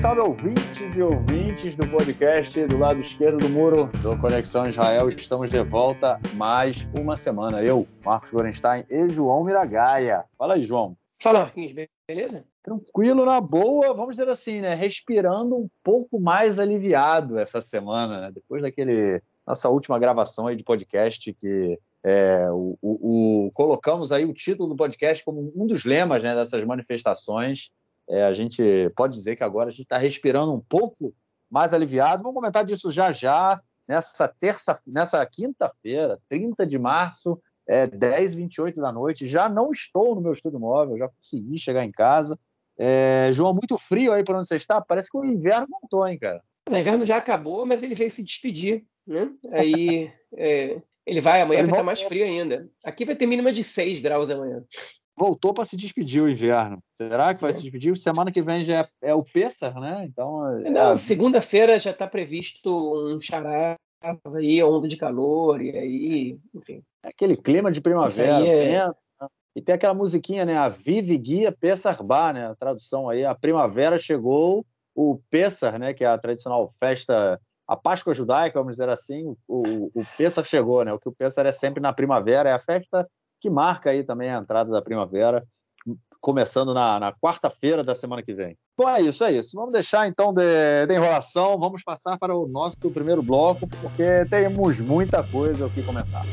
salve ouvintes e ouvintes do podcast do lado esquerdo do muro do Conexão Israel. Estamos de volta mais uma semana. Eu, Marcos Gorenstein e João Miragaia. Fala aí, João. Fala, Marquinhos, beleza? Tranquilo, na boa, vamos dizer assim, né? Respirando um pouco mais aliviado essa semana, né? Depois daquele nossa última gravação aí de podcast que é, o, o, o, colocamos aí o título do podcast como um dos lemas né, dessas manifestações. É, a gente pode dizer que agora a gente está respirando um pouco mais aliviado. Vamos comentar disso já já, nessa terça, nessa quinta-feira, 30 de março, é, 10 28 da noite. Já não estou no meu estúdio móvel, já consegui chegar em casa. É, João, muito frio aí para onde você está? Parece que o inverno voltou, hein, cara? O inverno já acabou, mas ele veio se despedir. Né? Aí é, ele vai, amanhã ele vai estar mais frio ainda. Aqui vai ter mínima de 6 graus amanhã. Voltou para se despedir o inverno. Será que vai é. se despedir? Semana que vem já é, é o Pêssar, né? Então, é... Não, segunda-feira já está previsto um xará aí, onda de calor, e aí, enfim. É aquele clima de primavera. É... Né? E tem aquela musiquinha, né? A Vive Guia Pessar Bar, né? A tradução aí, a primavera chegou, o Pessar, né? Que é a tradicional festa a Páscoa judaica, vamos dizer assim, o, o Pêssar chegou, né? O que o Pêssar é sempre na primavera, é a festa que marca aí também a entrada da primavera, começando na, na quarta-feira da semana que vem. Bom, é isso, é isso. Vamos deixar então de, de enrolação, vamos passar para o nosso primeiro bloco, porque temos muita coisa o que comentar.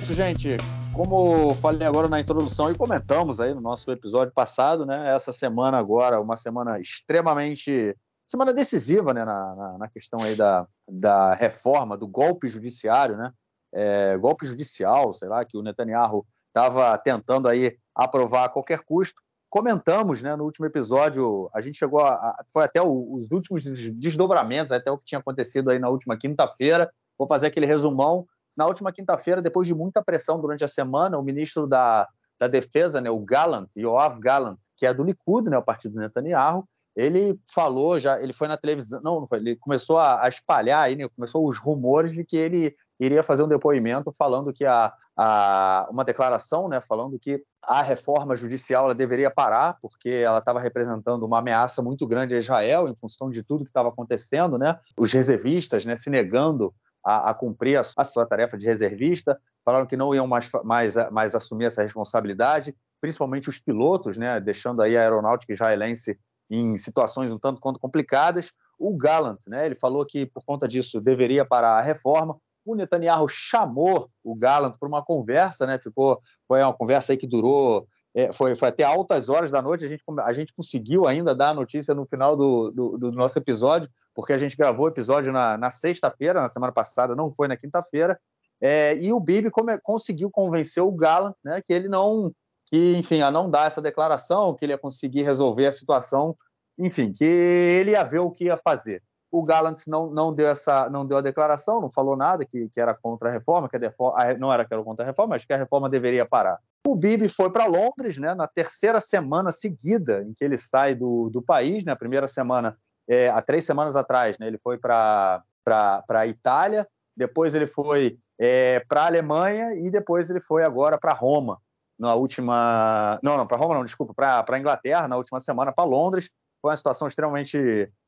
Isso, gente como falei agora na introdução e comentamos aí no nosso episódio passado, né? Essa semana agora, uma semana extremamente semana decisiva, né, na, na, na questão aí da, da reforma, do golpe judiciário, né? É, golpe judicial, sei lá, que o Netanyahu estava tentando aí aprovar a qualquer custo. Comentamos, né, no último episódio, a gente chegou a, foi até o, os últimos desdobramentos, até o que tinha acontecido aí na última quinta-feira. Vou fazer aquele resumão na última quinta-feira, depois de muita pressão durante a semana, o ministro da, da Defesa, né, o Gallant, Yoav Gallant, que é do Likud, né, o partido do Netanyahu, ele falou já, ele foi na televisão, não, não foi, ele começou a, a espalhar aí, né, começou os rumores de que ele iria fazer um depoimento falando que a, a uma declaração, né, falando que a reforma judicial ela deveria parar porque ela estava representando uma ameaça muito grande a Israel em função de tudo que estava acontecendo, né, os reservistas, né, se negando a, a cumprir a, a, sua tarefa de reservista, falaram que não iam mais, mais, mais assumir essa responsabilidade, principalmente os pilotos, né, deixando aí a aeronáutica israelense em situações um tanto quanto complicadas. O Gallant, né, ele falou que por conta disso deveria parar a reforma. O Netanyahu chamou o Gallant para uma conversa, né, ficou foi uma conversa aí que durou é, foi, foi, até altas horas da noite. A gente, a gente conseguiu ainda dar a notícia no final do, do, do nosso episódio, porque a gente gravou o episódio na, na sexta-feira, na semana passada, não foi na quinta-feira. É, e o Bibi come, conseguiu convencer o Gallant né, que ele não, que enfim, a não dar essa declaração, que ele ia conseguir resolver a situação, enfim, que ele ia ver o que ia fazer. O Gallant não, não deu essa, não deu a declaração, não falou nada que, que era contra a reforma, que a, não era que era contra a reforma, mas que a reforma deveria parar. O Bibi foi para Londres, né, na terceira semana seguida em que ele sai do, do país. Né, a primeira semana é, há três semanas atrás, né, ele foi para a Itália, depois ele foi é, para a Alemanha e depois ele foi agora para Roma, na última. Não, não, para Roma não, desculpa, para a Inglaterra, na última semana, para Londres. Foi uma situação extremamente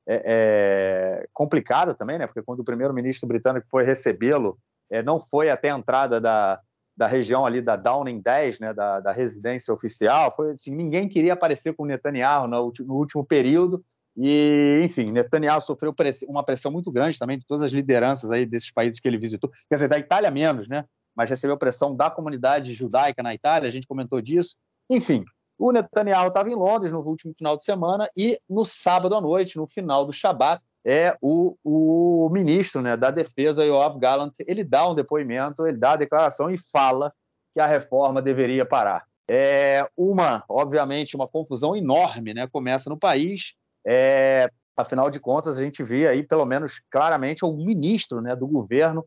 é, é, complicada também, né? Porque quando o primeiro-ministro britânico foi recebê-lo, é, não foi até a entrada da, da região ali da Downing 10, né, da, da residência oficial, foi assim, ninguém queria aparecer com Netanyahu no, no último período, e, enfim, Netanyahu sofreu uma pressão muito grande também de todas as lideranças aí desses países que ele visitou, quer dizer, da Itália menos, né? Mas recebeu pressão da comunidade judaica na Itália, a gente comentou disso. Enfim, o Netanyahu estava em Londres no último final de semana e no sábado à noite, no final do Shabat, é o, o ministro né, da Defesa, Yoav Gallant, ele dá um depoimento, ele dá a declaração e fala que a reforma deveria parar. É uma, obviamente, uma confusão enorme, né? Começa no país é, afinal de contas, a gente vê aí, pelo menos claramente, o ministro né, do governo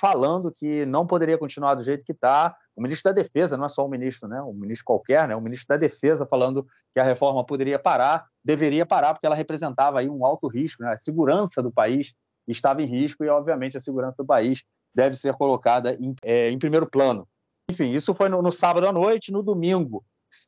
falando que não poderia continuar do jeito que está. O ministro da Defesa, não é só o ministro, né? Um ministro qualquer, né? O ministro da Defesa falando que a reforma poderia parar, deveria parar, porque ela representava aí um alto risco, né? A segurança do país estava em risco e, obviamente, a segurança do país deve ser colocada em, é, em primeiro plano. Enfim, isso foi no, no sábado à noite. No domingo,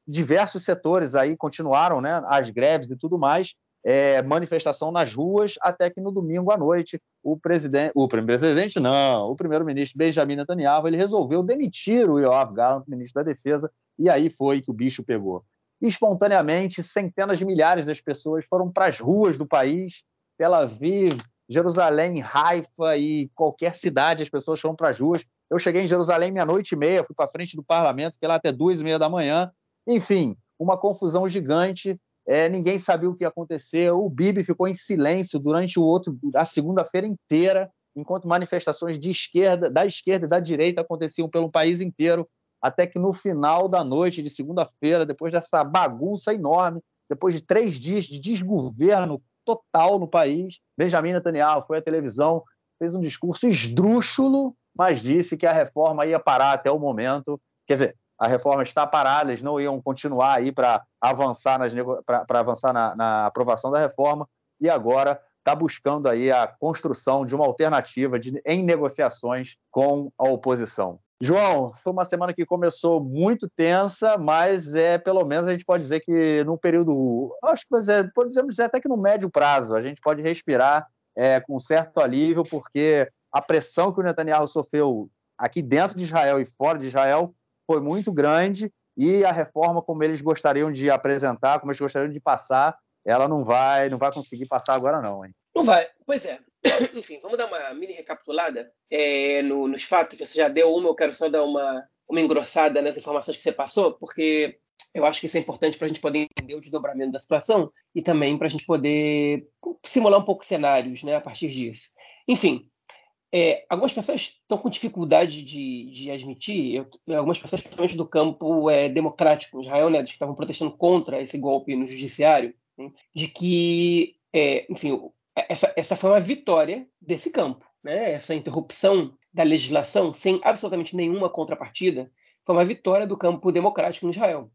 diversos setores aí continuaram, né, as greves e tudo mais, é, manifestação nas ruas, até que no domingo à noite o presidente, o presidente não, o primeiro-ministro Benjamin Netanyahu, ele resolveu demitir o Yoav Gallant, ministro da Defesa, e aí foi que o bicho pegou. Espontaneamente, centenas de milhares das pessoas foram para as ruas do país, Tel Aviv, Jerusalém, Haifa e qualquer cidade, as pessoas foram para as ruas. Eu cheguei em Jerusalém meia-noite e meia, fui para frente do parlamento, fiquei lá até duas e meia da manhã. Enfim, uma confusão gigante é, ninguém sabia o que ia acontecer. O Bibi ficou em silêncio durante o outro, a segunda-feira inteira, enquanto manifestações de esquerda, da esquerda e da direita aconteciam pelo país inteiro, até que no final da noite de segunda-feira, depois dessa bagunça enorme, depois de três dias de desgoverno total no país, Benjamin Netanyahu foi à televisão, fez um discurso esdrúxulo, mas disse que a reforma ia parar até o momento. Quer dizer, a reforma está parada, eles não iam continuar aí para avançar, nas, para avançar na, na, aprovação da reforma, e agora está buscando aí a construção de uma alternativa de, em negociações com a oposição. João, foi uma semana que começou muito tensa, mas é pelo menos a gente pode dizer que num período, acho que é, podemos dizer até que no médio prazo, a gente pode respirar é, com certo alívio, porque a pressão que o Netanyahu sofreu aqui dentro de Israel e fora de Israel foi muito grande e a reforma como eles gostariam de apresentar, como eles gostariam de passar, ela não vai, não vai conseguir passar agora não, hein? Não vai. Pois é. Enfim, vamos dar uma mini recapitulada é, no, nos fatos. Você já deu uma, eu quero só dar uma, uma engrossada nas informações que você passou, porque eu acho que isso é importante para a gente poder entender o desdobramento da situação e também para a gente poder simular um pouco cenários né, a partir disso. Enfim, é, algumas pessoas estão com dificuldade de, de admitir, eu, algumas pessoas, principalmente do campo é, democrático, Israel, né, que estavam protestando contra esse golpe no judiciário, né, de que, é, enfim, essa, essa foi uma vitória desse campo. Né, essa interrupção da legislação sem absolutamente nenhuma contrapartida foi uma vitória do campo democrático no Israel.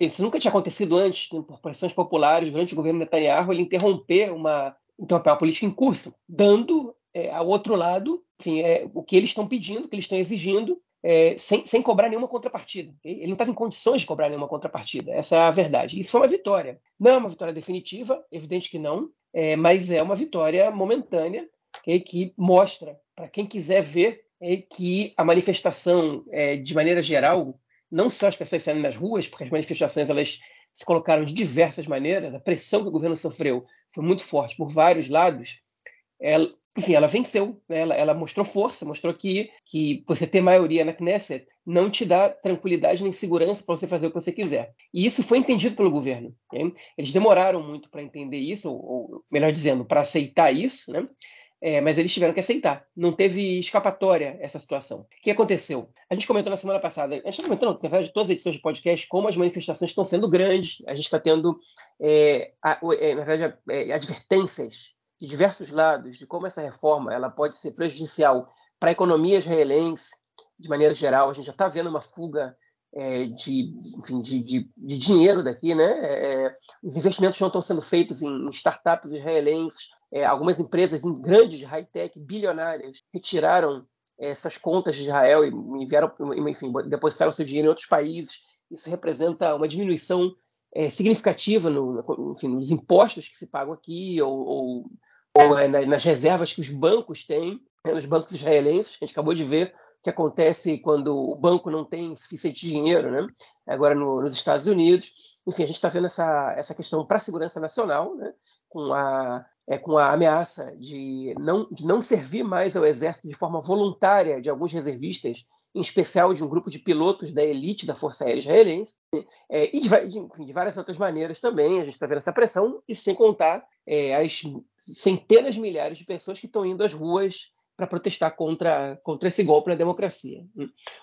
Isso nunca tinha acontecido antes, né, por pressões populares, durante o governo Netanyahu, ele interromper uma, interromper uma política em curso, dando é, ao outro lado, enfim, é, o que eles estão pedindo, o que eles estão exigindo, é, sem, sem cobrar nenhuma contrapartida. Ele não estava em condições de cobrar nenhuma contrapartida, essa é a verdade. Isso foi uma vitória. Não é uma vitória definitiva, evidente que não, é, mas é uma vitória momentânea okay, que mostra, para quem quiser ver, é, que a manifestação, é, de maneira geral, não só as pessoas saindo nas ruas, porque as manifestações elas se colocaram de diversas maneiras, a pressão que o governo sofreu foi muito forte por vários lados, enfim, ela venceu, né? ela, ela, mostrou força, mostrou que, que você ter maioria na Knesset não te dá tranquilidade nem segurança para você fazer o que você quiser. E isso foi entendido pelo governo. Né? Eles demoraram muito para entender isso, ou, ou, melhor dizendo, para aceitar isso, né? É, mas eles tiveram que aceitar. Não teve escapatória essa situação. O que aconteceu? A gente comentou na semana passada, a gente está comentando, na verdade, todas as edições de podcast, como as manifestações estão sendo grandes. A gente está tendo, é, a, é, na verdade, é, advertências de diversos lados de como essa reforma ela pode ser prejudicial para a economia israelense de maneira geral. A gente já está vendo uma fuga é, de, enfim, de, de, de, dinheiro daqui, né? É, é os investimentos não estão sendo feitos em, startups israelenses. É, algumas empresas grandes de high-tech, bilionárias, retiraram é, essas contas de Israel e, vieram, enfim, depositaram seu dinheiro em outros países. Isso representa uma diminuição é, significativa no, enfim, nos impostos que se pagam aqui ou, ou ou é, nas reservas que os bancos têm, né, nos bancos israelenses. A gente acabou de ver que acontece quando o banco não tem suficiente dinheiro, né? agora no, nos Estados Unidos. Enfim, a gente está vendo essa, essa questão para a segurança nacional, né? com, a, é, com a ameaça de não, de não servir mais ao exército de forma voluntária de alguns reservistas em especial de um grupo de pilotos da elite da Força Aérea Israelense, é, e de, enfim, de, várias outras maneiras também, a gente está vendo essa pressão, e sem contar é, as centenas milhares de pessoas que estão indo às ruas para protestar contra, contra esse golpe na democracia.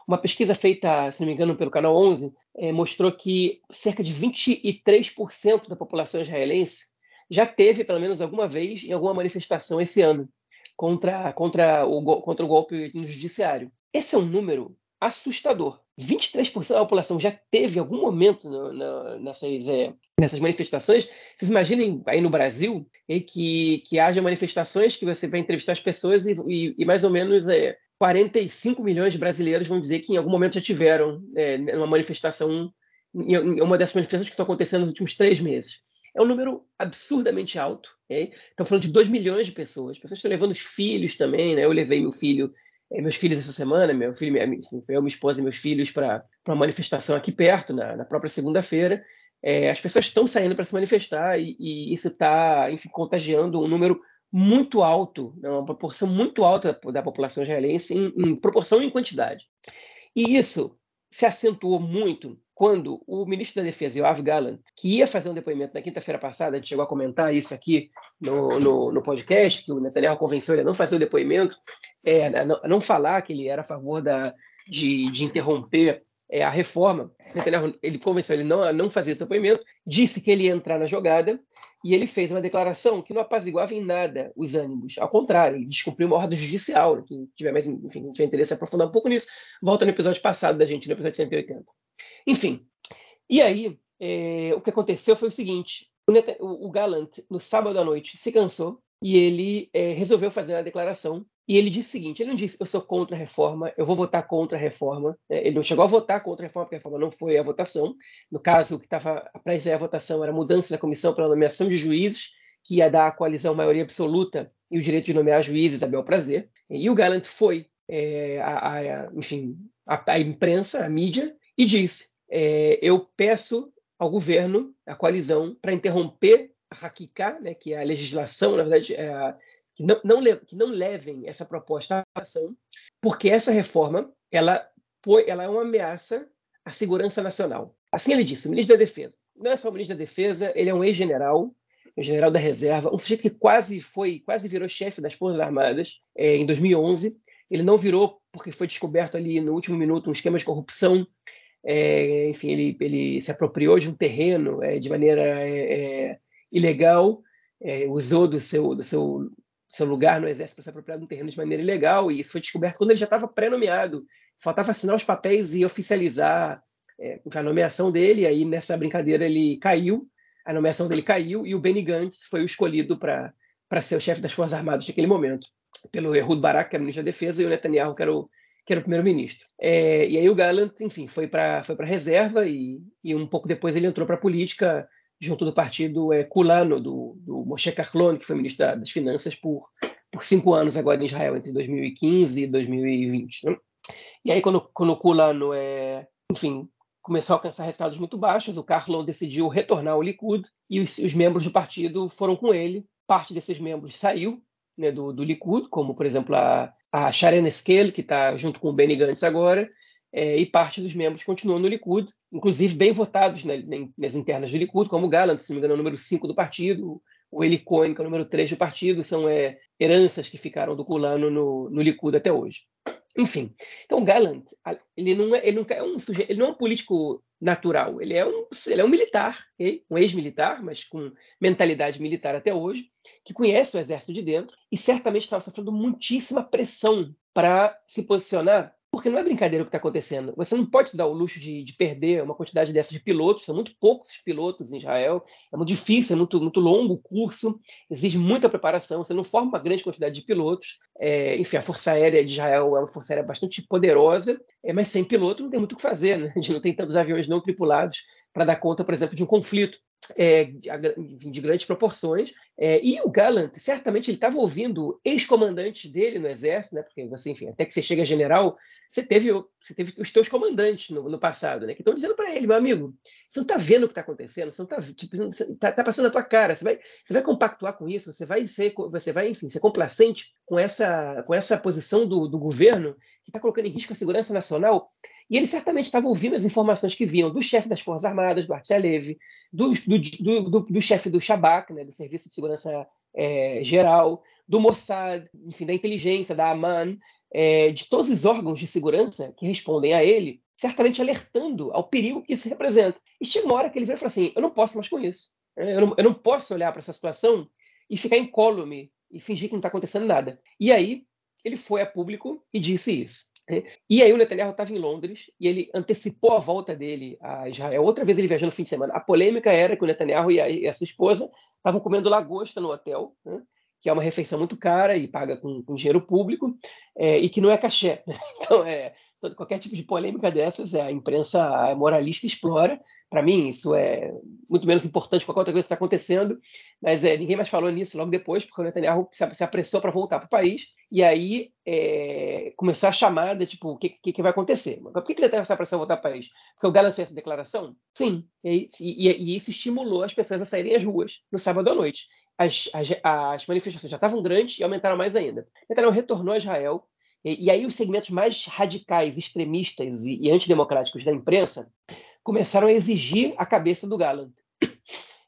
Uma pesquisa feita, se não me engano, pelo Canal 11, é, mostrou que cerca de 23% da população israelense já teve, pelo menos alguma vez, em alguma manifestação esse ano contra, contra, o, contra o golpe no judiciário. Esse é um número assustador. 23% da população já teve algum momento no, no, nessas, é, nessas manifestações. Vocês imaginem aí no Brasil é, que, que haja manifestações que você vai entrevistar as pessoas e, e, e mais ou menos é, 45 milhões de brasileiros vão dizer que em algum momento já tiveram é, uma manifestação em uma dessas manifestações que estão acontecendo nos últimos três meses. É um número absurdamente alto. Okay? Falando de 2 milhões de pessoas. As pessoas estão levando os filhos também. Né? Eu levei meu filho, meus filhos essa semana, meu filho, minha, eu, minha esposa e meus filhos para uma manifestação aqui perto, na, na própria segunda-feira. É, as pessoas estão saindo para se manifestar e, e isso está, enfim, contagiando um número muito alto, né? uma proporção muito alta da, da população israelense em, em proporção e em quantidade. E isso se acentuou muito quando o ministro da Defesa, Yoav Gallant, que ia fazer um depoimento na quinta-feira passada, a gente chegou a comentar isso aqui no, no, no, podcast, que o Netanyahu convenceu ele a não fazer o depoimento, é, não, não falar que ele era a favor da, de, de interromper é, a reforma. Netanyahu, ele convenceu ele não, a não fazer esse depoimento, disse que ele ia entrar na jogada, e ele fez uma declaração que não apaziguava em nada os ânimos. Ao contrário, ele descumpriu uma ordem judicial. Quem tiver mais enfim, tiver interesse em aprofundar um pouco nisso, volta no episódio passado da gente, no episódio 180. Enfim, e aí é, o que aconteceu foi o seguinte: o, Gallant, no sábado à noite, se cansou e ele é, resolveu fazer uma declaração. E ele disse o seguinte: ele não disse eu sou contra a reforma, eu vou votar contra a reforma. É, ele não chegou a votar contra a reforma, porque a reforma não foi a votação. No caso, o que estava prestes a votação era a mudança da comissão para a nomeação de juízes, que ia dar à coalizão maioria absoluta e o direito de nomear juízes a bel prazer. E o Gallant foi, é, a, a, enfim, a, a imprensa, a mídia, e disse: é, eu peço ao governo, à coalizão, para interromper a Hakika, né, que é a legislação, na verdade, é a, que, não, não, que não levem essa proposta à ação, porque essa reforma ela, ela é uma ameaça à segurança nacional. Assim ele disse, o ministro da Defesa. Não é só o ministro da Defesa, ele é um ex-general, um general da reserva, um sujeito que quase foi, quase virou chefe das Forças Armadas é, em 2011. Ele não virou porque foi descoberto ali no último minuto um esquema de corrupção é, enfim, ele, ele se apropriou de um terreno é, de maneira é, é ilegal, é, usou do seu, do seu, seu lugar no exército para se apropriar de um terreno de maneira ilegal, e isso foi descoberto quando ele já estava pré-nomeado. Faltava assinar os papéis e oficializar é, a nomeação dele, e aí nessa brincadeira ele caiu, a nomeação dele caiu, e o Benny Gantz foi o escolhido para ser o chefe das Forças Armadas naquele momento, pelo Ehud Barak, que era o ministro da Defesa, e o Netanyahu, que era o que era o primeiro-ministro. É, e aí o Gallant, enfim, foi para foi a reserva e, e um pouco depois ele entrou para a política junto do partido é, Kulano, do, do Moshe Carlone, que foi ministro da, das Finanças por, por cinco anos agora em Israel, entre 2015 e 2020. Né? E aí quando, quando o Kulano, é, enfim, começou a alcançar resultados muito baixos, o Carlon decidiu retornar ao Likud e os, os membros do partido foram com ele. Parte desses membros saiu né, do, do Likud, como, por exemplo, a a Sharon Esquel, que está junto com o Benny Gantz agora, é, e parte dos membros continuam no Likud, inclusive bem votados né, nas internas do Likud, como Gallant, se não me engano, é o número 5 do partido, o Eli que é o número 3 do partido, são é, heranças que ficaram do Culano no, no Likud até hoje. Enfim, então Gallant, ele não é, ele não é um sujeito, ele não é um político natural, ele é um, ele é um militar, okay? um ex-militar, mas com mentalidade militar até hoje, que conhece o exército de dentro e certamente estava sofrendo muitíssima pressão para se posicionar, porque não é brincadeira o que está acontecendo. Você não pode se dar o luxo de, de, perder uma quantidade dessas de pilotos, são muito poucos pilotos em Israel, é muito difícil, é muito, muito longo o curso, exige muita preparação, você não forma uma grande quantidade de pilotos. É, enfim, a Força Aérea de Israel é uma força aérea bastante poderosa, é, mas sem piloto não tem muito o que fazer, né? a gente não tem tantos aviões não tripulados para dar conta, por exemplo, de um conflito é, de grandes proporções. É, e o Gallant, certamente, ele estava ouvindo ex-comandantes dele no exército, né? porque você, enfim, até que você chega a general, você teve, você teve os teus comandantes no, no passado, né? que estão dizendo para ele, meu amigo, você não está vendo o que está acontecendo, você não está tipo, tá, tá, passando na tua cara, você vai, você vai compactuar com isso, você vai ser, você vai, enfim, ser complacente com essa, com essa posição do, do governo que está colocando em risco a segurança nacional. E ele certamente estava ouvindo as informações que vinham do chefe das Forças Armadas, do Artsy Levy, do, do, do, do, chefe do Shabak, né, do Serviço de Segurança é, Geral, do Mossad, enfim, da inteligência, da Aman, é, de todos os órgãos de segurança que respondem a ele, certamente alertando ao perigo que isso representa. E chega uma hora que ele vira e fala assim: eu não posso mais com isso. Eu não, eu não posso olhar para essa situação e ficar incólume e fingir que não está acontecendo nada. E aí ele foi a público e disse isso. É, e aí o Netanyahu estava em Londres e ele antecipou a volta dele a Israel. Outra vez ele viajou no fim de semana. A polêmica era que o Netanyahu e a, e a sua esposa estavam comendo lagosta no hotel, né? que é uma refeição muito cara e paga com, com dinheiro público, é, e que não é caché. Então, é, todo, qualquer tipo de polêmica dessas, é, a imprensa moralista explora. Para mim, isso é muito menos importante que qualquer outra coisa que está acontecendo, mas é, ninguém mais falou nisso logo depois, porque o Netanyahu se, apressou para voltar para o país, e aí é, começou a chamada, tipo, o que, que, que vai acontecer? Por que, que o Netanyahu se apressou a voltar para o país? Porque o Gallant fez essa declaração? Sim, e, e, e isso estimulou as pessoas a saírem às ruas no sábado à noite. As, as, as manifestações já estavam grandes e aumentaram mais ainda. Netanyahu retornou a Israel, e, e, aí os segmentos mais radicais, extremistas e, e, antidemocráticos da imprensa começaram a exigir a cabeça do Gallant.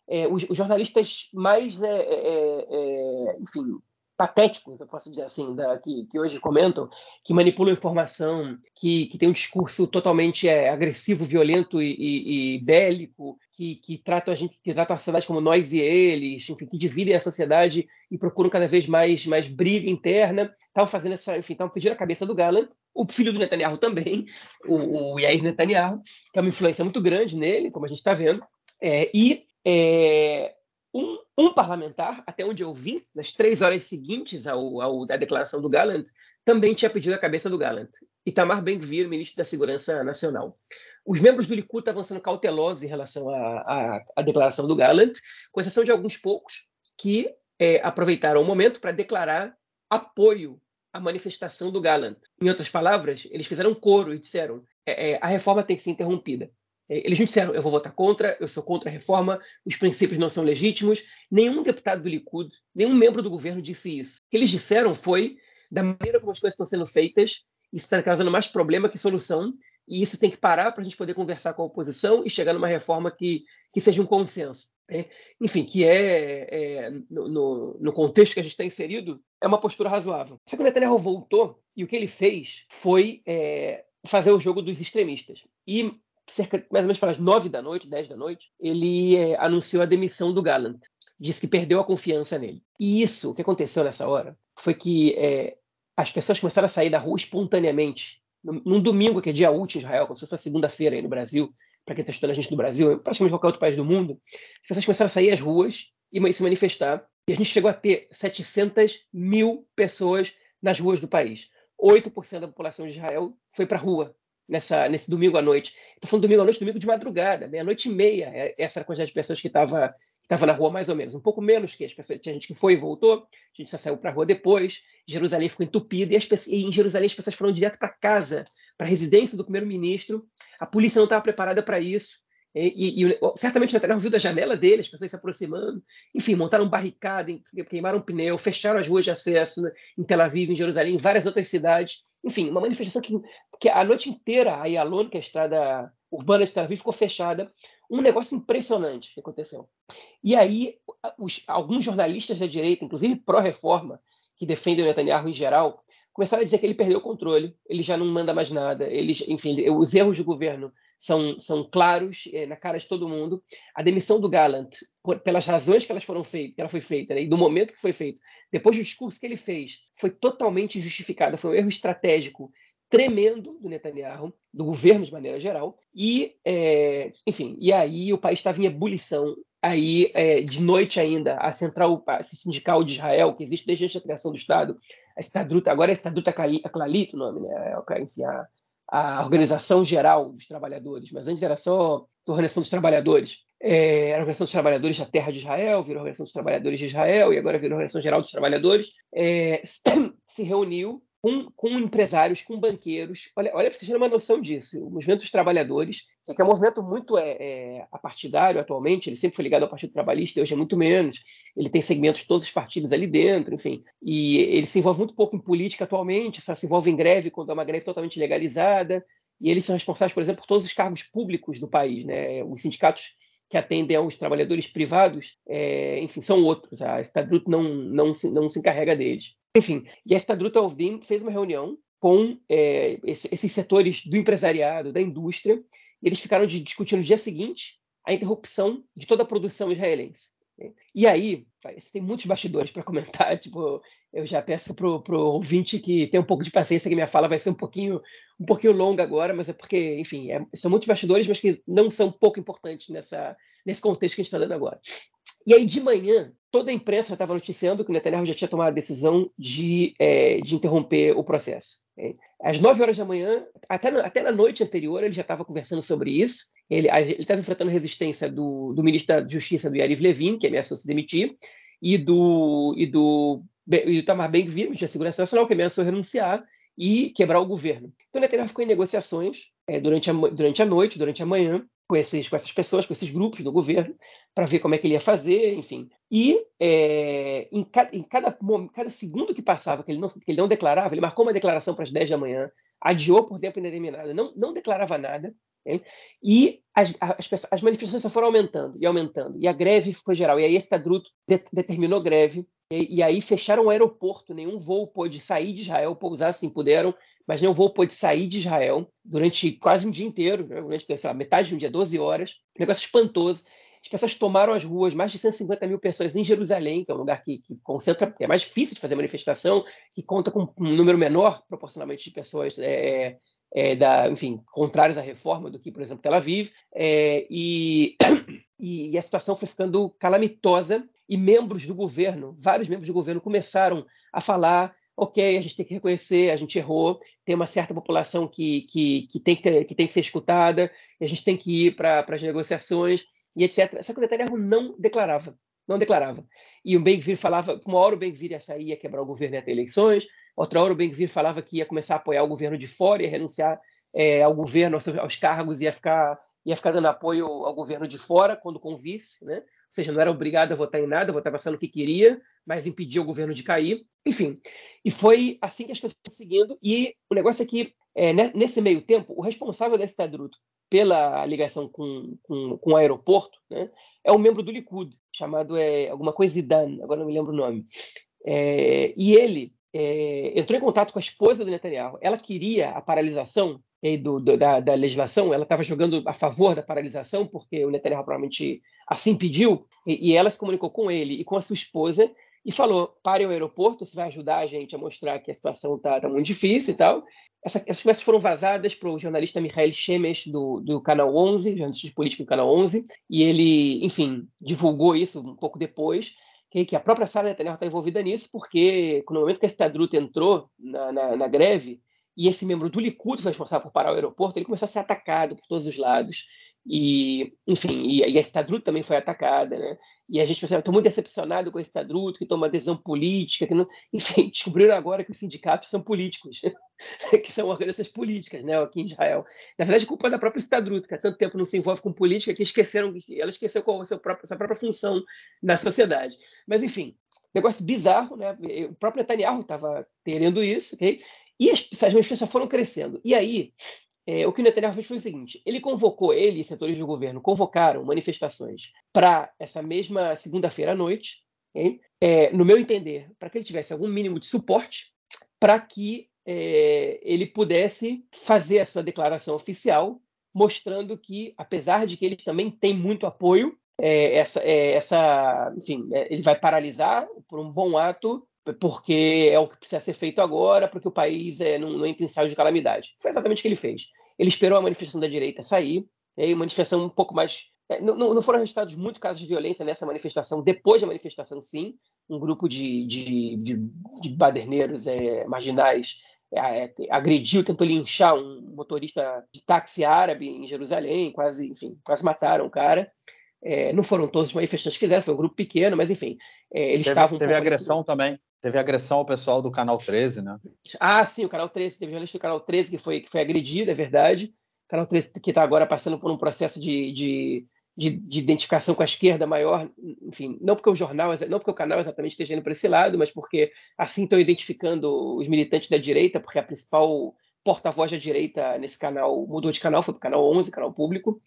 É, os, os, jornalistas mais, é, é, é enfim, patéticos, eu posso dizer assim, da, que, que, hoje comentam, que manipulam informação, que, que tem um discurso totalmente é, agressivo, violento e, e, e bélico, que, que tratam a gente, que tratam a sociedade como nós e eles, enfim, que dividem a sociedade e procuram cada vez mais, mais briga interna, estavam fazendo essa, enfim, estavam pedindo a cabeça do Gallant, o filho do Netanyahu também, o, o Yair Netanyahu, que é uma influência muito grande nele, como a gente está vendo, é, e é, um, um, parlamentar, até onde eu vi, nas três horas seguintes ao, ao, à declaração do Gallant, também tinha pedido a cabeça do Gallant. Itamar Ben-Gvir, ministro da Segurança Nacional. Os membros do Likud estavam sendo cautelosos em relação à, declaração do Gallant, com exceção de alguns poucos que é, aproveitaram o momento para declarar apoio à manifestação do Gallant. Em outras palavras, eles fizeram coro e disseram é, é, a reforma tem que ser interrompida. É, eles não disseram, eu vou votar contra, eu sou contra a reforma, os princípios não são legítimos. Nenhum deputado do Likud, nenhum membro do governo disse isso. O que eles disseram foi, da maneira como as coisas estão sendo feitas, isso está causando mais problema que solução, e isso tem que parar para a gente poder conversar com a oposição e chegar numa reforma que, que seja um consenso. Né? Enfim, que é, é no, no, contexto que a gente está inserido, é uma postura razoável. Só que o Netanyahu voltou e o que ele fez foi é, fazer o jogo dos extremistas. E cerca mais ou menos para as nove da noite, dez da noite, ele é, anunciou a demissão do Gallant. Disse que perdeu a confiança nele. E isso, o que aconteceu nessa hora, foi que é, as pessoas começaram a sair da rua espontaneamente. Num, domingo, que é dia útil em Israel, como se fosse segunda-feira aí no Brasil, para quem está estudando a gente no Brasil, praticamente qualquer outro país do mundo, as pessoas começaram a sair às ruas e se manifestar. E a gente chegou a ter 700 mil pessoas nas ruas do país. 8% da população de Israel foi para a rua nessa, nesse domingo à noite. Estou falando domingo à noite, domingo de madrugada, meia-noite e meia. É, essa era a quantidade de pessoas que estava estava na rua mais ou menos, um pouco menos que as pessoas. Tinha gente que foi e voltou, a gente só saiu para a rua depois. Jerusalém ficou entupida e, as e em Jerusalém as pessoas foram direto para casa, para a residência do primeiro-ministro. A polícia não estava preparada para isso. E, e, e, certamente o Netanyahu viu da janela dele, as pessoas se aproximando. Enfim, montaram barricada, queimaram pneu, fecharam as ruas de acesso né, em Tel Aviv, em Jerusalém, em várias outras cidades. Enfim, uma manifestação que, que a noite inteira a Yalon, que é a estrada urbana de Tel Aviv, ficou fechada. Um negócio impressionante que aconteceu. E aí, os, alguns jornalistas da direita, inclusive pró-reforma, que defendem o Netanyahu em geral, começaram a dizer que ele perdeu o controle, ele já não manda mais nada, ele, enfim, os erros do governo são, são claros é, na cara de todo mundo. A demissão do Gallant, por, pelas razões que, elas foram feitas, ela foi feita né, e do momento que foi feito, depois do discurso que ele fez, foi totalmente justificada. Foi um erro estratégico tremendo do Netanyahu, do governo de maneira geral. E, é, enfim, e aí o país estava em ebulição. Aí, é, de noite ainda, a central a sindical de Israel, que existe desde a criação do Estado, a Estadruta, agora é Estadruta Clalit o nome, né? É enfim, a, a Organização Geral dos Trabalhadores, mas antes era só a Organização dos Trabalhadores. É, era a Organização dos Trabalhadores da Terra de Israel, virou a Organização dos Trabalhadores de Israel e agora virou a Organização Geral dos Trabalhadores, é, se reuniu com, com, empresários, com banqueiros. Olha, olha para vocês terem uma noção disso. O movimento dos trabalhadores, que é um movimento muito é, é, apartidário atualmente, ele sempre foi ligado ao Partido Trabalhista, hoje é muito menos. Ele tem segmentos de todos os partidos ali dentro, enfim. E ele se envolve muito pouco em política atualmente, só se envolve em greve quando é uma greve totalmente legalizada. E eles são responsáveis, por exemplo, por todos os cargos públicos do país. Né? Os sindicatos que atendem aos trabalhadores privados, é, enfim, são outros. A Estadrut não, não, se, não se encarrega deles. Enfim, e a Estadrut Alvdim fez uma reunião com é, esses setores do empresariado, da indústria, e eles ficaram de discutir no dia seguinte a interrupção de toda a produção israelense. E aí, tem muitos bastidores para comentar. Tipo, eu já peço para o ouvinte que tenha um pouco de paciência, que minha fala vai ser um pouquinho, um pouquinho longa agora, mas é porque, enfim, é, são muitos bastidores, mas que não são pouco importantes nessa, nesse contexto que a gente está dando agora. E aí, de manhã, toda a imprensa estava noticiando que o Netanyahu já tinha tomado a decisão de, é, de interromper o processo. Às 9 horas da manhã, até na, até na noite anterior, ele já estava conversando sobre isso. Ele estava enfrentando resistência do, do ministro da Justiça, do Yariv Levin, que ameaçou se demitir, e do, e do, e do Tamar Ben-Gvir, ministro Segurança Nacional, que ameaçou renunciar e quebrar o governo. Então, Netanyahu ficou em negociações é, durante, a, durante a noite, durante a manhã, com, esses, com essas pessoas, com esses grupos do governo, para ver como é que ele ia fazer, enfim. E é, em, ca, em cada, cada, segundo que passava que ele, não, que ele não declarava, ele marcou uma declaração para as 10 da manhã, adiou por tempo indeterminado, não, não declarava nada, e as, as, as, manifestações foram aumentando e aumentando, e a greve foi geral. E aí esse Tadruto de, determinou greve, e, e, aí fecharam o aeroporto, nenhum voo pôde sair de Israel, pousar assim puderam, mas nenhum voo pôde sair de Israel durante quase um dia inteiro, né? durante lá, metade de um dia, 12 horas, um negócio espantoso. As pessoas tomaram as ruas, mais de 150 mil pessoas em Jerusalém, que é um lugar que, que concentra, é mais difícil de fazer manifestação, que conta com um número menor, proporcionalmente, de pessoas é, é, da, enfim, contrárias à reforma do que, por exemplo, Tel Aviv. É, e, e a situação foi ficando calamitosa e membros do governo, vários membros do governo começaram a falar ok, a gente tem que reconhecer, a gente errou, tem uma certa população que, que, que, tem, que, ter, que tem que ser escutada, a gente tem que ir para as negociações e etc. Essa Netanyahu não declarava, não declarava. E o Ben-Gvir falava, uma hora o Ben-Gvir ia sair, ia quebrar o governo ia ter eleições, outra hora o Ben-Gvir falava que ia começar a apoiar o governo de fora, ia renunciar é, ao governo, aos, aos cargos, ia ficar, ia ficar dando apoio ao governo de fora, quando com vice, né? Seja, não era obrigado a votar em nada, votava só no que queria, mas impedia o governo de cair. Enfim, e foi assim que as coisas foram seguindo. E o negócio é que, é, nesse meio tempo, o responsável desse Tadruto pela ligação com, com, com o aeroporto né, é um membro do Likud, chamado é, alguma coisa Idan, agora não me lembro o nome. É, e ele é, entrou em contato com a esposa do Netanyahu. Ela queria a paralisação do, do, da, da, legislação, ela estava jogando a favor da paralisação, porque o Netanyahu provavelmente assim pediu, e, e ela se comunicou com ele e com a sua esposa, e falou: pare o aeroporto, isso vai ajudar a gente a mostrar que a situação está tá muito difícil e tal. Essa, essas conversas foram vazadas para o jornalista Michael Shemesh, do, do Canal 11, jornalista político do Canal 11, e ele, enfim, divulgou isso um pouco depois, que, a própria Sara Netanyahu está envolvida nisso, porque no momento que esse Tadruto entrou na, na, na greve, e esse membro do Likud foi responsável por parar o aeroporto, ele começou a ser atacado por todos os lados. E, enfim, e, e a Estadruto também foi atacada, né? E a gente pensava, estou muito decepcionado com a Estadruto, que toma decisão política, que não... enfim, descobriram agora que os sindicatos são políticos, que são organizações políticas, né, aqui em Israel. Na verdade, culpa da própria Estadruto, que há tanto tempo não se envolve com política, que esqueceram, ela esqueceu qual é a sua própria, sua própria função na sociedade. Mas, enfim, negócio bizarro, né? O próprio Netanyahu estava querendo isso, ok? E as, as manifestações foram crescendo. E aí, é, o que o Netanyahu fez foi o seguinte: ele convocou, ele e setores do governo convocaram manifestações para essa mesma segunda-feira à noite, é, no meu entender, para que ele tivesse algum mínimo de suporte, para que é, ele pudesse fazer a sua declaração oficial, mostrando que, apesar de que ele também tem muito apoio, é, essa, é, essa, enfim, é, ele vai paralisar por um bom ato porque é o que precisa ser feito agora, porque o país é, não, não entra em estado de calamidade. Foi exatamente o que ele fez. Ele esperou a manifestação da direita sair, e aí, manifestação um pouco mais. É, não, não foram registrados muitos casos de violência nessa manifestação, depois da manifestação, sim. Um grupo de, de, de, de baderneiros é, marginais é, agrediu, tentou linchar um motorista de táxi árabe em Jerusalém, quase, enfim, quase mataram o cara. É, não foram todos os manifestantes que fizeram, foi um grupo pequeno, mas enfim, eles teve, estavam. Teve agressão também. Teve agressão ao pessoal do Canal 13, né? Ah, sim, o Canal 13, teve jornalista do Canal 13 que foi, que foi agredido, é verdade. O Canal 13 que está agora passando por um processo de, de, de, de, identificação com a esquerda maior, enfim, não porque o jornal, não porque o canal exatamente esteja indo para esse lado, mas porque assim estão identificando os militantes da direita, porque a principal porta-voz da direita nesse canal mudou de canal, foi para o canal 11, canal público.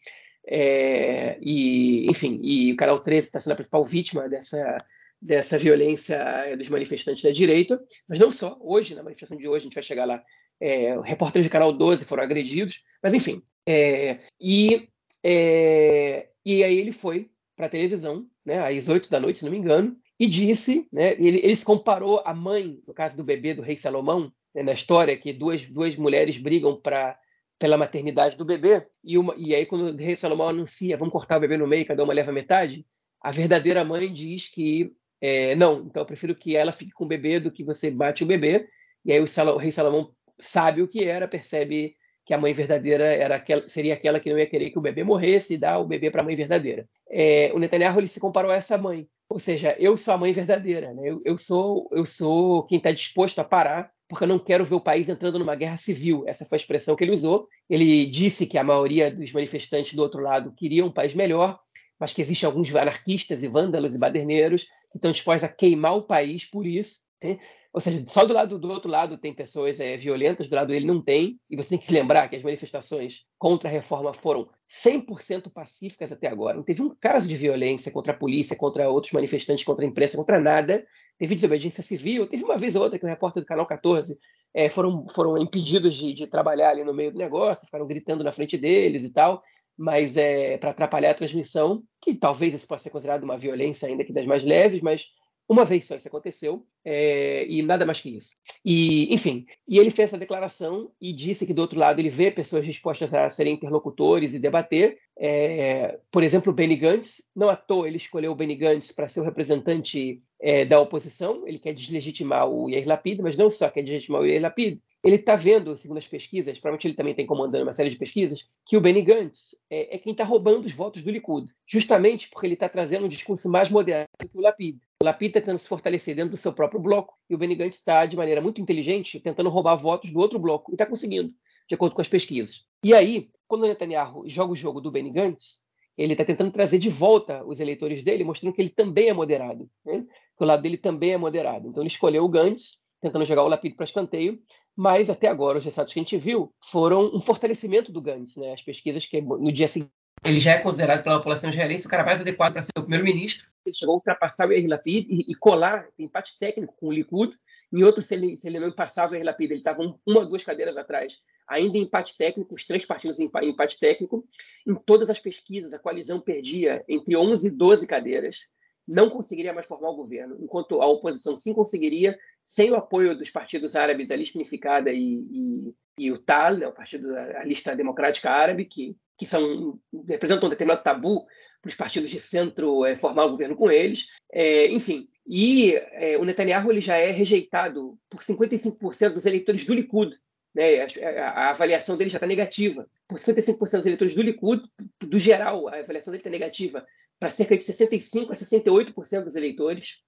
É, e, enfim, e o canal 13 está sendo a principal vítima dessa dessa violência eh, dos manifestantes da direita, mas não só. Hoje, na manifestação de hoje, a gente vai chegar lá, é, repórteres do Canal 12 foram agredidos, mas enfim. É, e, é, e aí ele foi para a televisão, né, às 8 da noite, se não me engano, e disse, né, ele, ele se comparou à mãe, no caso do bebê do rei Salomão, né, na história, que duas, duas mulheres brigam para pela maternidade do bebê, e, uma, e aí quando o rei Salomão anuncia, vamos cortar o bebê no meio, cada uma leva metade, a verdadeira mãe diz que é, não, então eu prefiro que ela fique com o bebê do que você bate o bebê. E aí o, Sal, o rei Salomão sabe o que era, percebe que a mãe verdadeira era aquela, seria aquela que não ia querer que o bebê morresse e dar o bebê para a mãe verdadeira. É, o Netanyahu ele se comparou a essa mãe, ou seja, eu sou a mãe verdadeira, né? eu, eu sou eu sou quem está disposto a parar porque eu não quero ver o país entrando numa guerra civil. Essa foi a expressão que ele usou. Ele disse que a maioria dos manifestantes do outro lado queriam um país melhor, mas que existem alguns anarquistas e vândalos e baderneiros estão dispostos a queimar o país por isso. Né? Ou seja, só do lado do outro lado tem pessoas é, violentas, do lado dele não tem. E você tem que se lembrar que as manifestações contra a reforma foram 100% pacíficas até agora. Não teve um caso de violência contra a polícia, contra outros manifestantes, contra a imprensa, contra nada. Teve desobediência civil. Teve uma vez ou outra que o repórter do Canal 14 é, foram, foram impedidos de, de trabalhar ali no meio do negócio, ficaram gritando na frente deles e tal mas é para atrapalhar a transmissão, que talvez isso possa ser considerado uma violência ainda que das mais leves, mas uma vez só isso aconteceu, é, e nada mais que isso. E, enfim, e ele fez essa declaração e disse que, do outro lado, ele vê pessoas dispostas a serem interlocutores e debater. É, por exemplo, Benny Gantz, não à toa ele escolheu o Benny Gantz para ser o representante é, da oposição, ele quer deslegitimar o Yair Lapid, mas não só quer deslegitimar o Yair Lapid, ele está vendo, segundo as pesquisas, provavelmente ele também tem comandando uma série de pesquisas, que o Benny Gantz é, é quem está roubando os votos do Likud, justamente porque ele está trazendo um discurso mais moderado que o Lapid. O Lapid está tentando se fortalecer dentro do seu próprio bloco e o Benny Gantz está, de maneira muito inteligente, tentando roubar votos do outro bloco e está conseguindo, de acordo com as pesquisas. E aí, quando o Netanyahu joga o jogo do Benny Gantz, ele está tentando trazer de volta os eleitores dele, mostrando que ele também é moderado, né? que o lado dele também é moderado. Então ele escolheu o Gantz, tentando jogar o Lapid para escanteio, mas até agora os resultados que a gente viu foram um fortalecimento do Gantz, né? As pesquisas que no dia seguinte ele já é considerado pela população israelense o cara mais adequado para ser o primeiro-ministro. Ele chegou a ultrapassar o Yair Lapid e, e colar, empate técnico com o Likud. Em outro, se ele, se ele não passava o Yair Lapid, ele estava uma ou duas cadeiras atrás, ainda em empate técnico, os três partidos em empate técnico. Em todas as pesquisas, a coalizão perdia entre 11 e 12 cadeiras, não conseguiria mais formar o governo, enquanto a oposição sim conseguiria sem o apoio dos partidos árabes, a Lista Unificada e, e, e o TAL, né, o partido, a Lista Democrática Árabe, que, que são, representam um determinado tabu para os partidos de centro é, formar o governo com eles. É, enfim, e é, o Netanyahu ele já é rejeitado por 55% dos eleitores do Likud. Né? A, a, avaliação dele já está negativa. Por 55% dos eleitores do Likud, do geral, a avaliação dele está negativa para cerca de 65% a 68% dos eleitores.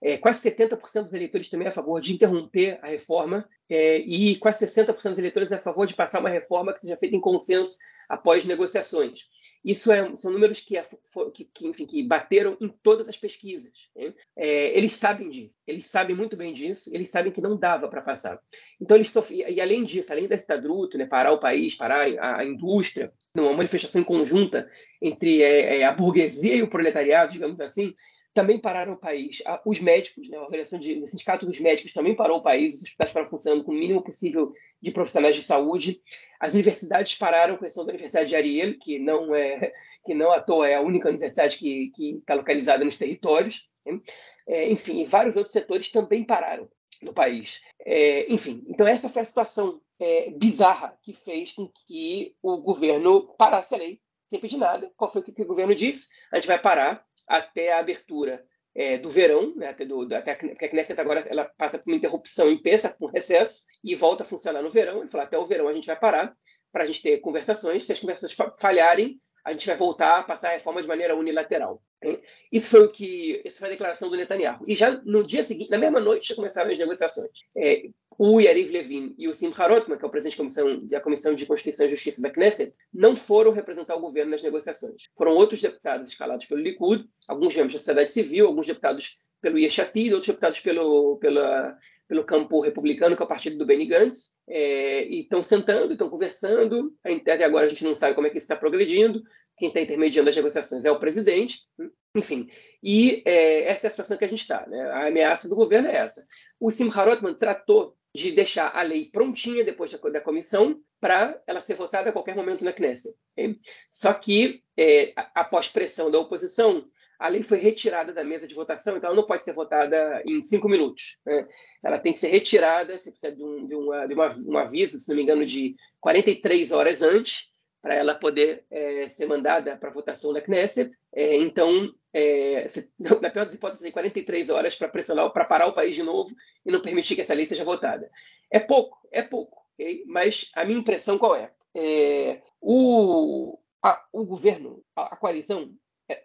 É, quase 70% dos eleitores também é a favor de interromper a reforma é, e quase 60% dos eleitores é a favor de passar uma reforma que seja feita em consenso após negociações. Isso é, são números que, é, que, que, enfim, que bateram em todas as pesquisas. Né? É, eles sabem disso, eles sabem muito bem disso, eles sabem que não dava para passar. Então, eles sofriam, e além disso, além desse estadruto, né, parar o país, parar a, a indústria, numa manifestação conjunta entre é, é, a burguesia e o proletariado, digamos assim, também pararam o país. Os médicos, né, a organização de, o sindicato dos médicos também parou o país, os hospitais estavam funcionando com o mínimo possível de profissionais de saúde. As universidades pararam, com exceção da Universidade de Ariel, que não é que não à toa é a única universidade que está localizada nos territórios. Né? É, enfim, e vários outros setores também pararam no país. É, enfim, então essa foi a situação é, bizarra que fez com que o governo parasse a lei sem pedir nada. Qual foi o que o governo disse? A gente vai parar até a abertura é, do verão, né, até, do, até a Knesset agora ela passa por uma interrupção Pêssar, com recesso, e volta a funcionar no verão. Ele falou, até o verão a gente vai parar para a gente ter conversações. Se as conversas falharem, a gente vai voltar a passar a reforma de maneira unilateral. Isso foi o que, essa foi a declaração do Netanyahu. E já no dia seguinte, na mesma noite, já começaram as negociações. É, o Yariv Levin e o Simcha Rotman, que é o presidente da comissão, da comissão de Constituição e Justiça da Knesset, não foram representar o governo nas negociações. Foram outros deputados escalados pelo Likud, alguns membros da sociedade civil, alguns deputados pelo Yeshatid, outros deputados pelo, pela, pelo campo republicano, que é o partido do Benny Gantz, é, e estão sentando, estão conversando. Até agora a gente não sabe como é que isso está progredindo. Quem está intermediando as negociações é o presidente. Enfim, e é, essa é a situação que a gente está. Né? A ameaça do governo é essa. O Simcha Rotman tratou de deixar a lei prontinha depois da, da comissão para ela ser votada a qualquer momento na Knesset. Okay? Só que, é, após pressão da oposição, a lei foi retirada da mesa de votação, então ela não pode ser votada em cinco minutos. Né? Ela tem que ser retirada, você precisa de um, de uma, de uma, um aviso, se não me engano, de 43 horas antes, para ela poder é, ser mandada para votação na Knesset. É, então, é, na pior das hipóteses, tem 43 horas para pressionar, para parar o país de novo e não permitir que essa lei seja votada. É pouco, é pouco, okay? mas a minha impressão qual é? é o, a, o governo, a, a coalizão,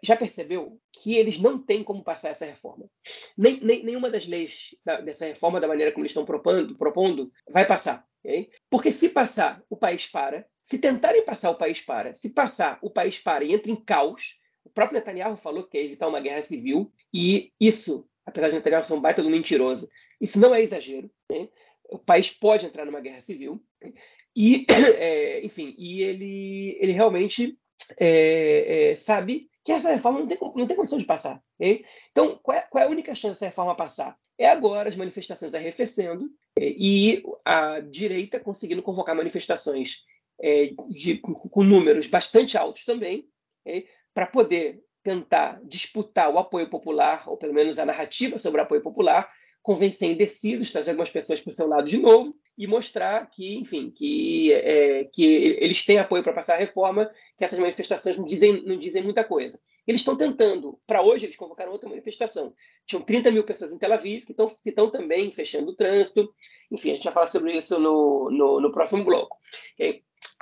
já percebeu que eles não têm como passar essa reforma. Nem, nem, nenhuma das leis da, dessa reforma, da maneira como eles estão propondo, propondo vai passar. Okay? Porque se passar, o país para. Se tentarem passar, o país para. Se passar, o país para e entra em caos. O próprio Netanyahu falou que quer evitar uma guerra civil. E isso, apesar de Netanyahu ser um baita do mentiroso, isso não é exagero. Okay? O país pode entrar numa guerra civil. E, é, enfim, e ele, ele realmente é, é, sabe que essa reforma não tem, não tem condição de passar. Okay? Então, qual é, qual é a única chance dessa reforma passar? É agora as manifestações arrefecendo e a direita conseguindo convocar manifestações é, de, com números bastante altos também, para poder tentar disputar o apoio popular, ou pelo menos a narrativa sobre o apoio popular, convencer indecisos, trazer algumas pessoas para o seu lado de novo e mostrar que, enfim, que, é, que eles têm apoio para passar a reforma, que essas manifestações não dizem, não dizem muita coisa. Eles estão tentando, para hoje eles convocaram outra manifestação. Tinham 30 mil pessoas em Tel Aviv que estão, que também fechando o trânsito. Enfim, a gente vai falar sobre isso no, no, no próximo bloco.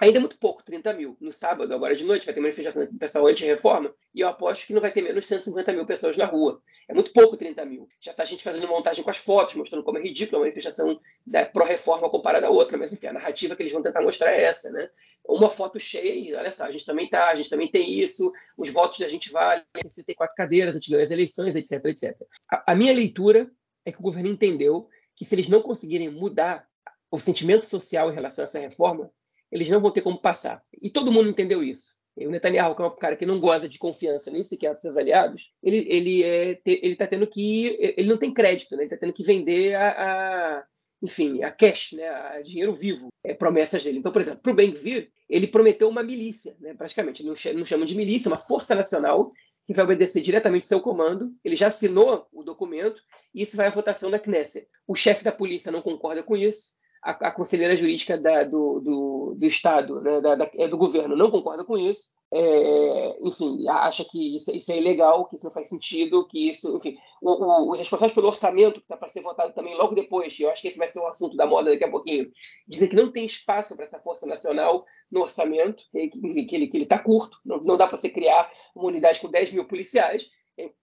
Ainda é muito pouco, 30 mil. No sábado, agora de noite, vai ter manifestação do pessoal anti-reforma e eu aposto que não vai ter menos de 150 mil pessoas na rua. É muito pouco 30 mil. Já está a gente fazendo montagem com as fotos, mostrando como é ridícula a manifestação da pró-reforma comparada à outra, mas enfim, a narrativa que eles vão tentar mostrar é essa, né? Uma foto cheia olha só, a gente também tá, a gente também tem isso, os votos da gente valem, 64 cadeiras, a gente ganhou as eleições, etc, etc. A, a minha leitura é que o governo entendeu que se eles não conseguirem mudar o sentimento social em relação a essa reforma, eles não vão ter como passar. E todo mundo entendeu isso. O Netanyahu, que é um cara que não goza de confiança nem sequer dos seus aliados, ele ele é, ele está tendo que ele não tem crédito, né? Ele está tendo que vender a, a, enfim a cash, né? A dinheiro vivo, é, promessas dele. Então, por exemplo, para o Ben-Gvir, ele prometeu uma milícia, né? Praticamente, não, não chamam de milícia, uma força nacional que vai obedecer diretamente seu comando. Ele já assinou o documento e isso vai à votação da Knesset. O chefe da polícia não concorda com isso a, a conselheira jurídica da, do, do, do, Estado, né, da, da, é do governo, não concorda com isso. É, enfim, acha que isso, isso, é ilegal, que isso não faz sentido, que isso, enfim, o, o, os responsáveis pelo orçamento, que está para ser votado também logo depois, eu acho que esse vai ser o assunto da moda daqui a pouquinho, dizem que não tem espaço para essa força nacional no orçamento, que, enfim, que ele está curto, não, não dá para você criar uma unidade com 10 mil policiais.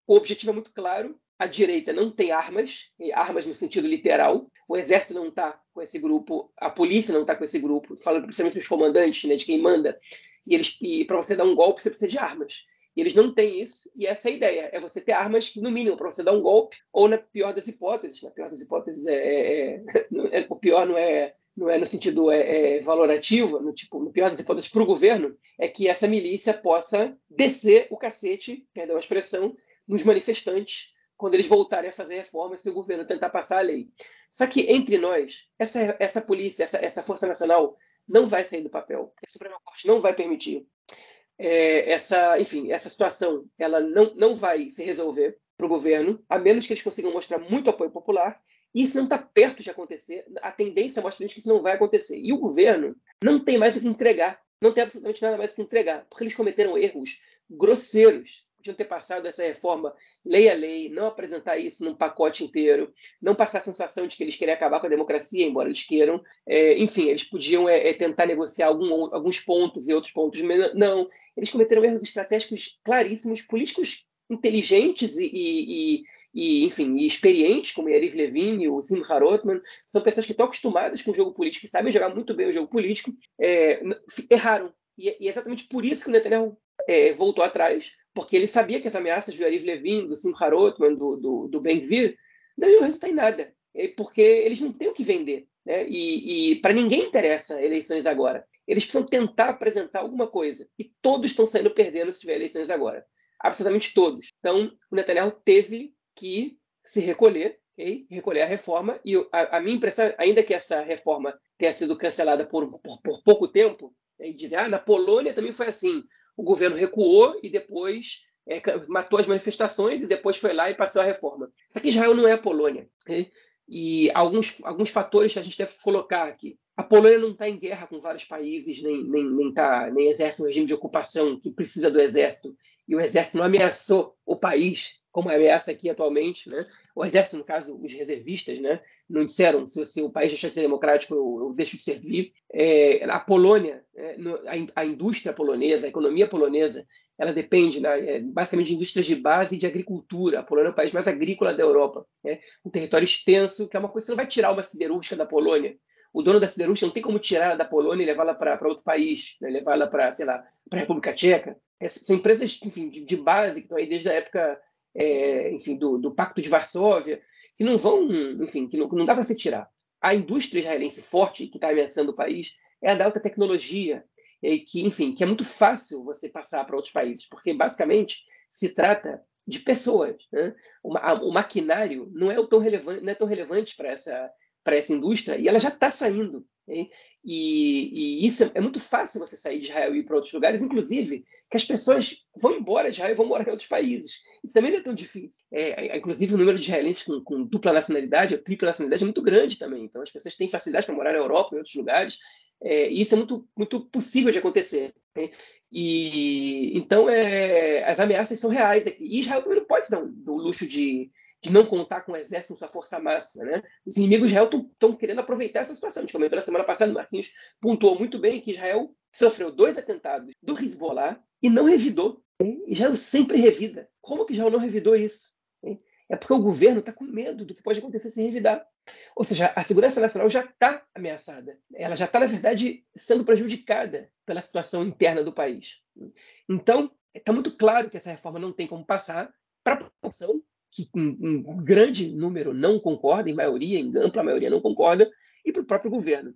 O objetivo é muito claro, a direita não tem armas, armas no sentido literal. O exército não está com esse grupo, a polícia não está com esse grupo, falando principalmente dos comandantes, né, de quem manda. E eles, e para você dar um golpe, você precisa de armas. E eles não têm isso, e essa é a ideia: é você ter armas que, no mínimo, para você dar um golpe, ou na pior das hipóteses, na pior das hipóteses, é, é, é, é o pior não é não é no sentido é, é, valorativo, no, tipo, no pior das hipóteses para o governo, é que essa milícia possa descer o cacete, perdão a expressão, nos manifestantes quando eles voltarem a fazer reformas se o governo tentar passar a lei. Só que entre nós, essa, essa polícia, essa, essa Força Nacional não vai sair do papel. A Suprema Corte não vai permitir. É, essa, enfim, essa situação ela não, não vai se resolver para o governo, a menos que eles consigam mostrar muito apoio popular. E isso não está perto de acontecer. A tendência mostra que isso não vai acontecer. E o governo não tem mais o que entregar. Não tem absolutamente nada mais o que entregar, porque eles cometeram erros grosseiros podiam ter passado essa reforma lei a lei, não apresentar isso num pacote inteiro, não passar a sensação de que eles querem acabar com a democracia, embora eles queiram. É, enfim, eles podiam é, é, tentar negociar algum, alguns pontos e outros pontos. Não, eles cometeram erros estratégicos claríssimos, políticos inteligentes e, e, e enfim, e experientes, como Yariv Levin e o Simcha Rotman, são pessoas que estão acostumadas com o jogo político e sabem jogar muito bem o jogo político, é, erraram. E, e, é exatamente por isso que o Netanyahu é, voltou atrás, porque ele sabia que as ameaças do Yariv Levin, do Simcha Rotman, do, do, do Ben-Gvir, não iam resultar em nada, porque eles não têm o que vender. Né? E, e para ninguém interessa eleições agora. Eles precisam tentar apresentar alguma coisa. E todos estão saindo perdendo se tiver eleições agora. Absolutamente todos. Então, o Netanyahu teve que se recolher, okay? recolher a reforma. E a, a, minha impressão, ainda que essa reforma tenha sido cancelada por, por, por pouco tempo, né? e dizer, ah, na Polônia também foi assim o governo recuou e depois é, matou as manifestações e depois foi lá e passou a reforma. Isso aqui Israel não é a Polônia. Okay? E alguns, alguns fatores que a gente deve colocar aqui. a Polônia não está em guerra com vários países, nem, nem, nem, tá, nem exerce um regime de ocupação que precisa do exército, e o exército não ameaçou o país como ameaça aqui atualmente. Né? O exército, no caso, os reservistas, né? Não disseram se, se o país deixar de ser democrático, eu, eu deixo de servir. É, a Polônia, é, no, a, a, indústria polonesa, a economia polonesa, ela depende né, é, basicamente de indústrias de base e de agricultura. A Polônia é o país mais agrícola da Europa, né? um território extenso, que é uma coisa que você não vai tirar uma siderúrgica da Polônia. O dono da siderúrgica não tem como tirar da Polônia e levá-la para outro país, né? levá-la para, sei lá, para a República Tcheca. Essas são empresas, enfim, de, de, base que estão aí desde a época, é, enfim, do, do Pacto de Varsóvia, que não vão, enfim, que não, não dá para se tirar. A indústria israelense forte que está ameaçando o país é a da alta tecnologia, e que, enfim, que é muito fácil você passar para outros países, porque basicamente se trata de pessoas. Né? O, o maquinário não é tão relevante, não é tão relevante para essa para essa indústria e ela já está saindo. E, e, isso é, é, muito fácil você sair de Israel e ir para outros lugares, inclusive que as pessoas vão embora de Israel e vão morar em outros países. Isso também não é tão difícil. É, é, inclusive, o número de israelenses com, com, dupla nacionalidade ou tripla nacionalidade é muito grande também. Então, as pessoas têm facilidade para morar na Europa e em outros lugares. É, e isso é muito, muito possível de acontecer. Né? E então é, as ameaças são reais. E Israel também não pode se dar o luxo de, de não contar com o exército com sua força máxima. Né? Os inimigos de Israel estão querendo aproveitar essa situação. A gente comentou na semana passada, o Marquinhos pontuou muito bem que Israel sofreu dois atentados do Hezbollah e não revidou. Israel sempre revida. Como que Israel não revidou isso? É porque o governo está com medo do que pode acontecer se revidar. Ou seja, a segurança nacional já está ameaçada. Ela já está, na verdade, sendo prejudicada pela situação interna do país. Então, está muito claro que essa reforma não tem como passar para a população, que um grande número não concorda, em maioria, em ampla maioria não concorda, e para o próprio governo.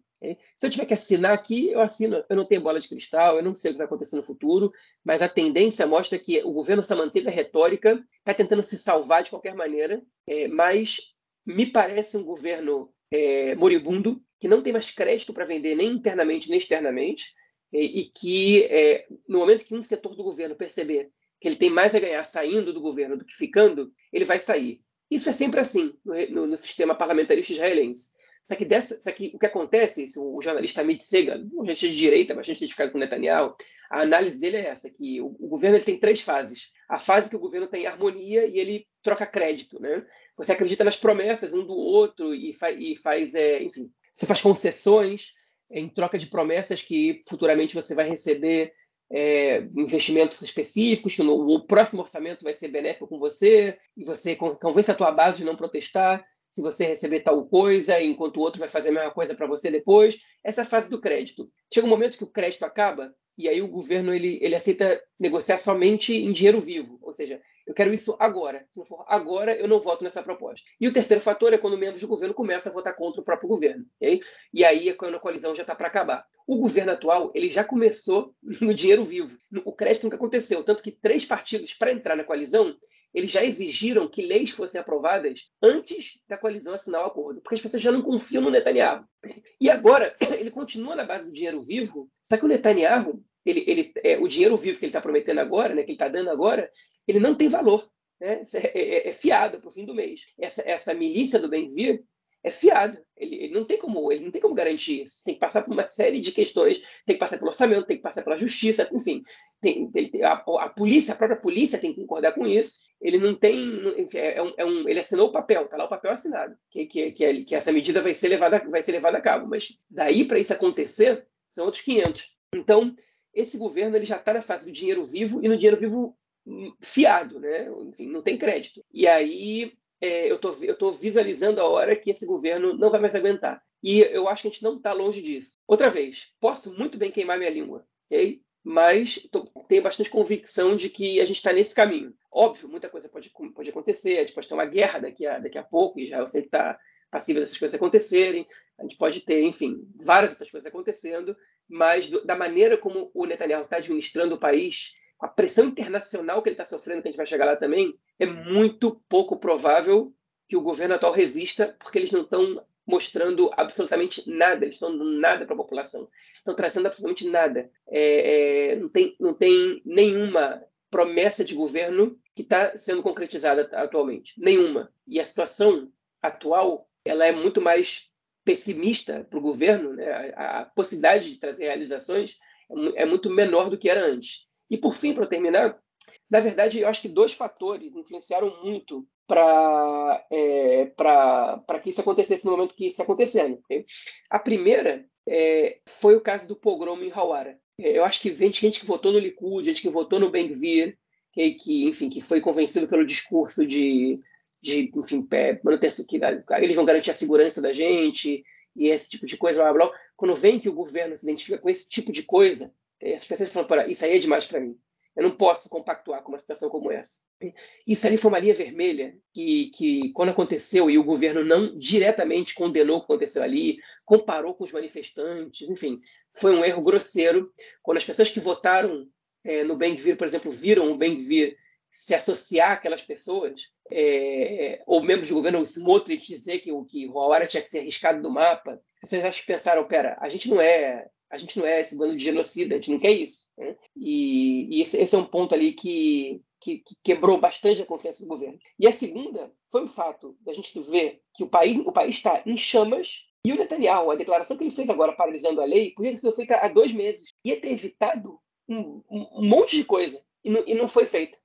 Se eu tiver que assinar aqui, eu assino. Eu não tenho bola de cristal, eu não sei o que vai acontecer no futuro, mas a tendência mostra que o governo só manteve a retórica, está tentando se salvar de qualquer maneira, é, mas me parece um governo é, moribundo, que não tem mais crédito para vender nem internamente nem externamente, é, e que é, no momento que um setor do governo perceber que ele tem mais a ganhar saindo do governo do que ficando, ele vai sair. Isso é sempre assim no, no, no sistema parlamentarista israelense. Só que, dessa, só que o que acontece, o jornalista Amit Segal, um gente de direita, bastante identificado com Netanyahu, a análise dele é essa, que o, o governo ele tem três fases. A fase que o governo tem harmonia e ele troca crédito. Né? Você acredita nas promessas um do outro e, fa e faz, é, enfim, você faz concessões em troca de promessas que futuramente você vai receber é, investimentos específicos, que no, o próximo orçamento vai ser benéfico com você, e você convence a tua base de não protestar, se você receber tal coisa, enquanto o outro vai fazer a mesma coisa para você depois. Essa fase do crédito. Chega um momento que o crédito acaba e aí o governo ele, ele aceita negociar somente em dinheiro vivo, ou seja, eu quero isso agora. Se não for agora, eu não voto nessa proposta. E o terceiro fator é quando membros do governo começam a votar contra o próprio governo. Okay? E aí é quando a coalizão já está para acabar. O governo atual ele já começou no dinheiro vivo. O crédito nunca aconteceu. Tanto que três partidos, para entrar na coalizão, eles já exigiram que leis fossem aprovadas antes da coalizão assinar o acordo, porque as pessoas já não confiam no Netanyahu. E agora, ele continua na base do dinheiro vivo, só que o Netanyahu, ele, ele, é, o dinheiro vivo que ele está prometendo agora, né, que ele está dando agora, ele não tem valor. Né? É, é, é fiado para o fim do mês. Essa, essa milícia do Ben-Gvir é fiado. Ele, ele, não tem como, ele não tem como garantir isso. Tem que passar por uma série de questões, tem que passar pelo orçamento, tem que passar pela justiça, enfim. Tem, a, a, polícia, a própria polícia tem que concordar com isso. Ele não tem, enfim, é um, é um, ele assinou o papel, tá lá o papel assinado, que, que, que, que essa medida vai ser levada, vai ser levada a cabo. Mas daí para isso acontecer são outros 500. Então esse governo ele já está na fase do dinheiro vivo e no dinheiro vivo hum, fiado, né? Enfim, não tem crédito. E aí é, eu estou visualizando a hora que esse governo não vai mais aguentar. E eu acho que a gente não está longe disso. Outra vez, posso muito bem queimar minha língua, ok? Mas tô, tenho bastante convicção de que a gente está nesse caminho. Óbvio, muita coisa pode, pode acontecer, a gente pode ter uma guerra daqui a, daqui a pouco, e sei que está passível dessas coisas acontecerem, a gente pode ter, enfim, várias outras coisas acontecendo, mas do, da maneira como o Netanyahu está administrando o país, a pressão internacional que ele está sofrendo, que a gente vai chegar lá também, é muito pouco provável que o governo atual resista, porque eles não estão mostrando absolutamente nada, eles estão dando nada para a população, estão trazendo absolutamente nada. É, é, não, tem, não tem nenhuma promessa de governo que está sendo concretizada atualmente, nenhuma. E a situação atual ela é muito mais pessimista para o governo, né? a, a, possibilidade de trazer realizações é, é muito menor do que era antes. E por fim, para terminar, na verdade, eu acho que dois fatores influenciaram muito para é, que isso acontecesse no momento que isso acontecendo. Okay? A primeira é, foi o caso do pogrom em Hawara. É, eu acho que gente, gente que votou no Likud, gente que votou no Ben-Gvir, que, que, enfim, que foi convencido pelo discurso de, de enfim, é, manutenção, que eles vão garantir a segurança da gente e esse tipo de coisa, blá, blá, blá. Quando vem que o governo se identifica com esse tipo de coisa, as pessoas falam, isso aí é demais para mim. Eu não posso compactuar com uma situação como essa. Isso ali foi uma linha vermelha que, que, quando aconteceu e o governo não diretamente condenou o que aconteceu ali, comparou com os manifestantes, enfim, foi um erro grosseiro. Quando as pessoas que votaram é, no Ben-Gvir, por exemplo, viram o Ben-Gvir se associar àquelas pessoas, é, ou membros do governo, o Smotrich dizer que o que Hawara tinha que ser arriscado do mapa, vocês acham que pensaram, pera, a gente não é a gente não é esse bando de genocida, a gente não quer isso. Né? E, e esse, esse, é um ponto ali que, que, que, quebrou bastante a confiança do governo. E a segunda foi o fato da gente ver que o país o país está em chamas e o Netanyahu, a declaração que ele fez agora paralisando a lei, podia ter sido feita há dois meses. Ia ter evitado um, um monte de coisa e não, e não foi feita.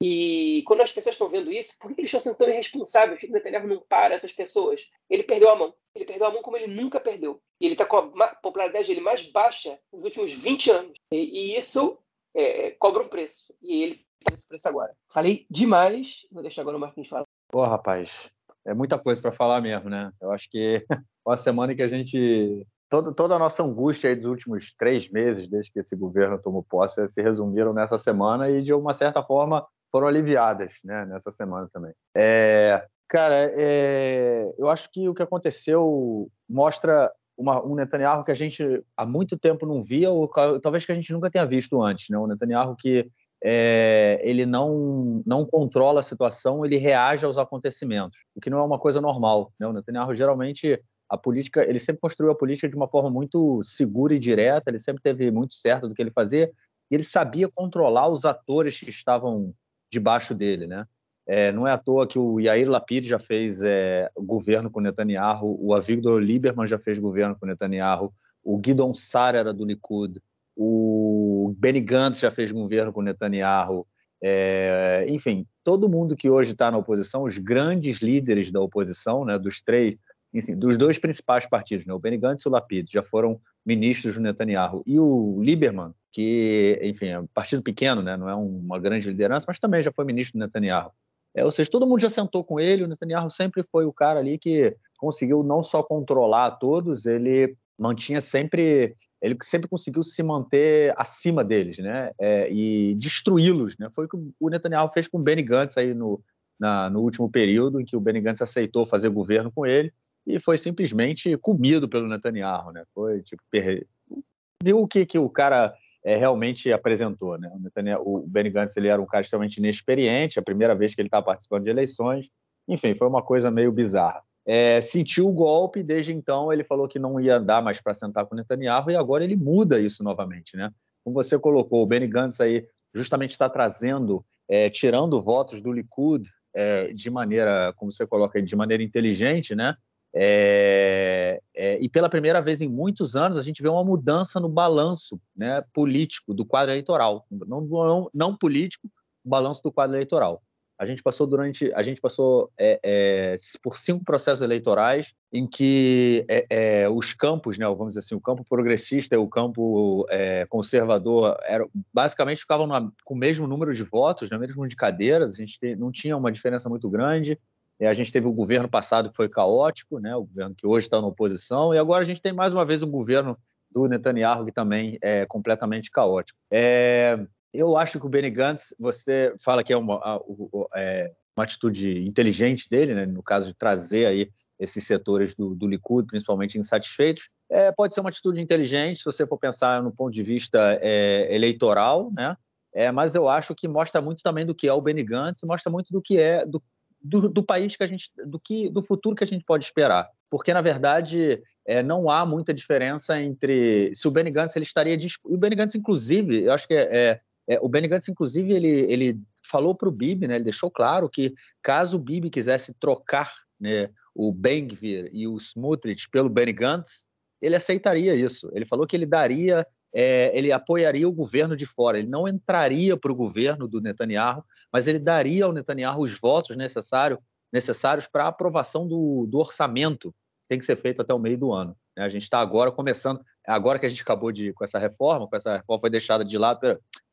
E quando as pessoas estão vendo isso, por que eles estão sendo tão irresponsáveis? Por que o Netanyahu não para essas pessoas? Ele perdeu a mão. Ele perdeu a mão como ele nunca perdeu. E ele está com a popularidade dele mais baixa nos últimos 20 anos. E, e isso é, cobra um preço. E ele está nesse preço agora. Falei demais. Vou deixar agora o Marquinhos falar. Pô, rapaz, é muita coisa para falar mesmo, né? Eu acho que uma semana que a gente toda, toda a nossa angústia dos últimos três meses, desde que esse governo tomou posse, se resumiram nessa semana e, de uma certa forma, foram aliviadas né, nessa semana também. É, cara, é, eu acho que o que aconteceu mostra uma, um Netanyahu que a gente há muito tempo não via, ou talvez que a gente nunca tenha visto antes. Né? Um Netanyahu que é, ele não, não controla a situação, ele reage aos acontecimentos, o que não é uma coisa normal. Né? O Netanyahu geralmente a política, ele sempre construiu a política de uma forma muito segura e direta, ele sempre teve muito certo do que ele fazia, e ele sabia controlar os atores que estavam debaixo dele, né? É, não é à toa que o Yair Lapid já fez é, governo com Netanyahu, o Avigdor Lieberman já fez governo com Netanyahu, o Guidon Sar era do Likud, o Benny Gantz já fez governo com Netanyahu, é, enfim, todo mundo que hoje está na oposição, os grandes líderes da oposição, né, dos três, enfim, dos dois principais partidos, né, o Benny Gantz e o Lapid, já foram ministros do Netanyahu. E o Lieberman, que, enfim, é um partido pequeno, né, não é uma grande liderança, mas também já foi ministro do Netanyahu. É, ou seja, todo mundo já sentou com ele, o Netanyahu sempre foi o cara ali que conseguiu não só controlar todos, ele mantinha sempre, ele sempre conseguiu se manter acima deles, né, é, e destruí-los, né, foi o que o Netanyahu fez com o Benny Gantz aí no, na, no último período, em que o Benny Gantz aceitou fazer governo com ele, e foi simplesmente comido pelo Netanyahu, né? Foi tipo viu o que que o cara é, realmente apresentou, né? O, o Benny Gantz ele era um cara extremamente inexperiente, a primeira vez que ele estava participando de eleições, enfim, foi uma coisa meio bizarra. É, sentiu o golpe, desde então ele falou que não ia dar mais para sentar com Netanyahu e agora ele muda isso novamente, né? Como você colocou, o Benny Gantz aí justamente está trazendo, é, tirando votos do Likud é, de maneira, como você coloca, de maneira inteligente, né? É, é, e pela primeira vez em muitos anos a gente vê uma mudança no balanço né, político do quadro eleitoral, não, não, não político, o balanço do quadro eleitoral. A gente passou durante, a gente passou é, é por cinco processos eleitorais em que é, é, os campos, né, vamos dizer assim, o campo progressista e o campo conservador, era, basicamente ficavam na, com o mesmo número de votos, né, mesmo número de cadeiras. A gente não tinha uma diferença muito grande. É, a gente teve o governo passado que foi caótico, né? o governo que hoje está na oposição, e agora a gente tem mais uma vez o governo do Netanyahu que também é completamente caótico. É, eu acho que o Benny Gantz, você fala que é uma, é uma atitude inteligente dele, né? no caso de trazer aí esses setores do, do Likud, principalmente insatisfeitos, é, pode ser uma atitude inteligente se você for pensar no ponto de vista é, eleitoral, né? É, mas eu acho que mostra muito também do que é o Benny Gantz, mostra muito do que é do, do, do, país que a gente, do que, do futuro que a gente pode esperar, porque na verdade é, não há muita diferença entre se o Benny Gantz ele estaria o Benny Gantz inclusive, eu acho que é, é, é o Benny Gantz inclusive ele, ele falou para o Bibi, né, ele deixou claro que caso o Bibi quisesse trocar né, o Ben-Gvir e o Smutrich pelo Benny Gantz, ele aceitaria isso. Ele falou que ele daria, é, ele apoiaria o governo de fora. Ele não entraria para o governo do Netanyahu, mas ele daria ao Netanyahu os votos necessário, necessários para a aprovação do, do orçamento que tem que ser feito até o meio do ano. Né? A gente está agora começando, agora que a gente acabou de com essa reforma, com essa reforma foi deixada de lado,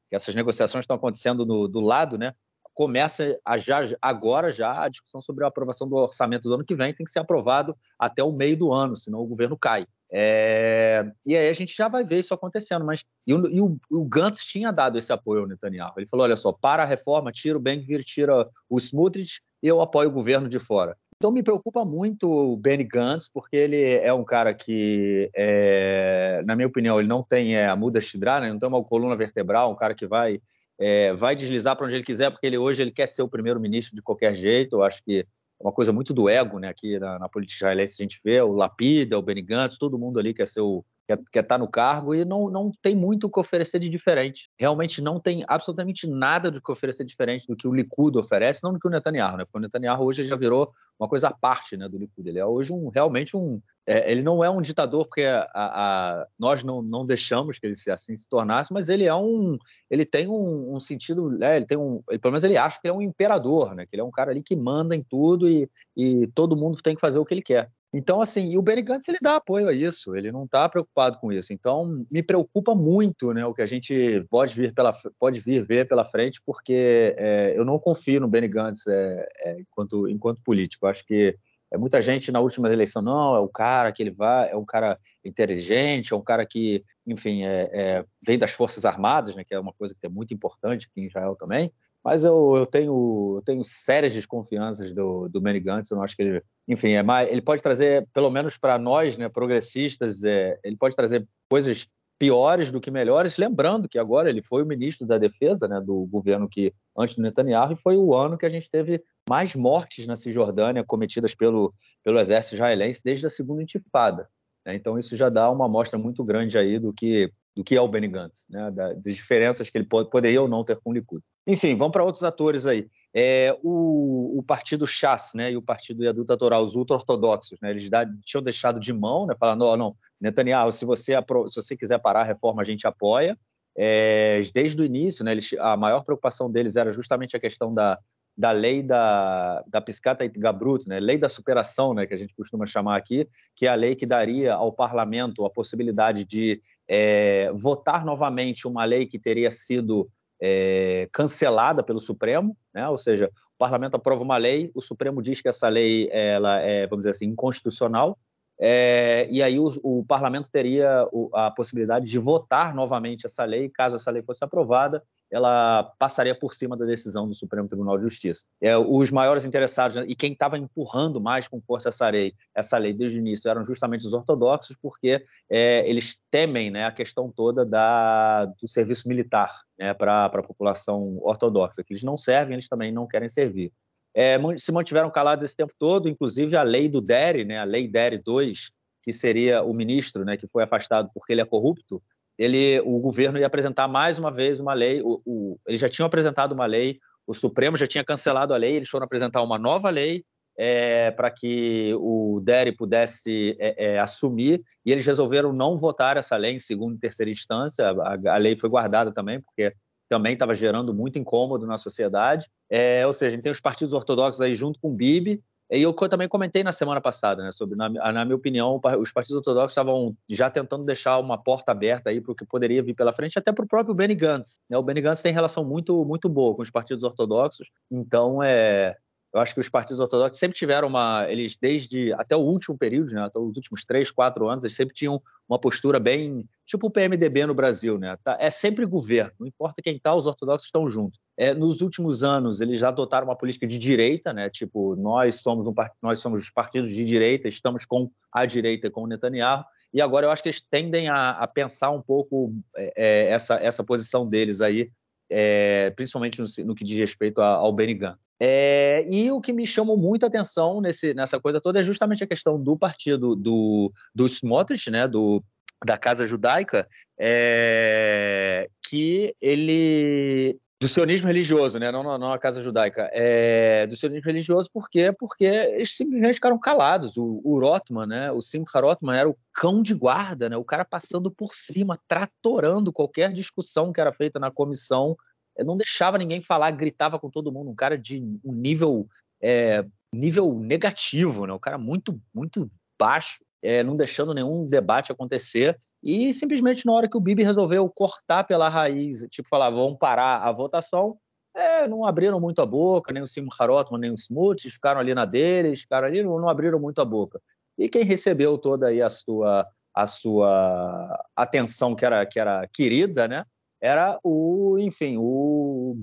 que essas negociações estão acontecendo no, do lado, né? começa a já, agora já a discussão sobre a aprovação do orçamento do ano que vem, tem que ser aprovado até o meio do ano, senão o governo cai. É, e aí a gente já vai ver isso acontecendo, mas e o, e o, o Gantz tinha dado esse apoio ao Netanyahu. Ele falou: olha só, para a reforma, tira o Ben-Gvir, tira o Smutrich, e eu apoio o governo de fora. Então me preocupa muito o Benny Gantz, porque ele é um cara que, é, na minha opinião, ele não tem é, a muda shidra, né? não tem uma coluna vertebral, um cara que vai é, vai deslizar para onde ele quiser, porque ele hoje ele quer ser o primeiro-ministro de qualquer jeito. Eu acho que uma coisa muito do ego, né? Aqui na, na política israelense a gente vê o Lapida, o Benny Gantz, todo mundo ali quer ser o quer, estar tá no cargo e não, não tem muito o que oferecer de diferente. Realmente não tem absolutamente nada de que oferecer diferente do que o Likud oferece, não do que o Netanyahu, né? Porque o Netanyahu hoje já virou uma coisa à parte né, do Likud. Ele é hoje um, realmente um. É, ele não é um ditador porque a, a, nós não, não deixamos que ele assim se tornasse, mas ele é um. Ele tem um, um sentido. Né, ele tem um. Ele, pelo menos ele acha que ele é um imperador, né? Que ele é um cara ali que manda em tudo e, e todo mundo tem que fazer o que ele quer. Então, assim, e o Benny Gantz ele dá apoio a isso, ele não está preocupado com isso. Então, me preocupa muito né, o que a gente pode vir, pela, pode vir ver pela frente, porque é, eu não confio no Benny Gantz é, é, enquanto, enquanto político. Acho que é muita gente na última eleição, não, é o cara que ele vai, é um cara inteligente, é um cara que, enfim, é, é, vem das Forças Armadas, né, que é uma coisa que é muito importante aqui em Israel também. Mas eu, eu, tenho, eu tenho sérias desconfianças do, do Benny Gantz. Eu não acho que ele, enfim, é mais, ele pode trazer, pelo menos para nós, né, progressistas, é, ele pode trazer coisas piores do que melhores. Lembrando que agora ele foi o ministro da Defesa, né, do governo que antes do Netanyahu, e foi o ano que a gente teve mais mortes na Cisjordânia cometidas pelo, pelo exército israelense desde a segunda intifada. Né? Então isso já dá uma amostra muito grande aí do que do que é o Benny Gantz, né? das diferenças que ele pode, poderia ou não ter com o Likud. Enfim, vamos para outros atores aí. É, o, o, partido Chas né, e o partido Yadut Torá, os ultra-ortodoxos, né, eles da, tinham deixado de mão, né, falando, oh, não, Netanyahu, se você, se você quiser parar a reforma, a gente apoia. É, desde o início, né, eles, a maior preocupação deles era justamente a questão da, da lei da, da Piscata Gabrut, né, lei da superação, né, que a gente costuma chamar aqui, que é a lei que daria ao parlamento a possibilidade de é, votar novamente uma lei que teria sido é, cancelada pelo Supremo, né? ou seja, o parlamento aprova uma lei, o Supremo diz que essa lei ela é, vamos dizer assim, inconstitucional, é, e aí o, o parlamento teria a possibilidade de votar novamente essa lei, caso essa lei fosse aprovada, ela passaria por cima da decisão do Supremo Tribunal de Justiça. É, os maiores interessados e quem estava empurrando mais com força essa lei, essa lei desde o início eram justamente os ortodoxos, porque é, eles temem né, a questão toda da, do serviço militar né, para a população ortodoxa, que eles não servem, eles também não querem servir. É, se mantiveram calados esse tempo todo, inclusive a lei do Dere, né, a lei Dere 2, que seria o ministro né, que foi afastado porque ele é corrupto, ele, o governo ia apresentar mais uma vez uma lei. O, o, eles já tinham apresentado uma lei, o Supremo já tinha cancelado a lei, eles foram apresentar uma nova lei é, para que o Dere pudesse é, é, assumir, e eles resolveram não votar essa lei em segunda e terceira instância. A, a lei foi guardada também, porque também estava gerando muito incômodo na sociedade. É, ou seja, tem os partidos ortodoxos aí junto com o Bibi, e eu também comentei na semana passada, né, sobre, na, na minha opinião, os partidos ortodoxos estavam já tentando deixar uma porta aberta aí para o que poderia vir pela frente, até para o próprio Benny Gantz. Né? O Benny Gantz tem relação muito, muito boa com os partidos ortodoxos, então é, eu acho que os partidos ortodoxos sempre tiveram uma. Eles, desde até o último período, né, até os últimos três, quatro anos, eles sempre tinham uma postura bem. Tipo o PMDB no Brasil, né? Tá, é sempre governo, não importa quem está, os ortodoxos estão juntos. É, nos últimos anos, eles já adotaram uma política de direita, né? Tipo, nós somos, um, nós somos os partidos de direita, estamos com a direita, com o Netanyahu. E agora eu acho que eles tendem a, a pensar um pouco é, é essa, essa posição deles aí é, principalmente no, no, que diz respeito ao Benny Gantz. É, e o que me chamou muito a atenção nesse, nessa coisa toda é justamente a questão do partido do, do Smotrich, né, do, da Casa Judaica, é, que ele do sionismo religioso, né? não, não, não a casa judaica, é, do sionismo religioso, por quê? Porque eles simplesmente ficaram calados. O, o Rotman, né? o Simcha Rotman, era o cão de guarda, né? o cara passando por cima, tratorando qualquer discussão que era feita na comissão, não deixava ninguém falar, gritava com todo mundo, um cara de um nível, é, nível negativo, né? um cara muito, muito baixo é, não deixando nenhum debate acontecer. E simplesmente na hora que o Bibi resolveu cortar pela raiz, tipo, falar, vamos parar a votação, é, não abriram muito a boca, nem o Simon Rotman, nem o Smuts, ficaram ali na deles, ficaram ali, não, não abriram muito a boca. E quem recebeu toda aí a sua, a sua atenção, que era, que era querida, né, era o, enfim, o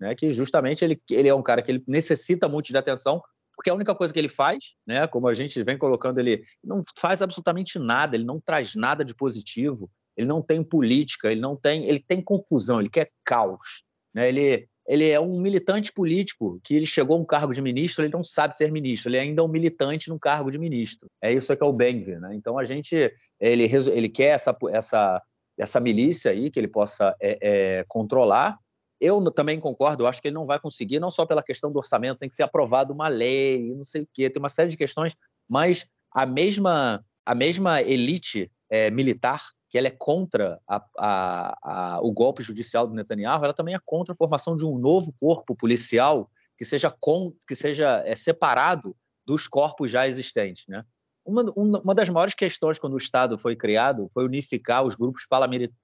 né, que justamente ele, ele é um cara que ele necessita muito de atenção, porque a única coisa que ele faz, né, como a gente vem colocando, ele não faz absolutamente nada, ele não traz nada de positivo, ele não tem política, ele não tem, ele tem confusão, ele quer caos, né? Ele ele é um militante político que ele chegou a um cargo de ministro, ele não sabe ser ministro, ele ainda é um militante no cargo de ministro. É isso que é o Benvir, né? Então a gente ele ele quer essa essa essa milícia aí que ele possa é, é, controlar eu também concordo, acho que ele não vai conseguir, não só pela questão do orçamento, tem que ser aprovada uma lei, não sei o quê, tem uma série de questões, mas a mesma, a mesma elite é, militar, que ela é contra a, a, a, o golpe judicial do Netanyahu, ela também é contra a formação de um novo corpo policial que seja, com, que seja é, separado dos corpos já existentes. Né? Uma, uma das maiores questões quando o Estado foi criado foi unificar os grupos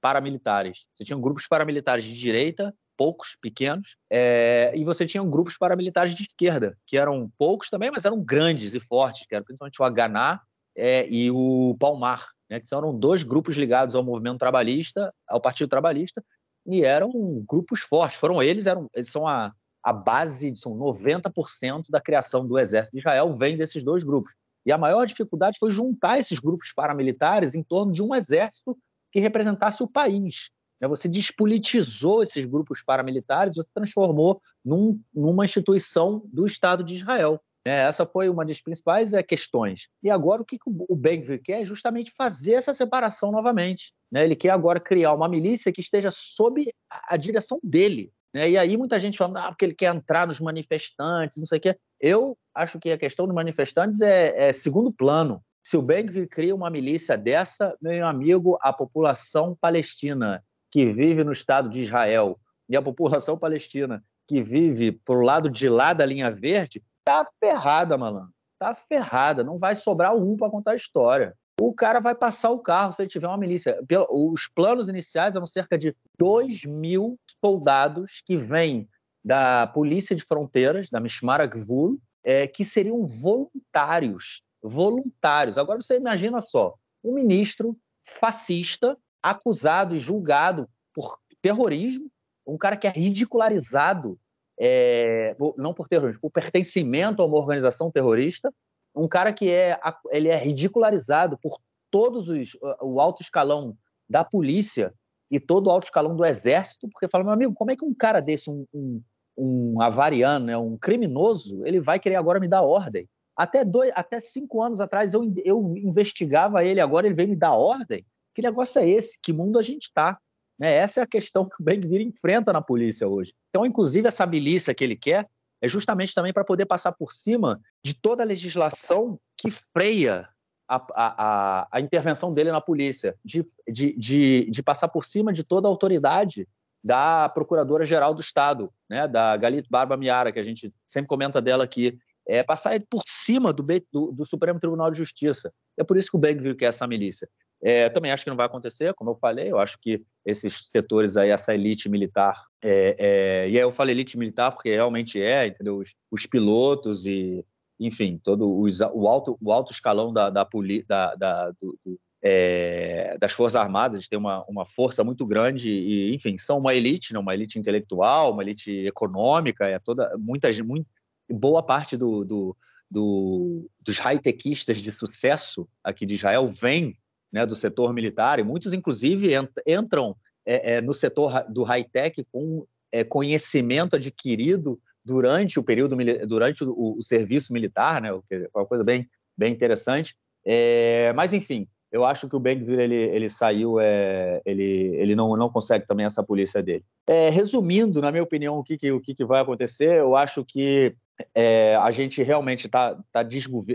paramilitares. Você tinha grupos paramilitares de direita poucos, pequenos, é, e você tinha grupos paramilitares de esquerda, que eram poucos também, mas eram grandes e fortes, que eram principalmente o Haganá é, e o Palmar, né, que eram dois grupos ligados ao movimento trabalhista, ao Partido Trabalhista, e eram grupos fortes. Foram eles, eram, eles são a, a base, são 90% da criação do exército de Israel vem desses dois grupos. E a maior dificuldade foi juntar esses grupos paramilitares em torno de um exército que representasse o país. Né? Você despolitizou esses grupos paramilitares, você transformou num, numa instituição do Estado de Israel. Né? Essa foi uma das principais é, questões. E agora o que o Ben quer é justamente fazer essa separação novamente. Né? Ele quer agora criar uma milícia que esteja sob a direção dele. Né? E aí muita gente falando ah, porque ele quer entrar nos manifestantes, não sei o quê. Eu acho que a questão dos manifestantes é, é segundo plano. Se o Ben cria uma milícia dessa, meu amigo, a população palestina que vive no Estado de Israel e a população palestina que vive pro lado de lá da linha verde, tá ferrada, malandro. Tá ferrada. Não vai sobrar um para contar a história. O cara vai passar o carro se ele tiver uma milícia. Os planos iniciais eram cerca de 2 mil soldados que vêm da Polícia de Fronteiras, da Mishmar Gvul, é, que seriam voluntários. Voluntários. Agora você imagina só, um ministro fascista acusado e julgado por terrorismo, um cara que é ridicularizado, é, não por terrorismo, por pertencimento a uma organização terrorista, um cara que é, ele é ridicularizado por todos os o alto escalão da polícia e todo o alto escalão do exército, porque fala, meu amigo, como é que um cara desse, um, um, um avariano, né, um criminoso, ele vai querer agora me dar ordem? Até, dois, até cinco anos atrás eu, eu investigava ele, agora ele vem me dar ordem? Que negócio é esse? Que mundo a gente está? Né? Essa é a questão que o Ben-Gvir enfrenta na polícia hoje. Então, inclusive, essa milícia que ele quer é justamente também para poder passar por cima de toda a legislação que freia a, a, a, intervenção dele na polícia, de, de, de, de, passar por cima de toda a autoridade da Procuradora-Geral do Estado, né, da Galit Barba Miara, que a gente sempre comenta dela aqui, é passar por cima do, do, do Supremo Tribunal de Justiça. É por isso que o Ben-Gvir quer essa milícia. É, também acho que não vai acontecer, como eu falei, eu acho que esses setores aí, essa elite militar, é, é, e aí eu falo elite militar porque realmente é, entendeu? Os, os pilotos e, enfim, todo os, o, alto, o alto escalão da, da, da, da do, do, é, das Forças Armadas, tem uma, uma força muito grande e, enfim, são uma elite, né? uma elite intelectual, uma elite econômica, é toda, muita, muito, boa parte do, do, do dos high-techistas de sucesso aqui de Israel vem né, do setor militar, e muitos, inclusive, entram é, é, no setor do high-tech com é, conhecimento adquirido durante o período, durante o, o serviço militar, né, que é uma coisa bem, bem interessante. É, mas, enfim, eu acho que o Ben-Gvir ele, ele saiu, é, ele, ele não, não consegue também essa polícia dele. É, resumindo, na minha opinião, o que, que, o que, que vai acontecer, eu acho que é, a gente realmente está tá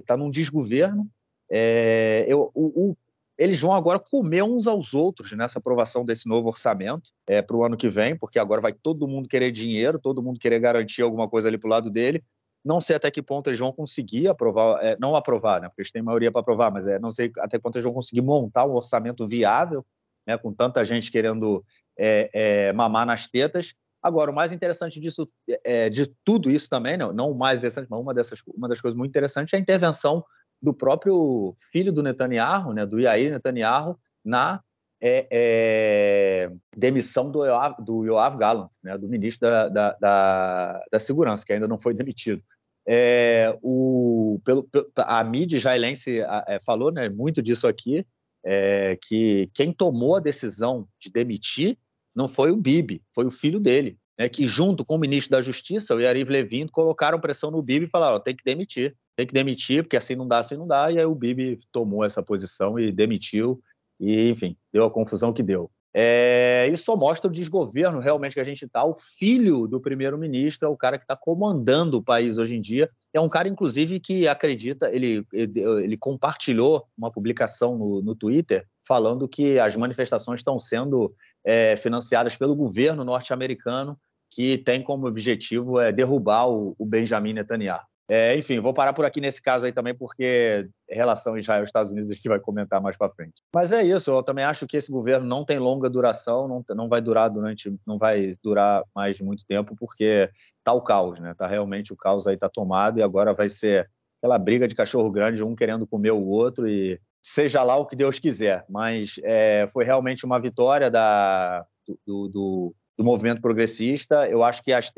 tá num desgoverno. É, eu, o, o, eles vão agora comer uns aos outros nessa aprovação desse novo orçamento é, para o ano que vem, porque agora vai todo mundo querer dinheiro, todo mundo querer garantir alguma coisa ali para o lado dele. Não sei até que ponto eles vão conseguir aprovar, é, não aprovar, né, porque eles têm maioria para aprovar, mas é, não sei até quanto eles vão conseguir montar um orçamento viável, né, com tanta gente querendo é, é mamar nas tetas. Agora, o mais interessante disso, é, de tudo isso também, não, não o mais interessante, mas uma, dessas, uma das coisas muito interessantes é a intervenção do próprio filho do Netanyahu, né, do Yair Netanyahu, na é, é, demissão do Yoav, do Yoav Gallant, né, do ministro da, da, da, da, Segurança, que ainda não foi demitido. É, o, pelo, a mídia israelense é, falou né, muito disso aqui, é, que quem tomou a decisão de demitir não foi o Bibi, foi o filho dele, né, que junto com o ministro da Justiça, o Yariv Levin, colocaram pressão no Bibi e falaram, tem que demitir, tem que demitir, porque assim não dá, assim não dá, e aí o Bibi tomou essa posição e demitiu, e enfim, deu a confusão que deu. É, isso só mostra o desgoverno realmente que a gente está. O filho do primeiro-ministro é o cara que está comandando o país hoje em dia. É um cara, inclusive, que acredita, ele, ele, compartilhou uma publicação no, no, Twitter falando que as manifestações estão sendo é, financiadas pelo governo norte-americano, que tem como objetivo é, derrubar o, o Benjamin Netanyahu. É, enfim, vou parar por aqui nesse caso aí também, porque relação Israel-Estados Unidos a gente vai comentar mais para frente. Mas é isso, eu também acho que esse governo não tem longa duração, não, não vai durar durante, não vai durar mais muito tempo, porque tá o caos, né? Tá realmente o caos aí tá tomado e agora vai ser aquela briga de cachorro grande, um querendo comer o outro e seja lá o que Deus quiser. Mas é, foi realmente uma vitória da, do, do, do movimento progressista. Eu acho que as,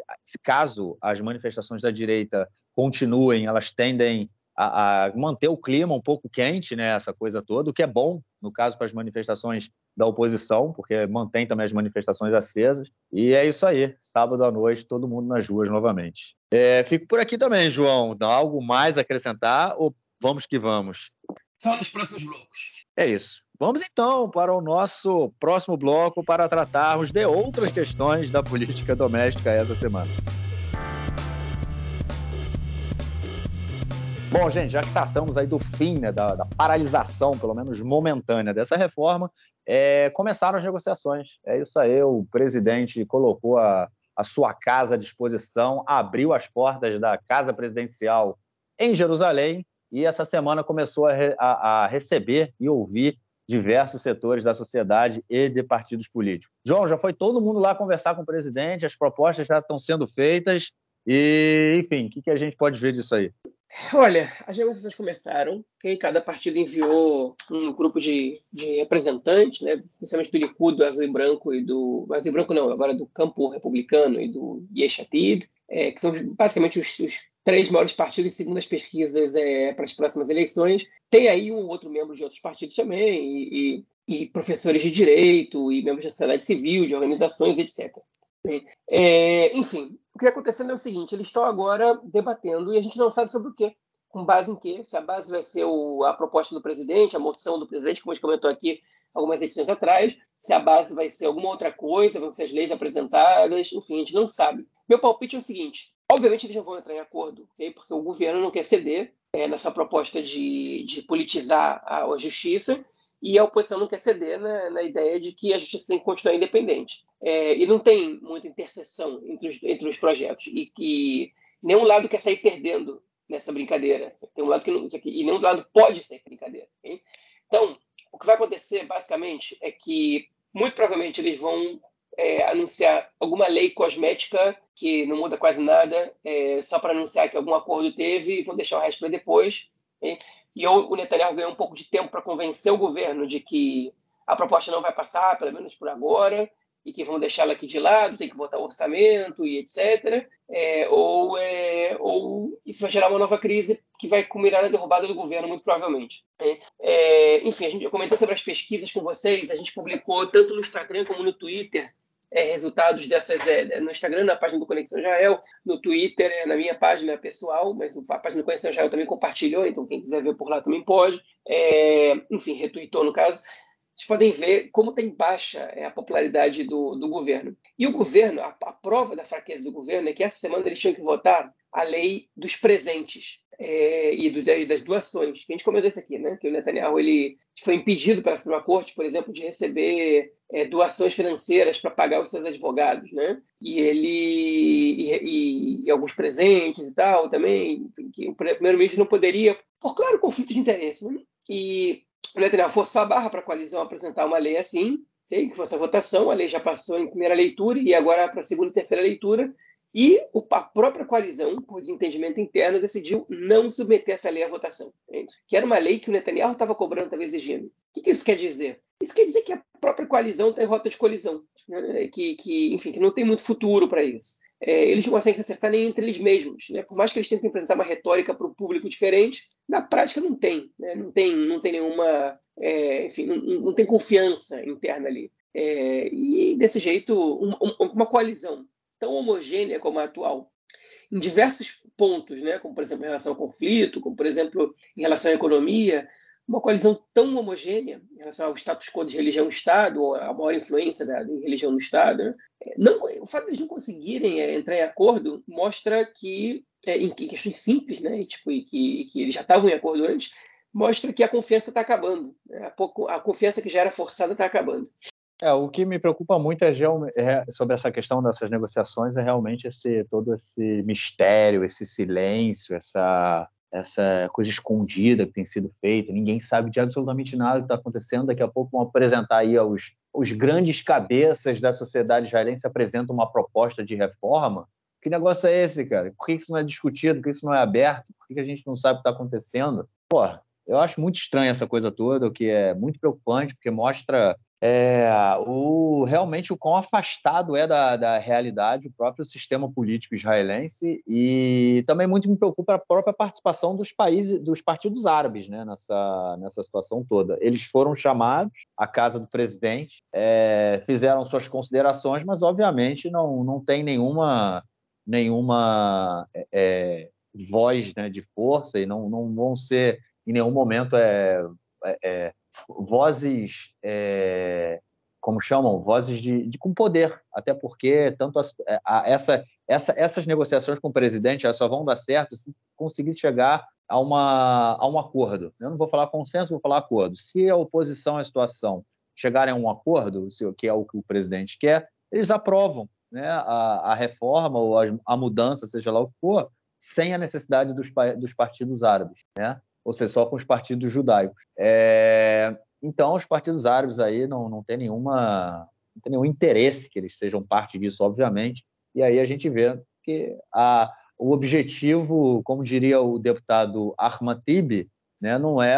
caso as manifestações da direita continuem, elas tendem a, a, manter o clima um pouco quente, né, essa coisa toda, o que é bom, no caso, para as manifestações da oposição, porque mantém também as manifestações acesas. E é isso aí, sábado à noite, todo mundo nas ruas novamente. É, fico por aqui também, João. Dá algo mais a acrescentar ou vamos que vamos? Nos próximos blocos. É isso. Vamos então para o nosso próximo bloco para tratarmos de outras questões da política doméstica essa semana. Bom, gente, já que tratamos aí do fim, né, da, da paralisação, pelo menos momentânea, dessa reforma, é, começaram as negociações. É isso aí, o presidente colocou a, a sua casa à disposição, abriu as portas da casa presidencial em Jerusalém e essa semana começou a, a, a receber e ouvir diversos setores da sociedade e de partidos políticos. João, já foi todo mundo lá conversar com o presidente, as propostas já estão sendo feitas e, enfim, o que, que a gente pode ver disso aí? Olha, as negociações começaram, okay? cada partido enviou um grupo de, de representantes, né, principalmente do Likud, do Azul e Branco e do... Azul e Branco não, agora do Campo Republicano e do Yeshatid, é, que são basicamente os, os, três maiores partidos segundo as pesquisas é, para as próximas eleições. Tem aí um outro membro de outros partidos também, e, e, e professores de direito, e membros da sociedade civil, de organizações, etc. É, enfim, o que está acontecendo é o seguinte: eles estão agora debatendo e a gente não sabe sobre o quê. Com base em quê? Se a base vai ser o, a proposta do presidente, a moção do presidente, como a gente comentou aqui algumas edições atrás, se a base vai ser alguma outra coisa, vão ser as leis apresentadas, enfim, a gente não sabe. Meu palpite é o seguinte: obviamente eles não vão entrar em acordo, okay? porque o governo não quer ceder é, nessa proposta de, de politizar a, a justiça e a oposição não quer ceder na, na, ideia de que a justiça tem que continuar independente. É, e não tem muita interseção entre os, entre os projetos, e que nenhum lado quer sair perdendo nessa brincadeira. Tem um lado que não, e nenhum lado pode ser brincadeira. Okay? Então, o que vai acontecer, basicamente, é que, muito provavelmente, eles vão é, anunciar alguma lei cosmética que não muda quase nada, é, só para anunciar que algum acordo teve e vão deixar o resto para depois. Okay? E o Netanyahu ganhou um pouco de tempo para convencer o governo de que a proposta não vai passar, pelo menos por agora, e que vão deixá-la aqui de lado, tem que votar o orçamento e etc. É, ou, é, ou isso vai gerar uma nova crise que vai culminar na derrubada do governo, muito provavelmente. É, é enfim, a gente, eu comentei sobre as pesquisas com vocês, a gente publicou tanto no Instagram como no Twitter é, resultados dessas é, no Instagram, na página do Conexão Israel, no Twitter, é, na minha página pessoal, mas a página do Conexão Israel também compartilhou, então quem quiser ver por lá também pode. é, enfim, retuitou no caso, vocês podem ver como tem baixa é, a popularidade do, do governo. E o governo, a, a, prova da fraqueza do governo é que essa semana eles tinham que votar a lei dos presentes é, e do, das doações. A gente comentou isso aqui, né? Que o Netanyahu ele foi impedido pela Suprema Corte, por exemplo, de receber é, doações financeiras para pagar os seus advogados, né? E ele e, e, e alguns presentes e tal também, que o primeiro-ministro não poderia, por claro conflito de interesse, né? E o Netanyahu forçou a barra para a coalizão apresentar uma lei assim, que fosse a votação, a lei já passou em primeira leitura e agora para a segunda e terceira leitura, e a própria coalizão, por desentendimento interno, decidiu não submeter essa lei à votação. Que era uma lei que o Netanyahu estava cobrando, estava exigindo. O que, isso quer dizer? Isso quer dizer que a própria coalizão está em rota de colisão, né? que, que, enfim, que não tem muito futuro para isso. É, eles não conseguem se acertar nem entre eles mesmos. Né? Por mais que eles tentem apresentar uma retórica para um público diferente, na prática não tem. Né? Não, tem não tem nenhuma. É, enfim, não, não, tem confiança interna ali. É, e desse jeito, um, um, uma coalizão tão homogênea como a atual, em diversos pontos, né, como por exemplo em relação ao conflito, como por exemplo em relação à economia, uma coalizão tão homogênea em relação ao status quo de religião-Estado, ou a maior influência da, religião no Estado, né? não, o fato de eles não conseguirem é, entrar em acordo mostra que, é, em, em, questões simples, né, e, tipo, e que, que eles já estavam em acordo antes, mostra que a confiança está acabando. Né? A, pouco, a confiança que já era forçada está acabando. É, o que me preocupa muito é, é, sobre essa questão dessas negociações é realmente esse todo esse mistério, esse silêncio, essa essa coisa escondida que tem sido feita. Ninguém sabe de absolutamente nada que está acontecendo. Daqui a pouco vão apresentar aí os, os grandes cabeças da sociedade israelense apresentam uma proposta de reforma. Que negócio é esse, cara? Por que isso não é discutido? Por que isso não é aberto? Por que a gente não sabe o que está acontecendo? Pô, eu acho muito estranho essa coisa toda, o que é muito preocupante, porque mostra é, o, realmente o quão afastado é da, da realidade o próprio sistema político israelense e também muito me preocupa a própria participação dos países, dos partidos árabes né, nessa, nessa situação toda. Eles foram chamados à casa do presidente, é, fizeram suas considerações, mas obviamente não, não tem nenhuma, nenhuma é, é voz né, de força e não, não vão ser em nenhum momento é, é, é vozes, é, como chamam, vozes de, de, com poder, até porque tanto as, é, a, essa, essa, essas negociações com o presidente só vão dar certo se conseguir chegar a, uma, a um acordo. Eu não vou falar consenso, vou falar acordo. Se a oposição à situação chegarem a um acordo, que é o que o presidente quer, eles aprovam né, a, a reforma ou a, a mudança, seja lá o que for, sem a necessidade dos, dos partidos árabes. Né? Ou seja, só com os partidos judaicos. É, então, os partidos árabes aí não, não tem nenhuma não tem nenhum interesse que eles sejam parte disso, obviamente. E aí a gente vê que a, o objetivo, como diria o deputado Ahmad Tibi, né, não é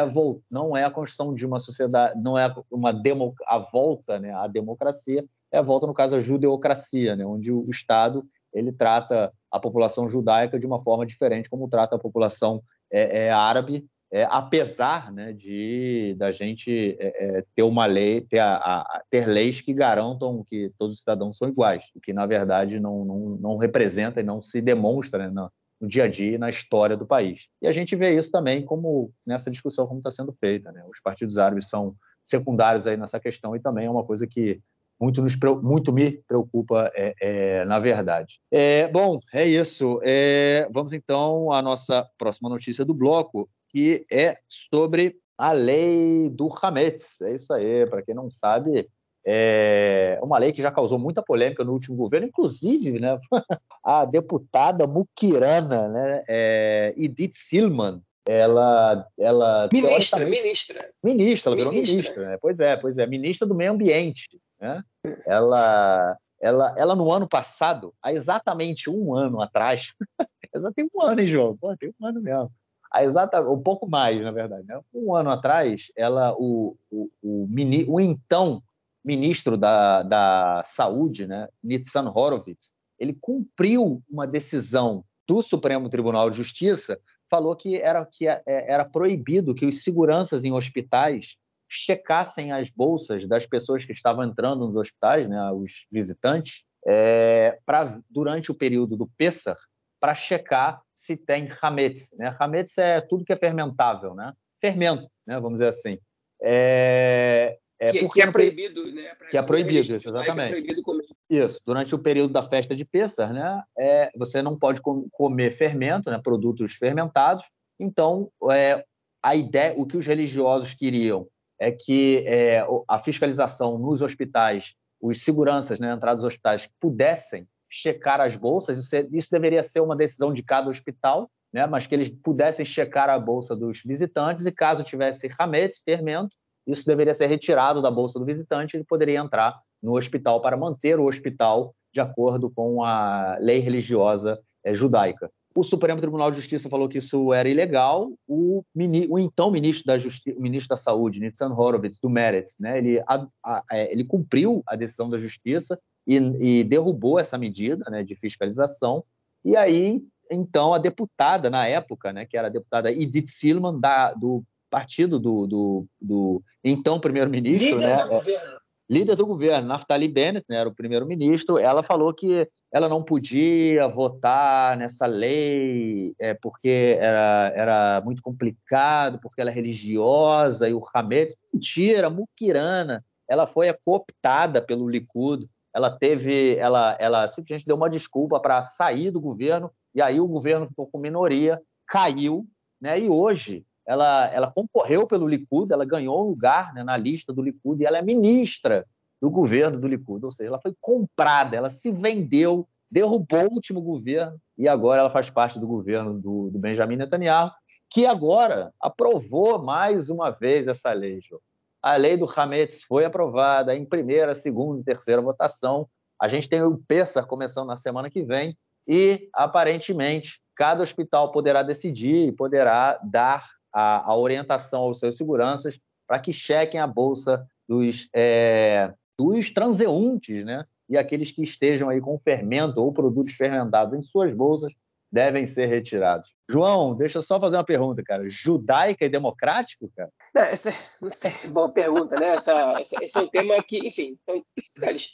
não é a construção de uma sociedade, não é uma demo, a volta, né, à democracia, é a volta no caso à judeocracia, né, onde o Estado ele trata a população judaica de uma forma diferente como trata a população é, é, árabe é, apesar né, de da gente é, é, ter uma lei, ter, a, a, ter leis que garantam que todos os cidadãos são iguais, o que na verdade não, não, não representa e não se demonstra né, no, no, dia a dia e na história do país. E a gente vê isso também como nessa discussão como está sendo feita. Né? Os partidos árabes são secundários aí nessa questão e também é uma coisa que muito, nos, muito me preocupa, é, é, na verdade. É, bom, é isso. É, vamos então à nossa próxima notícia do bloco que é sobre a lei do Hametz. É isso aí, para quem não sabe, é uma lei que já causou muita polêmica no último governo, inclusive né, a deputada mukirana né, é, Edith Silman, ela, ela ministra, ministra, ministra, ela virou ministra, ministra né? pois é, pois é, ministra do meio ambiente, né? Ela, ela, ela no ano passado, há exatamente um ano atrás, já tem um ano, hein, João? Pô, tem um ano mesmo há exata, um pouco mais, na verdade. Né? Um ano atrás, ela, o, o, o, mini, o então ministro da, da Saúde, né, Nitzan Horowitz, ele cumpriu uma decisão do Supremo Tribunal de Justiça, falou que era, que é, era proibido que os seguranças em hospitais checassem as bolsas das pessoas que estavam entrando nos hospitais, né, os visitantes, é, pra, durante o período do Pessar, para checar se tem hametz. Né? Hametz é tudo que é fermentável, né? fermento, né? Vamos dizer assim. É, é que, que, é proibido, né? Que é proibido, isso, exatamente. É proibido comer. Isso. Durante o período da festa de Pessah, né? É, você não pode comer fermento, né? Produtos fermentados. Então, é, a ideia, o que os religiosos queriam é que é, a fiscalização nos hospitais, os seguranças, né, entradas dos hospitais, pudessem checar as bolsas. Isso, é, isso deveria ser uma decisão de cada hospital, né, mas que eles pudessem checar a bolsa dos visitantes e caso tivesse hametz, fermento, isso deveria ser retirado da bolsa do visitante e ele poderia entrar no hospital para manter o hospital de acordo com a lei religiosa é, judaica. O Supremo Tribunal de Justiça falou que isso era ilegal. O, o então ministro da, Justi ministro da Saúde, Nitzan Horowitz, do Meretz, né, ele, a, a, é, ele cumpriu a decisão da Justiça e, e derrubou essa medida né, de fiscalização. E aí, então, a deputada, na época, né, que era a deputada Edith Silman, da, do partido do, do, do então primeiro-ministro, né? É, líder do governo, Naftali Bennett, né, era o primeiro-ministro, ela falou que ela não podia votar nessa lei é, porque era, era muito complicado, porque ela é religiosa e o Hamed. Mentira, Mukirana. Ela foi cooptada pelo Likud. Ela teve, ela, ela simplesmente deu uma desculpa para sair do governo e aí o governo ficou com minoria, caiu, né? E hoje ela, ela concorreu pelo Likud, ela ganhou um lugar né, na lista do Likud e ela é ministra do governo do Likud, ou seja, ela foi comprada, ela se vendeu, derrubou o último governo e agora ela faz parte do governo do, do Benjamin Netanyahu, que agora aprovou mais uma vez essa lei. João. A lei do Hametz foi aprovada em primeira, segunda e terceira votação. A gente tem o PESA começando na semana que vem e, aparentemente, cada hospital poderá decidir e poderá dar a, a orientação aos seus seguranças para que chequem a bolsa dos, é, dos transeuntes, né? E aqueles que estejam aí com fermento ou produtos fermentados em suas bolsas devem ser retirados. João, deixa eu só fazer uma pergunta, cara. Judaica e democrático, cara? Não, essa, não sei, boa pergunta, né? Essa, essa, esse é um tema que, enfim, então,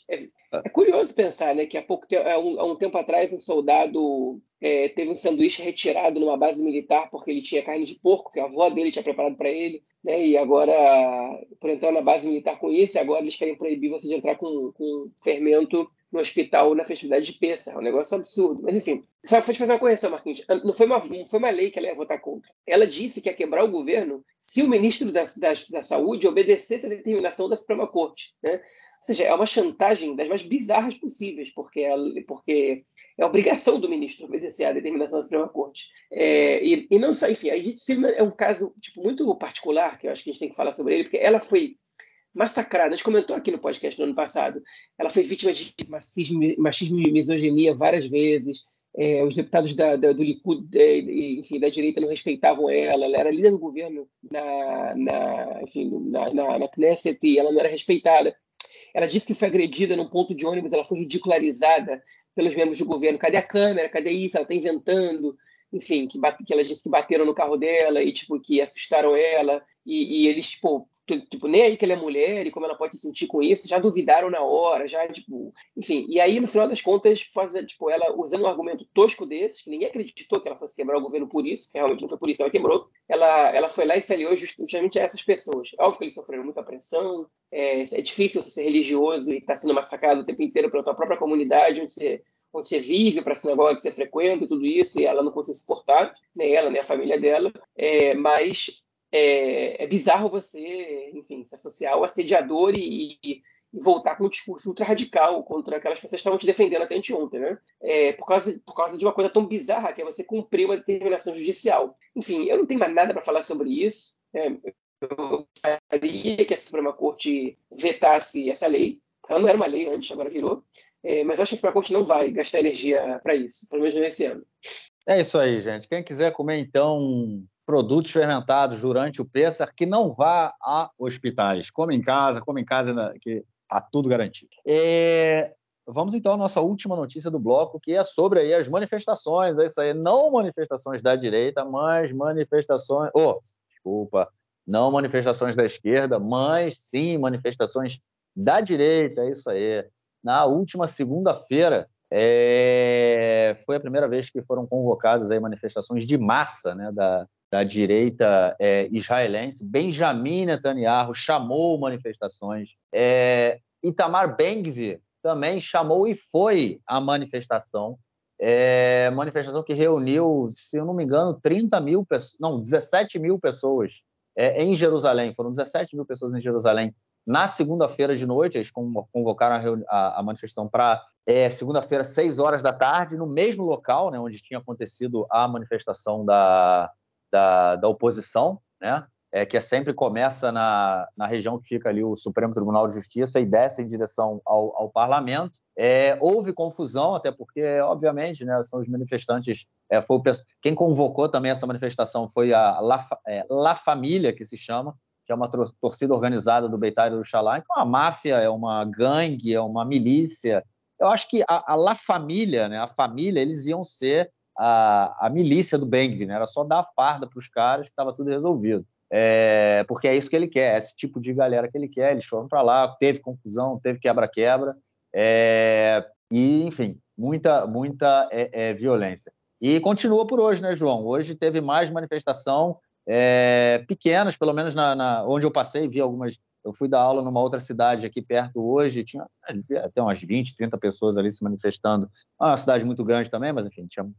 é, é, curioso pensar, né? Que há pouco tempo, há um, há um tempo atrás, um soldado é, teve um sanduíche retirado numa base militar porque ele tinha carne de porco, que a avó dele tinha preparado para ele, né? E agora, por entrar na base militar com isso, agora eles querem proibir você de entrar com, com fermento no hospital na festividade de Pêssar. É um negócio absurdo. Mas, enfim, só foi fazer uma correção, Marquinhos. Não foi uma, não foi uma lei que ela ia votar contra. Ela disse que ia quebrar o governo se o ministro da, da, da Saúde obedecesse a determinação da Suprema Corte. Né? Ou seja, é uma chantagem das mais bizarras possíveis, porque é, porque é obrigação do ministro obedecer à determinação da Suprema Corte. É, e, e, não só, enfim, a Edith é um caso tipo, muito particular, que eu acho que a gente tem que falar sobre ele, porque ela foi massacrada. A gente comentou aqui no podcast no ano passado. Ela foi vítima de machismo, machismo e misoginia várias vezes. É, os deputados da, da, do Likud, é, enfim, da direita não respeitavam ela. Ela era líder do governo na, na, enfim, na, na, na Knesset e ela não era respeitada. Ela disse que foi agredida num ponto de ônibus, ela foi ridicularizada pelos membros do governo. Cadê a câmera? Cadê isso? Ela está inventando. Enfim, que, bate, que ela disse que bateram no carro dela e tipo que assustaram ela. E, e, eles, tipo, tipo, nem aí que ela é mulher e como ela pode se sentir com isso, já duvidaram na hora, já, tipo, enfim. E aí, no final das contas, faz, tipo, ela usando um argumento tosco desses, que ninguém acreditou que ela fosse quebrar o governo por isso, realmente não foi por isso ela quebrou, ela, ela foi lá e se aliou justamente a essas pessoas. É óbvio que eles sofreram muita pressão, é, é difícil você ser religioso e estar tá sendo massacrado o tempo inteiro pela tua própria comunidade, onde você onde você vive, para a sinagoga que você frequenta e tudo isso, e ela não consegue suportar, nem ela, nem a família dela, é, mas é, é bizarro você, enfim, se associar ao assediador e, e, voltar com um discurso ultra radical contra aquelas pessoas que estavam te defendendo até anteontem, né? É, por, causa, por causa de uma coisa tão bizarra que é você cumprir uma determinação judicial. Enfim, eu não tenho mais nada para falar sobre isso. É, eu gostaria que a Suprema Corte vetasse essa lei. Ela não era uma lei antes, agora virou. É, mas acho que a Suprema Corte não vai gastar energia para isso, pelo menos nesse ano. É isso aí, gente. Quem quiser comer, então, produtos fermentados durante o Pessar, que não vá a hospitais. Come em casa, come em casa, né, que está tudo garantido. É... Vamos então à nossa última notícia do bloco, que é sobre aí as manifestações, é isso aí, não manifestações da direita, mas manifestações, oh, desculpa, não manifestações da esquerda, mas sim manifestações da direita, é isso aí. Na última segunda-feira, é... foi a primeira vez que foram convocadas aí manifestações de massa né, da, da direita é, israelense, Benjamin Netanyahu, chamou manifestações. É, Itamar Ben-Gvir também chamou e foi à manifestação. É, manifestação que reuniu, se eu não me engano, 30 mil pessoas, não, 17 mil pessoas em Jerusalém. Foram 17 mil pessoas em Jerusalém na segunda-feira de noite. Eles convocaram a, a, a manifestação para é, segunda-feira, 6 horas da tarde, no mesmo local né, onde tinha acontecido a manifestação da, da, da oposição, né? é, que é sempre começa na, na região que fica ali o Supremo Tribunal de Justiça e desce em direção ao, ao parlamento. É, houve confusão, até porque, obviamente, né, são os manifestantes. É, foi o, quem convocou também essa manifestação foi a La, é, La Família, que se chama, que é uma torcida organizada do Beitar e do Xalá. Então, a máfia é uma gangue, é uma milícia. Eu acho que a, a La Família, né, a família, eles iam ser a, a milícia do Beng, né? era só dar a farda para os caras que estava tudo resolvido é, porque é isso que ele quer, é esse tipo de galera que ele quer. Eles foram para lá, teve confusão, teve quebra-quebra, é, e enfim, muita, muita é, é, violência. E continua por hoje, né, João? Hoje teve mais manifestação é, pequenas, pelo menos na, na, onde eu passei, vi algumas. Eu fui dar aula numa outra cidade aqui perto hoje, tinha até umas 20, 30 pessoas ali se manifestando. É uma cidade muito grande também, mas enfim, tinha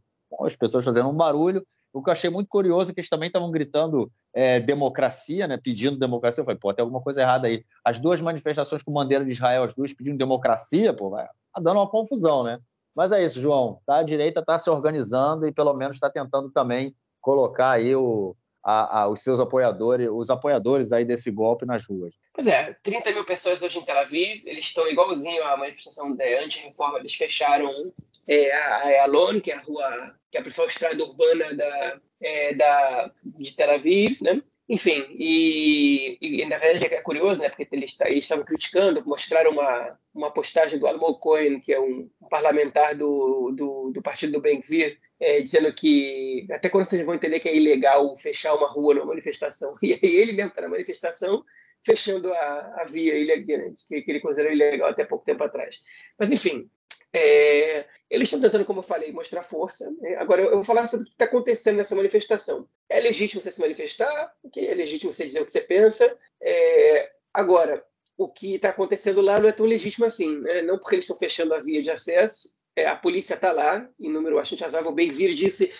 as pessoas fazendo um barulho. O que eu achei muito curioso é que eles também estavam gritando é, democracia, né, pedindo democracia. Eu falei, pô, tem alguma coisa errada aí. As duas manifestações com bandeira de Israel, as duas pedindo democracia, pô, vai tá dando uma confusão, né? Mas é isso, João. Tá? A direita está se organizando e pelo menos está tentando também colocar aí o, a, a, os seus apoiadores, os apoiadores aí desse golpe nas ruas. Pois é, 30 mil pessoas hoje em Tel Aviv, eles estão igualzinho à manifestação da anti-reforma, eles fecharam é, a, Alon, que é a rua, que é a principal estrada urbana da, é, da, de Tel Aviv, né? Enfim, e, e, na verdade é curioso, né? Porque eles, eles estavam criticando, mostraram uma, uma postagem do Almo Cohen, que é um, parlamentar do, do, do, partido do Ben-Gvir, é, dizendo que até quando vocês vão entender que é ilegal fechar uma rua numa manifestação. E aí ele mesmo está na manifestação fechando a, a via que, que ele considerou ilegal até pouco tempo atrás. Mas, enfim, é, eles estão tentando, como eu falei, mostrar força. Né? Agora, eu vou falar sobre o que está acontecendo nessa manifestação. É legítimo você se manifestar, é legítimo você dizer o que você pensa. É, agora, o que está acontecendo lá não é tão legítimo assim. Né? Não porque eles estão fechando a via de acesso, é, a polícia está lá, em número bastante razoável. O Benvir disse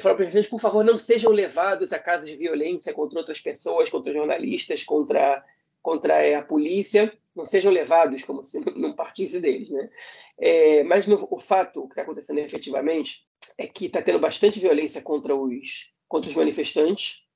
falou para eles, por favor, não sejam levados a casos de violência contra outras pessoas, contra jornalistas, contra, contra é, a polícia não sejam levados como se não partisse deles. Né? É, mas no, o fato que está acontecendo efetivamente é que está tendo bastante violência contra os, contra os manifestantes,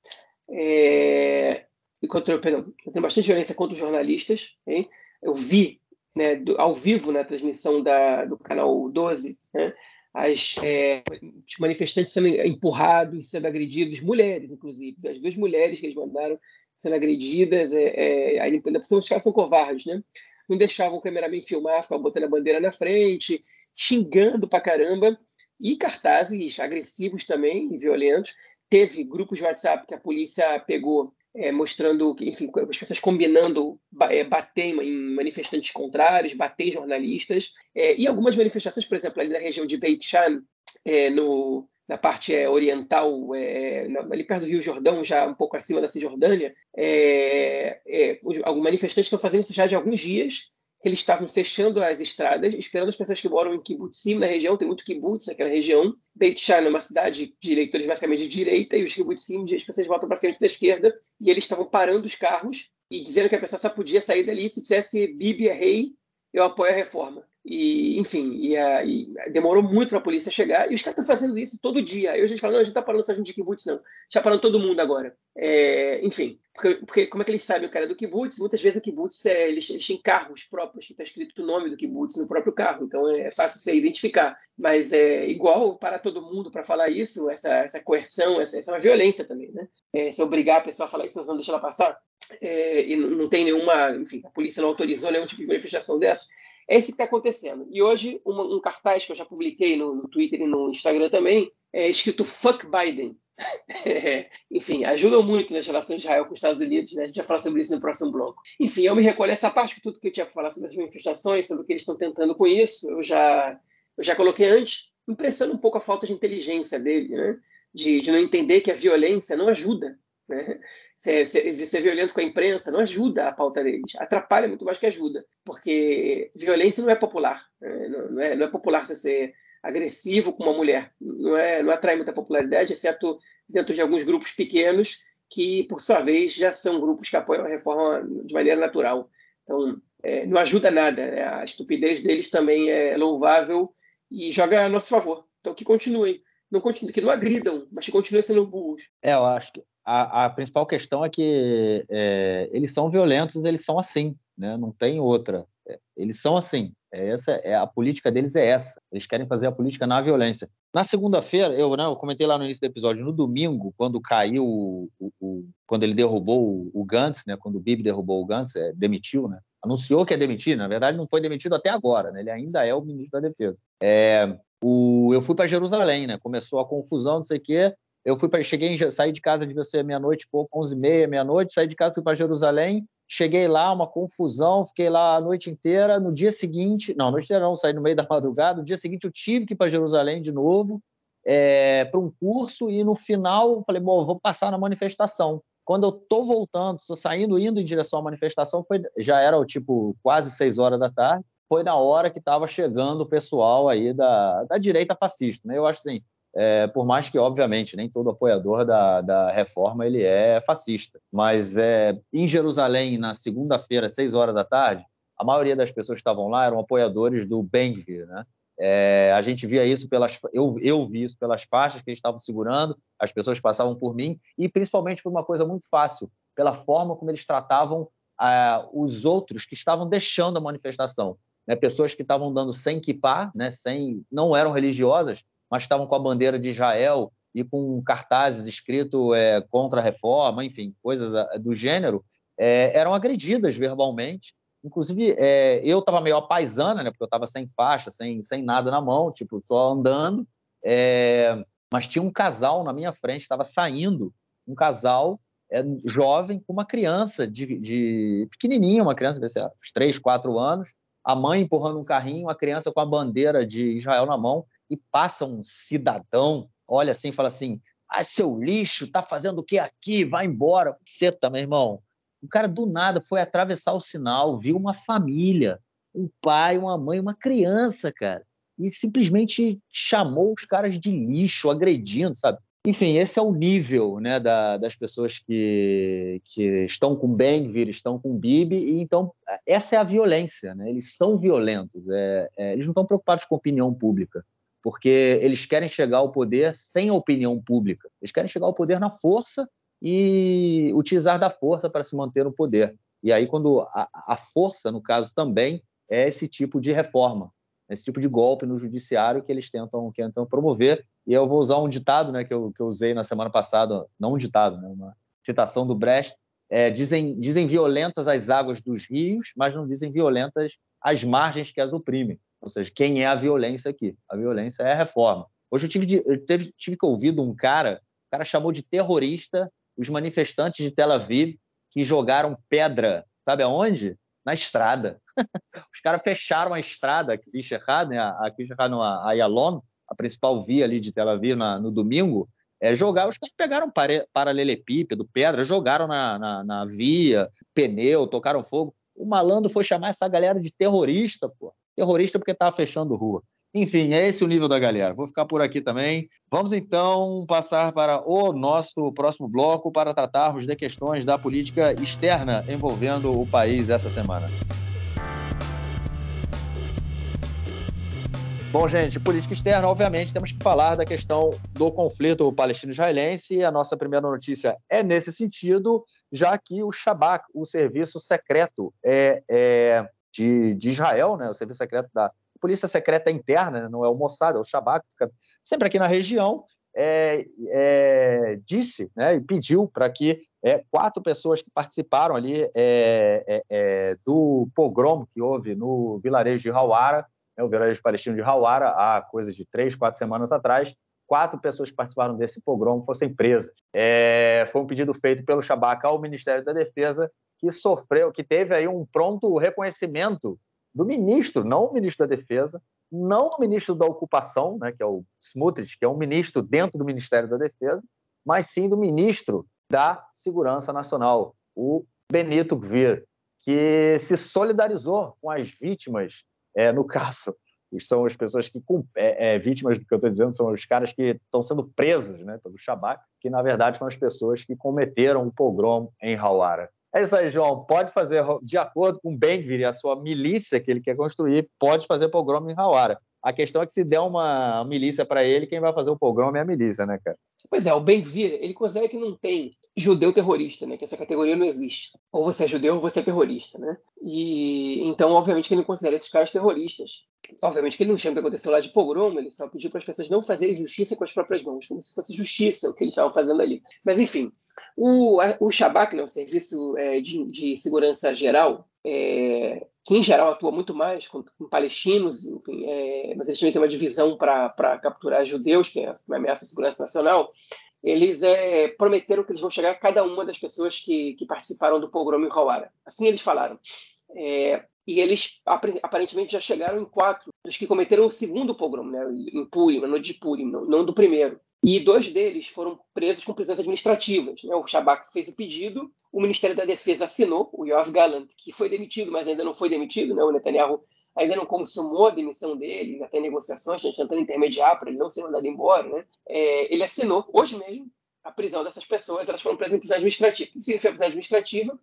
é, contra, perdão, tem bastante violência contra os jornalistas. Hein? Eu vi né, do, ao vivo na transmissão da, do canal 12 né, as, é, os manifestantes sendo empurrados, sendo agredidos, mulheres, inclusive. As duas mulheres que eles mandaram sendo agredidas, é, é, ainda por os caras são covardes, né? Não deixavam o cameraman filmar, ficavam botando a bandeira na frente, xingando pra caramba, e cartazes agressivos também, violentos. Teve grupos de WhatsApp que a polícia pegou é, mostrando, enfim, as pessoas combinando é, bater em manifestantes contrários, bater em jornalistas, é, e algumas manifestações, por exemplo, ali na região de Beit Shan, é, no, na parte é, oriental, é, ali perto do Rio Jordão, já um pouco acima da Cisjordânia, é, é, alguns manifestantes estão fazendo isso já de alguns dias, eles estavam fechando as estradas, esperando as pessoas que moram em kibbutzim na região, tem muito kibbutz naquela região. Beit Shan é uma cidade de eleitores basicamente de direita, e os kibbutzim, as pessoas votam basicamente da esquerda, e eles estavam parando os carros e dizendo que a pessoa só podia sair dali se dissesse Bibi é rei, eu apoio a reforma. E, enfim, e, e demorou muito para a polícia chegar, e os caras estão fazendo isso todo dia. Aí a gente fala, não, a gente está parando só a gente de kibbutz, não. Está parando todo mundo agora. É, enfim, porque, porque, como é que eles sabem o cara é do kibbutz? Muitas vezes o kibbutz, é, eles, eles têm carros próprios, que está escrito o nome do kibbutz no próprio carro, então é fácil você identificar. Mas é igual para todo mundo para falar isso, essa, essa coerção, essa, essa é uma violência também, né? É, se obrigar a pessoa a falar isso, não deixa ela passar, é, e não tem nenhuma, enfim, a polícia não autorizou nenhum tipo de manifestação dessa, é isso que está acontecendo. E hoje, um cartaz que eu já publiquei no, no, Twitter e no Instagram também, é escrito Fuck Biden. É, enfim, ajudam muito nas relações de Israel com os Estados Unidos, né? a gente vai falar sobre isso no próximo bloco. Enfim, eu me recolho essa parte de tudo que eu tinha para falar sobre as manifestações, sobre o que eles estão tentando com isso, eu já, eu já coloquei antes, impressiona um pouco a falta de inteligência dele, né? de, de não entender que a violência não ajuda. Né? Ser, ser, violento com a imprensa não ajuda a pauta deles, atrapalha muito mais que ajuda, porque violência não é popular. Né? Não, não, é, não é popular você ser agressivo com uma mulher, não, é, não atrai muita popularidade, exceto dentro de alguns grupos pequenos que, por sua vez, já são grupos que apoiam a reforma de maneira natural. Então, é, não ajuda nada. Né? A estupidez deles também é louvável e joga a nosso favor. Então, que continuem. Não continuem, que não agridam, mas que continuem sendo burros. É, eu acho que a, a principal questão é que é, eles são violentos, eles são assim, né? não tem outra. É, eles são assim. É essa é a política deles é essa. Eles querem fazer a política na violência. Na segunda-feira, eu, né, eu comentei lá no início do episódio, no domingo, quando caiu, o, o, quando ele derrubou o, o Gantz, né, quando o Bibi derrubou o Gantz, é, demitiu, né, anunciou que é demitir, na verdade não foi demitido até agora, né, ele ainda é o ministro da Defesa. É, o, eu fui para Jerusalém, né, começou a confusão, não sei o quê, eu fui para, cheguei, saí de casa de você meia-noite, pouco, onze e meia, meia-noite, saí de casa, fui para Jerusalém, Cheguei lá, uma confusão, fiquei lá a noite inteira. No dia seguinte, não, noite inteira não, saí no meio da madrugada. No dia seguinte eu tive que ir para Jerusalém de novo é, para um curso e no final falei, bom, vou passar na manifestação. Quando eu estou voltando, estou saindo, indo em direção à manifestação, foi, já era tipo quase seis horas da tarde. Foi na hora que estava chegando o pessoal aí da, da direita fascista. Né? Eu acho assim, é, por mais que, obviamente, nem todo apoiador da, da reforma ele é fascista. Mas é, em Jerusalém, na segunda-feira, seis horas da tarde, a maioria das pessoas que estavam lá eram apoiadores do Ben-Gvir, né? É, a gente via isso pelas, eu, eu vi isso pelas faixas que eles estavam segurando, as pessoas passavam por mim e principalmente por uma coisa muito fácil, pela forma como eles tratavam ah, os outros que estavam deixando a manifestação, né? Pessoas que estavam dando sem kippah, né? Sem, não eram religiosas, mas estavam com a bandeira de Israel e com cartazes escrito é, contra a reforma, enfim, coisas ah, do gênero, é, eram agredidas verbalmente. Inclusive, é, eu estava meio apaisana, né, porque eu estava sem faixa, sem, sem nada na mão, tipo, só andando. É, mas tinha um casal na minha frente, estava saindo, um casal é, jovem com uma criança de, de pequenininha, uma criança, de uns 3, 4 anos, a mãe empurrando um carrinho, a criança com a bandeira de Israel na mão, e passa um cidadão, olha assim, fala assim: ah, seu lixo, tá fazendo o que aqui? Vai embora. Você meu irmão. O cara do nada foi atravessar o sinal, viu uma família, um pai, uma mãe, uma criança, cara, e simplesmente chamou os caras de lixo, agredindo, sabe? Enfim, esse é o nível né, da, das pessoas que, que estão com Ben-Gvir, estão com Bibi, e então essa é a violência, né? eles são violentos, é, é, eles não estão preocupados com opinião pública, porque eles querem chegar ao poder sem a opinião pública. Eles querem chegar ao poder na força e utilizar da força para se manter no poder. E aí, quando a, a força, no caso, também é esse tipo de reforma, esse tipo de golpe no judiciário que eles tentam, que tentam promover. E eu vou usar um ditado né, que, eu, que eu usei na semana passada, não um ditado, né, uma citação do Brecht. É, dizem, dizem violentas as águas dos rios, mas não dizem violentas as margens que as oprimem. Ou seja, quem é a violência aqui? A violência é a reforma. Hoje eu tive, de, eu teve, tive que ouvir um cara, o cara chamou de terrorista os manifestantes de Tel Aviv que jogaram pedra, sabe aonde? Na estrada. Os caras fecharam a estrada, a Kisherhad, né? a Kisherhad, a Ayalon, a principal via ali de Tel Aviv na, no domingo, é, jogar, os caras pegaram pare, paralelepípedo, pedra, jogaram na, na, na, via, pneu, tocaram fogo. O malandro foi chamar essa galera de terrorista, pô terrorista porque estava fechando rua. Enfim, é esse o nível da galera. Vou ficar por aqui também. Vamos então passar para o nosso próximo bloco para tratarmos de questões da política externa envolvendo o país essa semana. Bom, gente, política externa, obviamente, temos que falar da questão do conflito palestino-israelense. A nossa primeira notícia é nesse sentido, já que o Shabak, o serviço secreto, é, é de, de Israel, né, o serviço secreto da polícia secreta interna, né, não é o Mossad, é o Shabak, fica sempre aqui na região, é, é, disse né, e pediu para que é, quatro pessoas que participaram ali é, é, é, do pogrom que houve no vilarejo de Hawara, né, o vilarejo palestino de Hawara, há coisa de três, quatro semanas atrás, quatro pessoas que participaram desse pogrom fossem presas. foi um pedido feito pelo Shabak ao Ministério da Defesa que sofreu, que teve aí um pronto reconhecimento do ministro, não o ministro da Defesa, não do ministro da Ocupação, né, que é o Smutrich, que é um ministro dentro do Ministério da Defesa, mas sim do ministro da Segurança Nacional, o Benito Gvir, que se solidarizou com as vítimas, é, no caso, são as pessoas que é, é, vítimas do que eu estou dizendo são os caras que estão sendo presos, né, pelo Shabak, que na verdade são as pessoas que cometeram o pogrom em Hawara. É isso aí, João. Pode fazer, de acordo com o Benvir e a sua milícia que ele quer construir, pode fazer pogrom em Hawara. A questão é que se der uma milícia para ele, quem vai fazer o pogrom é a milícia, né, cara? Pois é, o Benvir, ele considera que não tem judeu terrorista, né? Que essa categoria não existe. Ou você é judeu ou você é terrorista, né? E então, obviamente, que ele considera esses caras terroristas. Obviamente que ele não chama o que aconteceu lá de pogrom, ele só pediu para as pessoas não fazerem justiça com as próprias mãos, como se fosse justiça o que eles estavam fazendo ali. Mas, enfim, o, o Shabak, né, o Serviço é, de, de, Segurança Geral, é, que em geral atua muito mais com, com palestinos, enfim, é, mas eles também têm uma divisão para capturar judeus, que é uma ameaça à segurança nacional, eles é, prometeram que eles vão chegar a cada uma das pessoas que, que participaram do pogrom em Hawara. Assim eles falaram. É, e eles aparentemente já chegaram em quatro dos que cometeram o segundo pogrom, né, em Purim, no de Purim, não, não do primeiro. E dois deles foram presos com prisões administrativas. Né? O Shabak fez o pedido, o Ministério da Defesa assinou, o Yoav Gallant, que foi demitido, mas ainda não foi demitido, né? o Netanyahu ainda não consumou a demissão dele, ainda tem negociações, tentando intermediar para ele não ser mandado embora. Né? É, ele assinou, hoje mesmo, a prisão dessas pessoas, elas foram presas em prisão administrativa. O que significa prisão administrativa?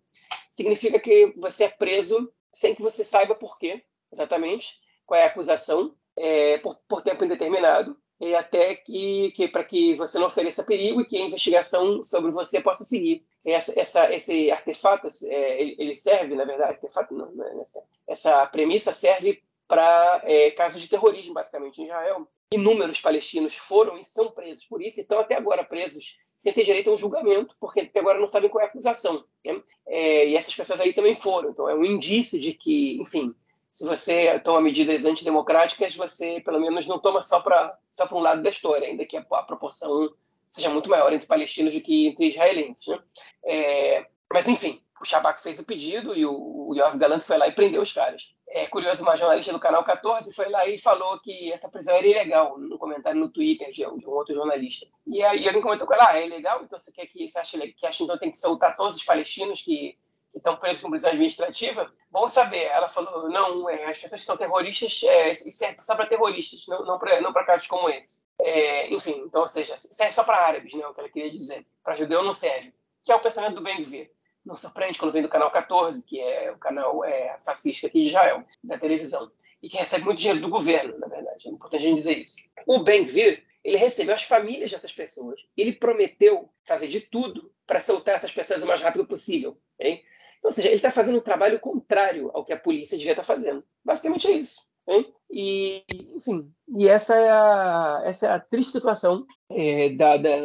Significa que você é preso sem que você saiba por quê, exatamente, qual é a acusação, é, por, por tempo indeterminado, e até que, que para que você não ofereça perigo e que a investigação sobre você possa seguir. Essa, essa, esse artefato, é, ele serve, na verdade, artefato não, não é essa, essa premissa serve para é, casos de terrorismo, basicamente, em Israel. Inúmeros palestinos foram e são presos por isso, e estão até agora presos sem ter direito a um julgamento, porque até agora não sabem qual é a acusação. Né? É, e essas pessoas aí também foram. Então, é um indício de que, enfim, se você toma medidas antidemocráticas, você pelo menos não toma só para só um lado da história, ainda que a, a, proporção seja muito maior entre palestinos do que entre israelenses. Né? É, mas, enfim, o Shabak fez o pedido e o, o Yoav Galant foi lá e prendeu os caras. É curioso, uma jornalista do Canal 14 foi lá e falou que essa prisão era ilegal, no comentário no Twitter de, um outro jornalista. E aí alguém comentou com ela, ah, é ilegal? Então você quer que, você acha que então tem que soltar todos os palestinos que estão presos com prisão administrativa, bom saber. Ela falou, não, é, as pessoas que são terroristas, é, serve só para terroristas, não, não para não casos como esse. É, enfim, então, ou seja, serve só para árabes, né, o que ela queria dizer. Para judeu não serve. Que é o pensamento do Ben-Gvir. Não surpreende quando vem do canal 14, que é o canal é, fascista aqui de Israel, da televisão, e que recebe muito dinheiro do governo, na verdade. É importante a gente dizer isso. O Ben-Gvir, ele recebeu as famílias dessas pessoas. Ele prometeu fazer de tudo para soltar essas pessoas o mais rápido possível. Hein? Ou seja, ele está fazendo um trabalho contrário ao que a polícia devia estar tá fazendo. Basicamente é isso. Hein? E, enfim, e essa é a, essa é a triste situação é, da, da,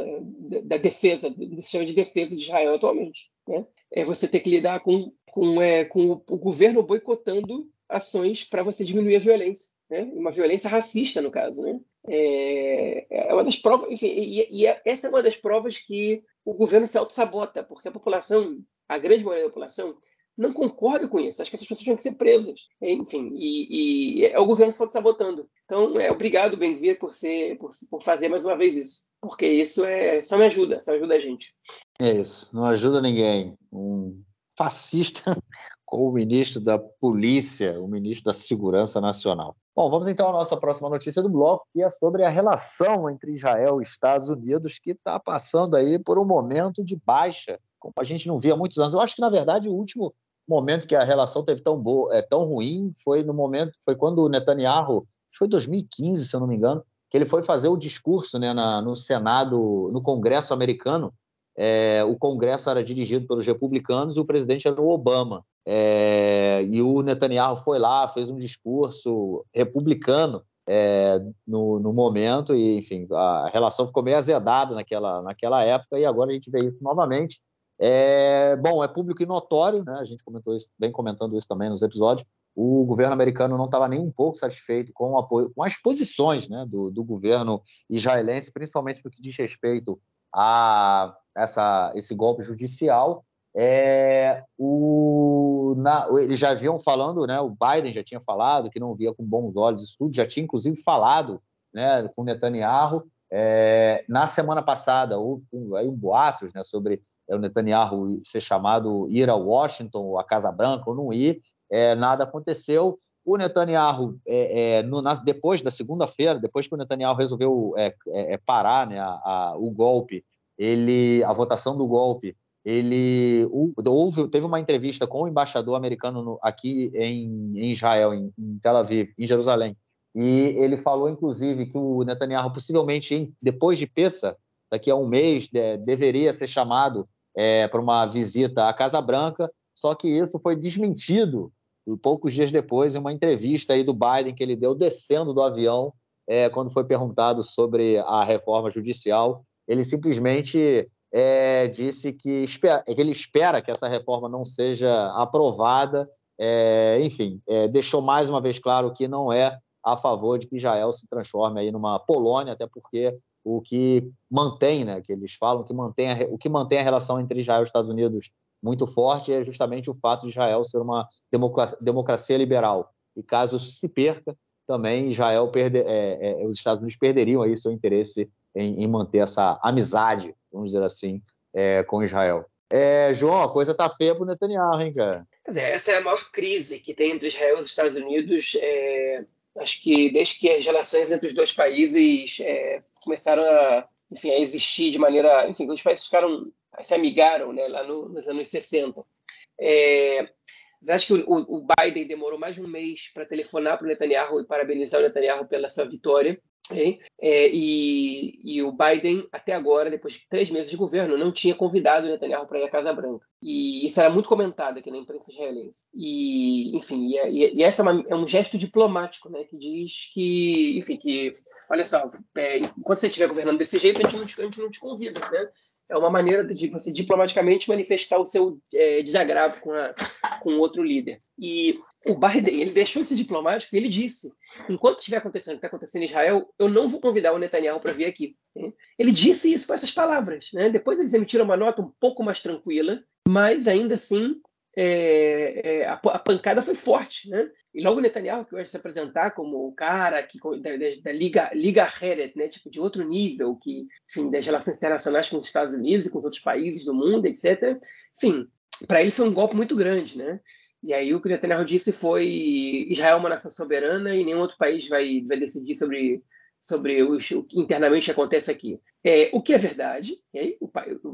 da, defesa, do sistema de defesa de Israel atualmente. Né? É você ter que lidar com, com, é, com o, governo boicotando ações para você diminuir a violência. Né? Uma violência racista, no caso. Né? É, é uma das provas, enfim, e, e, essa é uma das provas que o governo se auto-sabota, porque a população a grande maioria da população não concorda com isso. Acho que essas pessoas tinham que ser presas. Enfim, e, e é o governo se sabotando. Então, é obrigado, Benvir, por, ser, por, por fazer mais uma vez isso. Porque isso é, só me ajuda, só ajuda a gente. É isso, não ajuda ninguém. Um fascista com o ministro da Polícia, o ministro da Segurança Nacional. Bom, vamos então à nossa próxima notícia do bloco, que é sobre a relação entre Israel e Estados Unidos, que está passando aí por um momento de baixa como a gente não via há muitos anos. Eu acho que, na verdade, o último momento que a relação teve tão boa, é tão ruim, foi no momento, foi quando o Netanyahu, foi 2015, se eu não me engano, que ele foi fazer o discurso né, na, no Senado, no Congresso americano. É, o Congresso era dirigido pelos republicanos e o presidente era o Obama. É, e o Netanyahu foi lá, fez um discurso republicano é, no, no, momento, e enfim, a relação ficou meio azedada naquela, naquela época, e agora a gente vê isso novamente. É, bom, é público e notório, né? a gente comentou isso, vem comentando isso também nos episódios. O governo americano não estava nem um pouco satisfeito com, apoio, com as posições né, do, do, governo israelense, principalmente no que diz respeito a essa, esse golpe judicial. É, o na, eles já vinham falando, né? O Biden já tinha falado que não via com bons olhos isso tudo, já tinha inclusive falado, né, com Netanyahu. É, na semana passada houve um, aí um boatos, né, sobre o Netanyahu ser chamado ir a Washington, a Casa Branca ou não ir. É, nada aconteceu. O Netanyahu, é, é, no, na, depois da segunda-feira, depois que o Netanyahu resolveu é, é, parar né, a, a, o golpe, ele, a votação do golpe, ele houve, teve uma entrevista com o embaixador americano no, aqui em, em Israel, em, em, Tel Aviv, em Jerusalém, e ele falou, inclusive, que o Netanyahu possivelmente, depois de Pessa, daqui a um mês, de, deveria ser chamado é, para uma visita à Casa Branca, só que isso foi desmentido poucos dias depois em uma entrevista aí do Biden que ele deu descendo do avião é, quando foi perguntado sobre a reforma judicial, ele simplesmente é, disse que, espera, que, ele espera que essa reforma não seja aprovada. É, enfim, é, deixou mais uma vez claro que não é a favor de que Israel se transforme aí numa Polônia, até porque o que mantém, né, que eles falam que mantém a, o que mantém a relação entre Israel e Estados Unidos muito forte é justamente o fato de Israel ser uma democracia liberal. E caso se perca, também Israel perder, é, é, os Estados Unidos perderiam aí seu interesse em, em manter essa amizade, vamos dizer assim, é, com Israel. É, João, a coisa tá feia pro Netanyahu, hein, cara? Dizer, essa é a maior crise que tem entre Israel e os Estados Unidos. Acho que desde que as relações entre os dois países é, começaram a, enfim, a existir de maneira. Enfim, os países ficaram, se amigaram né, lá no, nos anos 60. É, acho que o, o, Biden demorou mais de um mês para telefonar para o Netanyahu e parabenizar o Netanyahu pela sua vitória. É, e, e, o Biden, até agora, depois de três meses de governo, não tinha convidado o Netanyahu para ir à Casa Branca. E isso era muito comentado aqui na imprensa israelense. E, enfim, e, e, e essa é, é, um gesto diplomático, né, que diz que, enfim, que, olha só, é, enquanto você estiver governando desse jeito, a gente não te, a gente não te convida, né? É uma maneira de você diplomaticamente manifestar o seu é, desagravo com, a, com outro líder. E o Biden, ele deixou de ser diplomático e ele disse enquanto estiver acontecendo o que está acontecendo em Israel, eu não vou convidar o Netanyahu para vir aqui. Né? Ele disse isso com essas palavras. Né? Depois eles emitiram uma nota um pouco mais tranquila, mas ainda assim é, é, a, a, pancada foi forte. Né? E logo Netanyahu, que vai se apresentar como o cara que, da, da, da Liga, Liga Heret, né? tipo, de outro nível, que, enfim, das relações internacionais com os Estados Unidos e com os outros países do mundo, etc. Enfim, para ele foi um golpe muito grande. Né? E aí o que Netanyahu disse foi Israel é uma nação soberana e nenhum outro país vai, vai decidir sobre, sobre o, o que internamente acontece aqui. É, o que é verdade, aí, o,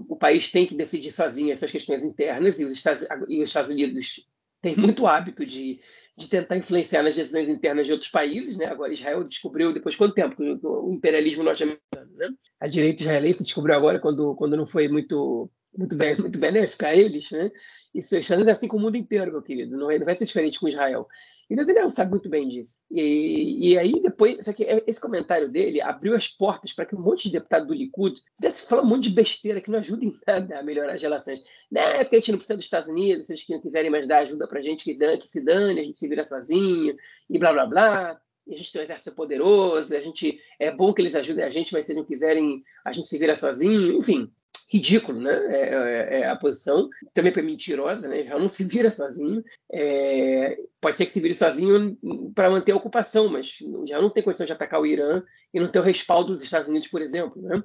o, país tem que decidir sozinho essas questões internas e os Estados, e os Estados Unidos têm muito hábito de, de tentar influenciar nas decisões internas de outros países. Né? Agora, Israel descobriu, depois de quanto tempo? O imperialismo norte-americano. Né? A direita israelense descobriu agora, quando, quando não foi muito muito, bem, muito benéfica a eles, né? Isso é assim com o mundo inteiro, meu querido. Não, é, não vai ser diferente com Israel. E Netanyahu sabe muito bem disso. E, e aí, depois, é, esse comentário dele abriu as portas para que um monte de deputado do Likud pudesse falar um monte de besteira que não ajuda em nada a melhorar as relações. Não, é porque a gente não precisa dos Estados Unidos, se eles não quiserem mais dar ajuda para a gente, que, dan, que se dane, a gente se vira sozinho, e blá blá blá a gente tem um exército poderoso, a gente é bom que eles ajudem a gente, mas se eles não quiserem, a gente se vira sozinho, enfim ridículo, né? É, é, é a posição. Também foi mentirosa, né? Já não se vira sozinho. É, pode ser que se vire sozinho para manter a ocupação, mas já não tem condição de atacar o Irã e não ter o respaldo dos Estados Unidos, por exemplo, né?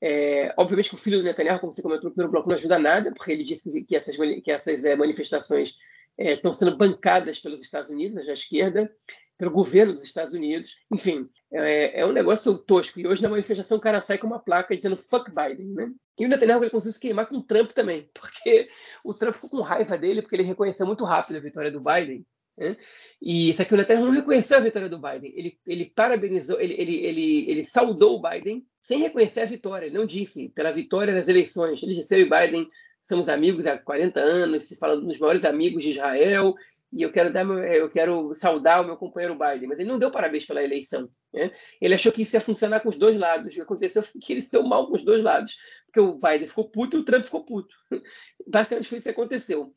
É, obviamente que o filho do Netanyahu, como você comentou no primeiro bloco, não ajuda nada, porque ele disse que essas, que essas é, manifestações é, estão sendo bancadas pelos Estados Unidos, da esquerda, pelo governo dos Estados Unidos. Enfim, é, é, um negócio tosco. E hoje na manifestação o cara sai com uma placa dizendo fuck Biden, né? E o Netanyahu ele conseguiu se queimar com o Trump também, porque o Trump ficou com raiva dele, porque ele reconheceu muito rápido a vitória do Biden. Né? E isso aqui o Netanyahu não reconheceu a vitória do Biden. Ele, ele parabenizou, ele, ele, ele, ele saudou o Biden sem reconhecer a vitória. Ele não disse pela vitória nas eleições. Ele disse: eu e Biden somos amigos há 40 anos, se falando dos maiores amigos de Israel, e eu quero, dar, eu quero saudar o meu companheiro Biden, mas ele não deu parabéns pela eleição. Né? Ele achou que isso ia funcionar com os dois lados. O que aconteceu foi que ele se deu mal com os dois lados, porque o Biden ficou puto e o Trump ficou puto. Basicamente foi isso que aconteceu.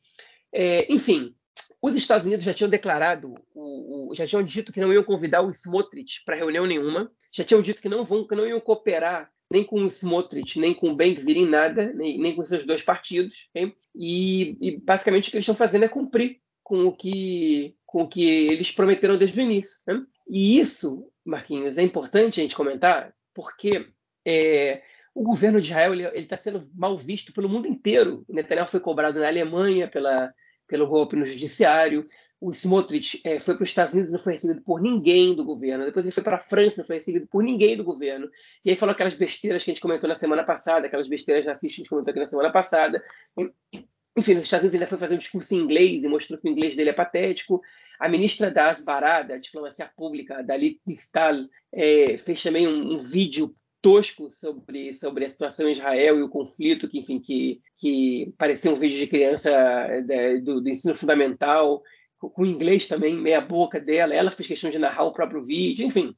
É, enfim, os Estados Unidos já tinham declarado, o, o, já tinham dito que não iam convidar o Smotrich para reunião nenhuma, já tinham dito que não, vão, que não iam cooperar nem com o Smotrich, nem com o Ben-Gvir em nada, nem, nem com seus dois partidos. Okay? E, e basicamente o que eles estão fazendo é cumprir com o que, com o que eles prometeram desde o início. Né? E isso, Marquinhos, é importante a gente comentar, porque é, o governo de Israel está sendo mal visto pelo mundo inteiro. O Netanyahu foi cobrado na Alemanha pela, pelo golpe no judiciário. O Smotrich é, foi para os Estados Unidos e não foi recebido por ninguém do governo. Depois ele foi para a França, não foi recebido por ninguém do governo. E aí falou aquelas besteiras que a gente comentou na semana passada, aquelas besteiras racistas que a gente comentou aqui na semana passada. Enfim, nos Estados Unidos ele foi fazer um discurso em inglês e mostrou que o inglês dele é patético. A ministra da Asbará, da Diplomacia Pública, Dalit Distal, é, fez também um, um vídeo tosco sobre, sobre a situação em Israel e o conflito, que, enfim, que, que parecia um vídeo de criança de, do, do, ensino fundamental, com inglês também, meia boca dela. Ela fez questão de narrar o próprio vídeo, enfim.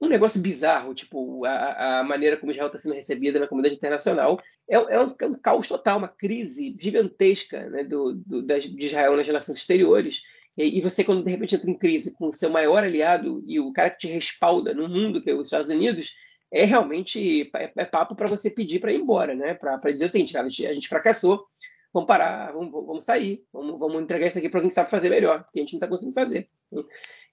Um negócio bizarro, tipo, a, a maneira como Israel está sendo recebida na comunidade internacional. É, é, um, é um caos total, uma crise gigantesca né, do, do, de Israel nas relações exteriores. E, e você, quando de repente entra em crise com o seu maior aliado e o cara que te respalda no mundo, que é os Estados Unidos, é realmente é, é papo para você pedir para ir embora, né? Para dizer o seguinte, cara, a gente fracassou, vamos parar, vamos, vamos sair, vamos, vamos entregar isso aqui para quem sabe fazer melhor, que a gente não está conseguindo fazer.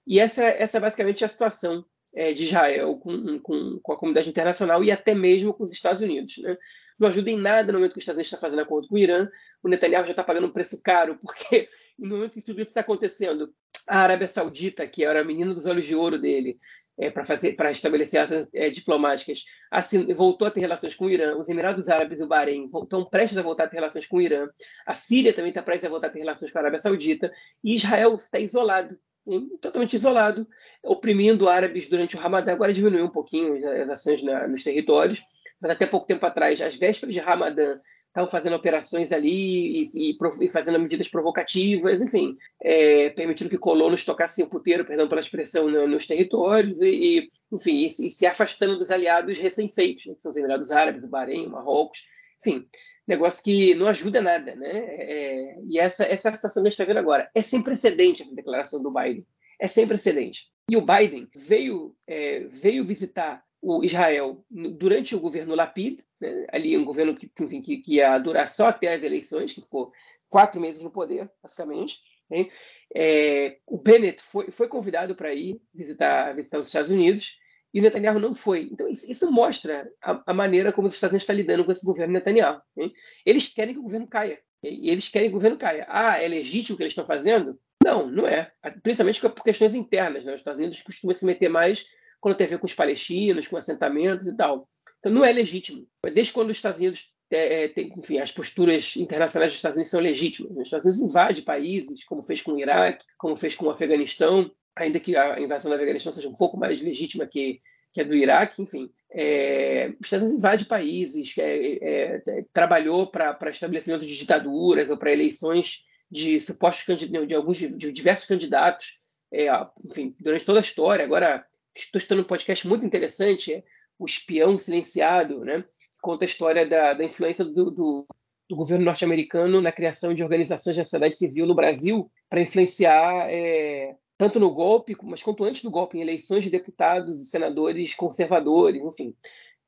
E essa, essa é basicamente a situação é, de Israel com, com, com, a comunidade internacional e até mesmo com os Estados Unidos. Né? Não ajuda em nada no momento que os Estados Unidos está fazendo acordo com o Irã, o Netanyahu já está pagando um preço caro, porque no momento que tudo isso está acontecendo, a Arábia Saudita, que era a menina dos olhos de ouro dele, é, para fazer para estabelecer ações é, diplomáticas, assim, voltou a ter relações com o Irã, os Emirados Árabes e o Bahrein estão prestes a voltar a ter relações com o Irã, a Síria também está prestes a voltar a ter relações com a Arábia Saudita, e Israel está isolado, totalmente isolado, oprimindo árabes durante o Ramadã. Agora diminuiu um pouquinho as ações na, nos territórios, mas até pouco tempo atrás, às vésperas de Ramadã, estavam fazendo operações ali e, e, e, fazendo medidas provocativas, enfim, é, permitindo que colonos tocassem o puteiro, perdão pela expressão, no, nos territórios e, enfim, e, se afastando dos aliados recém-feitos, né, que são os Emirados Árabes, o Bahrein, o Marrocos, enfim, negócio que não ajuda nada, né? É, e essa, essa é a situação que a gente está vendo agora. É sem precedente essa declaração do Biden. É sem precedente. E o Biden veio, é, veio visitar o Israel durante o governo Lapid, né, ali um governo que, enfim, que, que, ia durar só até as eleições, que ficou quatro meses no poder, basicamente. Né? É, o Bennett foi, foi convidado para ir visitar, visitar os Estados Unidos e o Netanyahu não foi. Então, isso, mostra a, a, maneira como os Estados Unidos estão lidando com esse governo Netanyahu. Né? Eles querem que o governo caia. E eles querem que o governo caia. Ah, é legítimo o que eles estão fazendo? Não, não é. Principalmente por questões internas. Né? Os Estados Unidos costumam se meter mais quando tem a ver com os palestinos, com assentamentos e tal. Então não é legítimo. Desde quando os Estados Unidos é, é, tem, enfim, as posturas internacionais dos Estados Unidos são legítimas. Os Estados Unidos invadem países, como fez com o Iraque, como fez com o Afeganistão, ainda que a invasão do Afeganistão seja um pouco mais legítima que, que a do Iraque, enfim. É, os Estados Unidos invade países, é, é, é trabalhou para estabelecimento de ditaduras ou para eleições de supostos de, alguns de diversos candidatos, enfim, durante toda a história. Agora, estou estudando um podcast muito interessante, é O Espião Silenciado, né? conta a história da, da influência do, do, do governo norte-americano na criação de organizações de sociedade civil no Brasil para influenciar é, tanto no golpe, mas quanto antes do golpe, em eleições de deputados e senadores conservadores, enfim.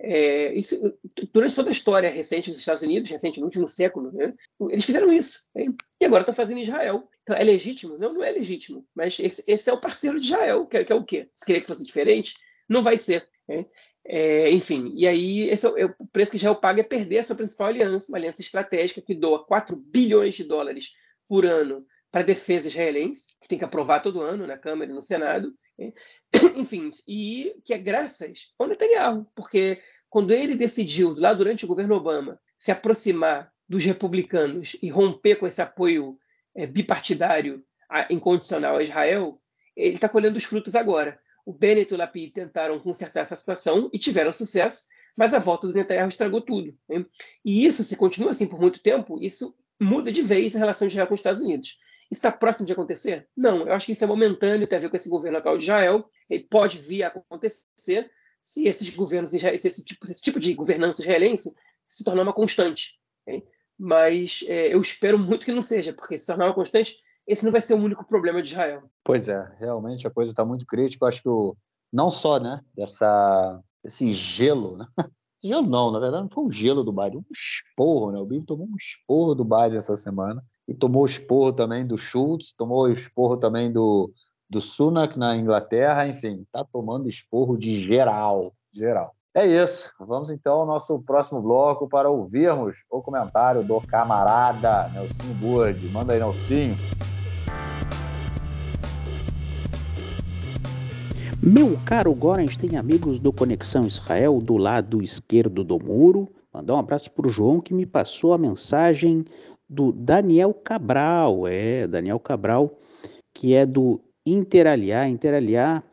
É, isso, durante toda a história recente dos Estados Unidos, recente no último século, né, eles fizeram isso. Né, e agora estão fazendo em Israel. Então, é legítimo? Não, não é legítimo. Mas esse, esse é o parceiro de Israel, que, é, que é o quê? Se queria que fosse diferente, não vai ser. Né? É, enfim, e aí esse é, é o preço que Israel paga é perder a sua principal aliança, uma aliança estratégica que doa 4 bilhões de dólares por ano para a defesa israelense, que tem que aprovar todo ano na Câmara e no Senado. Né? Enfim, e que é graças ao Netanyahu, porque quando ele decidiu, lá durante o governo Obama, se aproximar dos republicanos e romper com esse apoio é, bipartidário a, incondicional a Israel, ele está colhendo os frutos agora. O Bennett e o Lapid tentaram consertar essa situação e tiveram sucesso, mas a volta do Netanyahu estragou tudo. Né? E isso, se continua assim por muito tempo, isso muda de vez a relação de Israel com os Estados Unidos. Está próximo de acontecer? Não, eu acho que isso é momentâneo, tem a ver com esse governo atual de Israel, ele pode vir a acontecer se esses governos, se esse tipo, esse tipo de governança israelense se tornar uma constante. Okay? Mas é, eu espero muito que não seja, porque se tornar uma constante, esse não vai ser o único problema de Israel. Pois é, realmente a coisa está muito crítica. Eu acho que o, não só né, dessa, desse gelo, né? Gelo não, na verdade não foi um gelo do Biden, um esporro, né? O Bibi tomou um esporro do Biden essa semana e tomou o esporro também do Schultz, tomou o esporro também do, do Sunak na Inglaterra, enfim, está tomando esporro de geral, geral. É isso. Vamos então ao nosso próximo bloco para ouvirmos o comentário do camarada Nelson Burd. Manda aí, Nelsinho. Meu caro Gorens tem amigos do Conexão Israel do lado esquerdo do muro. Mandar um abraço para o João que me passou a mensagem do Daniel Cabral. É, Daniel Cabral, que é do Interaliar. Interaliar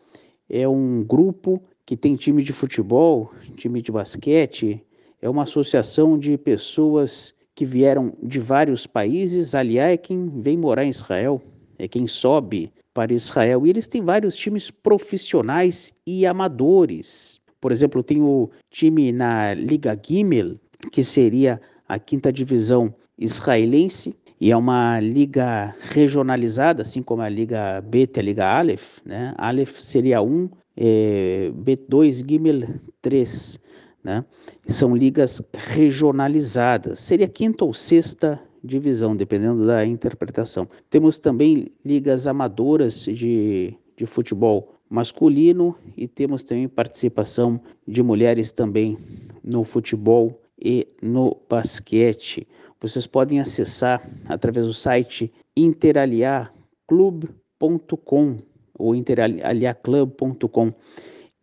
é um grupo que tem time de futebol, time de basquete, é uma associação de pessoas que vieram de vários países. Aliás, é quem vem morar em Israel, é quem sobe para Israel. E eles têm vários times profissionais e amadores. Por exemplo, tem o time na Liga Gimel, que seria a quinta divisão israelense, e é uma liga regionalizada, assim como a Liga Bet e a Liga Aleph. Né? Aleph seria 1, é, B2, Gimel 3. Né? São ligas regionalizadas. Seria quinta ou sexta divisão, dependendo da interpretação. Temos também ligas amadoras de, de futebol masculino e temos também participação de mulheres também no futebol e no basquete. Vocês podem acessar através do site interaliaclub.com ou interaliaclub.com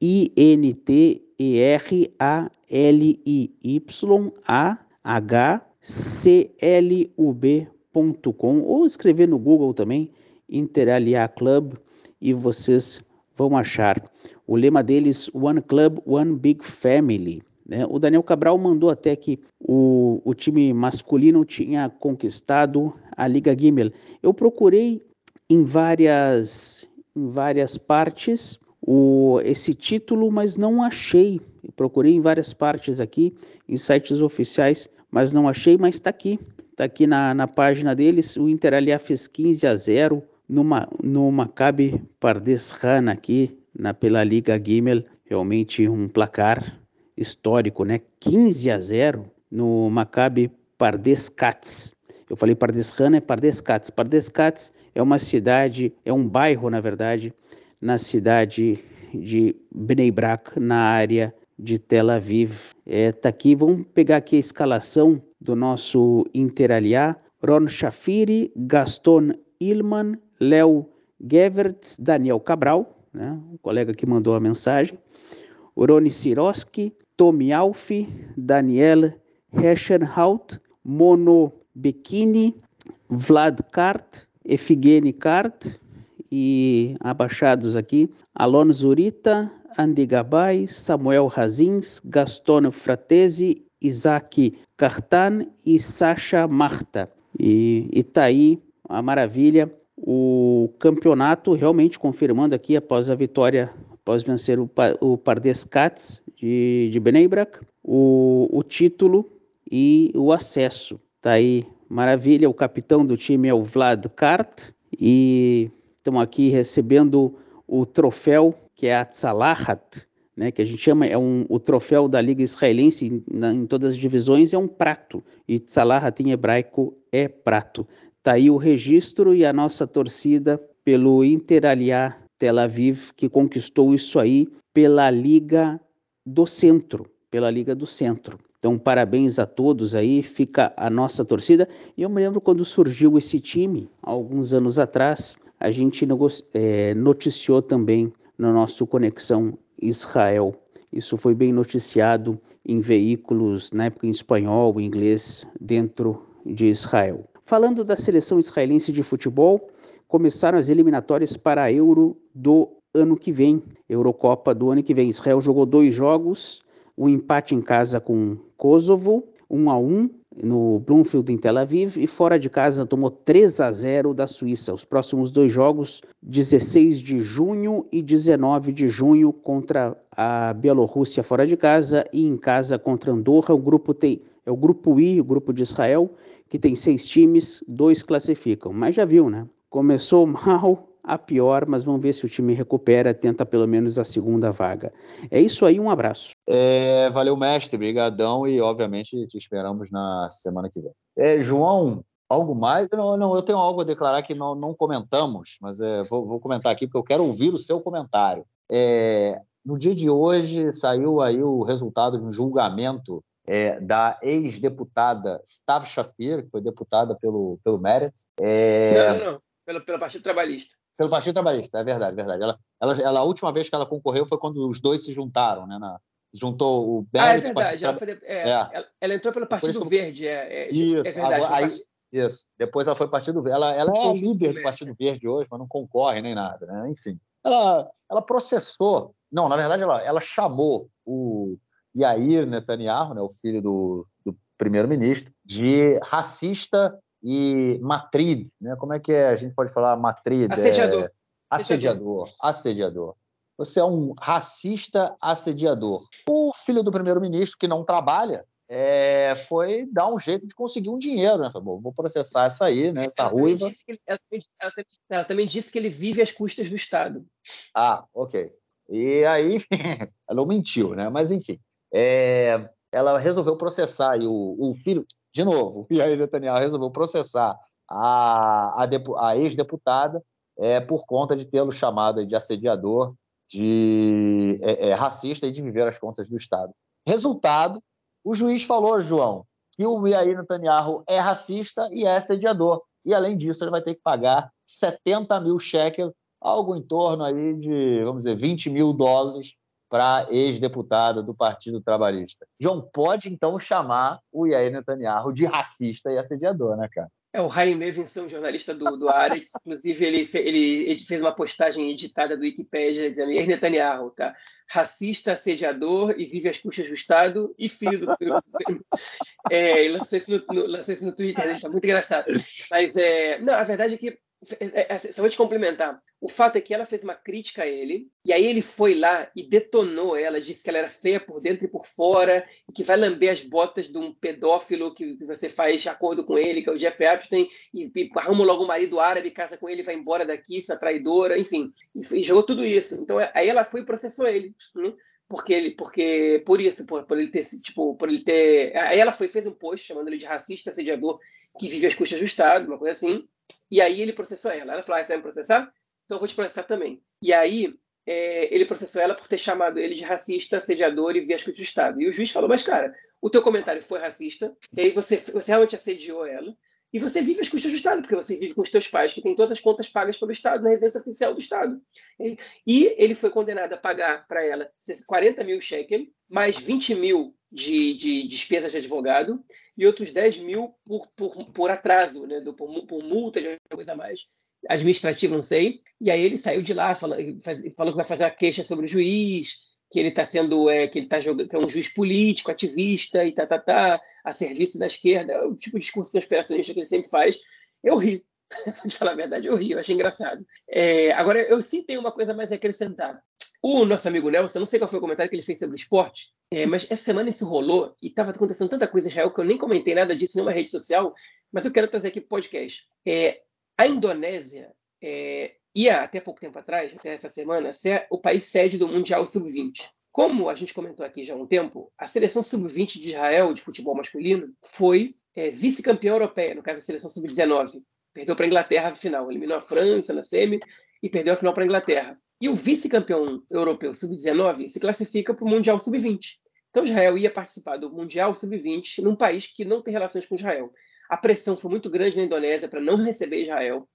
I N T E R A L I Y A H club.com ou escrever no Google também Interaliar Club e vocês vão achar. O lema deles, One Club, One Big Family. Né? O Daniel Cabral mandou até que o, o time masculino tinha conquistado a Liga Gimel. Eu procurei em várias, em várias partes o, esse título, mas não achei. Eu procurei em várias partes aqui, em sites oficiais, mas não achei, mas está aqui. Está aqui na, na página deles. O Inter ali fez 15 a 0 numa, no Maccabi Pardes Rana aqui na, pela Liga Gimel. Realmente um placar histórico, né? 15 a 0 no Maccabi Pardes Katz. Eu falei Pardes Rana, é Pardes Katz. Pardes Katz é uma cidade, é um bairro, na verdade, na cidade de Bnei Brak, na área de Tel Aviv. É, tá aqui, vamos pegar aqui a escalação do nosso Interaliá. Ron Shafiri, Gaston Ilman, Léo Gevertz, Daniel Cabral, né, o colega que mandou a mensagem, Rony Siroski, Tomi Alfi, Daniel Heschenhaut, Mono Bikini, Vlad Kart, Efigeni Kart e abaixados aqui, Alon Zurita, Andy Gabay, Samuel Razins, Gaston Fratesi, Isaac Cartan e Sasha Marta. E, está aí a maravilha, o campeonato realmente confirmando aqui após a vitória, após vencer o, o Pardes Cats de, de o, o título e o acesso. Está aí maravilha, o capitão do time é o Vlad Kart e estamos aqui recebendo o troféu que é a Tzalahat, né, que a gente chama, é um, o troféu da Liga Israelense na, em todas as divisões, é um prato. E Tzalahat em hebraico é prato. Está aí o registro e a nossa torcida pelo Inter Aliá Tel Aviv, que conquistou isso aí pela Liga do Centro, pela Liga do Centro. Então, parabéns a todos aí, fica a nossa torcida. E eu me lembro quando surgiu esse time, alguns anos atrás, a gente é, noticiou também no nosso Conexão Israel. Isso foi bem noticiado em veículos, na época em espanhol, em inglês, dentro de Israel. Falando da seleção israelense de futebol, começaram as eliminatórias para a Euro do ano que vem, Eurocopa do ano que vem. Israel jogou dois jogos, um empate em casa com Kosovo, 1 um a 1 um, no Bloomfield em Tel Aviv e fora de casa tomou 3 a 0 da Suíça. Os próximos dois jogos, 16 de junho e 19 de junho contra a Bielorrússia fora de casa e em casa contra Andorra. O grupo tem é o grupo I, o grupo de Israel, que tem seis times, dois classificam. Mas já viu, né? Começou mal, a pior, mas vamos ver se o time recupera, tenta pelo menos a segunda vaga. É isso aí, um abraço. É, valeu, mestre, brigadão e obviamente te esperamos na semana que vem. É, João, Algo mais? Não, não, eu tenho algo a declarar que não, não comentamos, mas é, vou, vou, comentar aqui porque eu quero ouvir o seu comentário. É, no dia de hoje saiu aí o resultado de um julgamento é, da ex-deputada Stav Shafir, que foi deputada pelo, pelo Meretz. É... Não, não, não, pelo, pelo Partido Trabalhista. Pelo Partido Trabalhista, é verdade, é verdade. Ela, ela, ela, a última vez que ela concorreu foi quando os dois se juntaram, né? Na, juntou o Meretz... Ah, é verdade. Ela, foi, é, é. Ela, ela, entrou pelo Partido Verde, é, é, Isso, é verdade. Agora, aí, isso. Depois ela foi Partido Verde. Ela, ela é líder do Partido Verde hoje, mas não concorre nem nada, né? Enfim. Ela, ela processou. Não, na verdade, ela, ela chamou o Yair Netanyahu, né, o filho do, do primeiro-ministro, de racista e matrid. Né? Como é que é? A gente pode falar matrid? Assediador. É... Assediador. Assediador. Você é um racista assediador. O filho do primeiro-ministro, que não trabalha, é, foi dar um jeito de conseguir um dinheiro, né? Falei, vou processar essa aí, né? Essa ela ruiva. Também ele, ela, ela, ela, também disse que ele vive às custas do Estado. Ah, ok. E aí, ela mentiu, né? Mas enfim, é, ela resolveu processar e o, o filho, de novo, o Yair Netanyahu resolveu processar a, a, a ex-deputada é, por conta de tê-lo chamado de assediador, de é, é, racista e de viver às contas do Estado. Resultado, o juiz falou, João, que o Yair Netanyahu é racista e é assediador. E, além disso, ele vai ter que pagar 70 mil shekels, algo em torno aí de, vamos dizer, 20 mil dólares para ex-deputada do Partido Trabalhista. João, pode então chamar o Yair Netanyahu de racista e assediador, né, cara? É, o Haim Levinson, jornalista do, do Aretz, inclusive ele, ele, ele, fez uma postagem editada do Wikipedia dizendo Yair Netanyahu, tá? Racista, assediador e vive às custas do Estado e filho do... é, lançou isso no, no, lançou isso no Twitter, está muito engraçado. Mas, é, não, a verdade é que só vou te complementar. O fato é que ela fez uma crítica a ele, e aí ele foi lá e detonou ela, disse que ela era feia por dentro e por fora, e que vai lamber as botas de um pedófilo que, você faz acordo com ele, que é o Jeff Epstein, e, e arruma logo um marido árabe, casa com ele, vai embora daqui, sua traidora, enfim. E, e jogou tudo isso. Então aí ela foi e processou ele. Né? porque ele porque por isso por, por ele ter tipo por ele ter aí ela foi fez um post chamando ele de racista assediador que vive às custas do Estado uma coisa assim e aí ele processou ela. Ela falou: ah, você vai me processar? Então eu vou te processar também. E aí é, ele processou ela por ter chamado ele de racista, assediador e viasco de Estado. E o juiz falou: mas cara, o teu comentário foi racista, e aí você, você realmente assediou ela, e você vive às custas do Estado, porque você vive com os teus pais, que têm todas as contas pagas pelo Estado, na residência oficial do Estado. E ele foi condenado a pagar para ela 40 mil shekel, mais 20 mil de, de despesas de advogado, e outros 10 mil por, por, por atraso, né? Do, por, por multa, de coisa a mais, administrativa, não sei. E aí ele saiu de lá, falou, falou que vai fazer a queixa sobre o juiz, que ele está sendo, é, que ele está jogando, que é um juiz político, ativista e tá, tá, tá, a serviço da esquerda, é o tipo de discurso conspiracionista que ele sempre faz. Eu ri. De falar a verdade, eu ri, eu achei engraçado. É, agora, eu sim tenho uma coisa mais a acrescentar. O nosso amigo Nelson, não sei qual foi o comentário que ele fez sobre o esporte, é, mas essa semana isso rolou e estava acontecendo tanta coisa em Israel que eu nem comentei nada disso em nenhuma rede social, mas eu quero trazer aqui para o podcast. É, a Indonésia é, ia, até pouco tempo atrás, até essa semana, ser o país sede do Mundial Sub-20. Como a gente comentou aqui já há um tempo, a seleção sub-20 de Israel de futebol masculino foi é, vice-campeã europeia, no caso a seleção sub-19. Perdeu para a Inglaterra na final, eliminou a França na semi e perdeu a final para a Inglaterra. E o vice-campeão europeu sub-19 se classifica para o Mundial sub-20. Então Israel ia participar do Mundial sub-20 num país que não tem relações com Israel. A pressão foi muito grande na Indonésia para não receber Israel.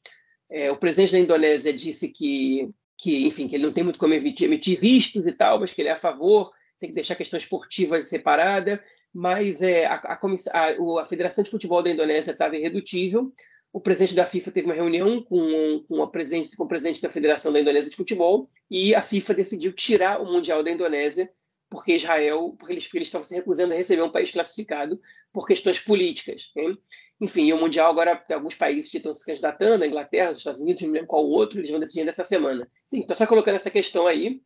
É, o presidente da Indonésia disse que, que, enfim, que ele não tem muito como emitir, vistos e tal, mas que ele é a favor, tem que deixar a questão esportiva separada. Mas é, a, a, a, a Federação de Futebol da Indonésia estava irredutível o presidente da FIFA teve uma reunião com, com, a presidente, com o presidente da Federação da Indonésia de Futebol e a FIFA decidiu tirar o Mundial da Indonésia porque Israel, porque eles, porque eles estavam se recusando a receber um país classificado por questões políticas. Hein? Enfim, o Mundial agora tem alguns países que estão se candidatando, a Inglaterra, os Estados Unidos, não lembro qual outro, eles vão decidir essa semana. Então, só colocando essa questão aí,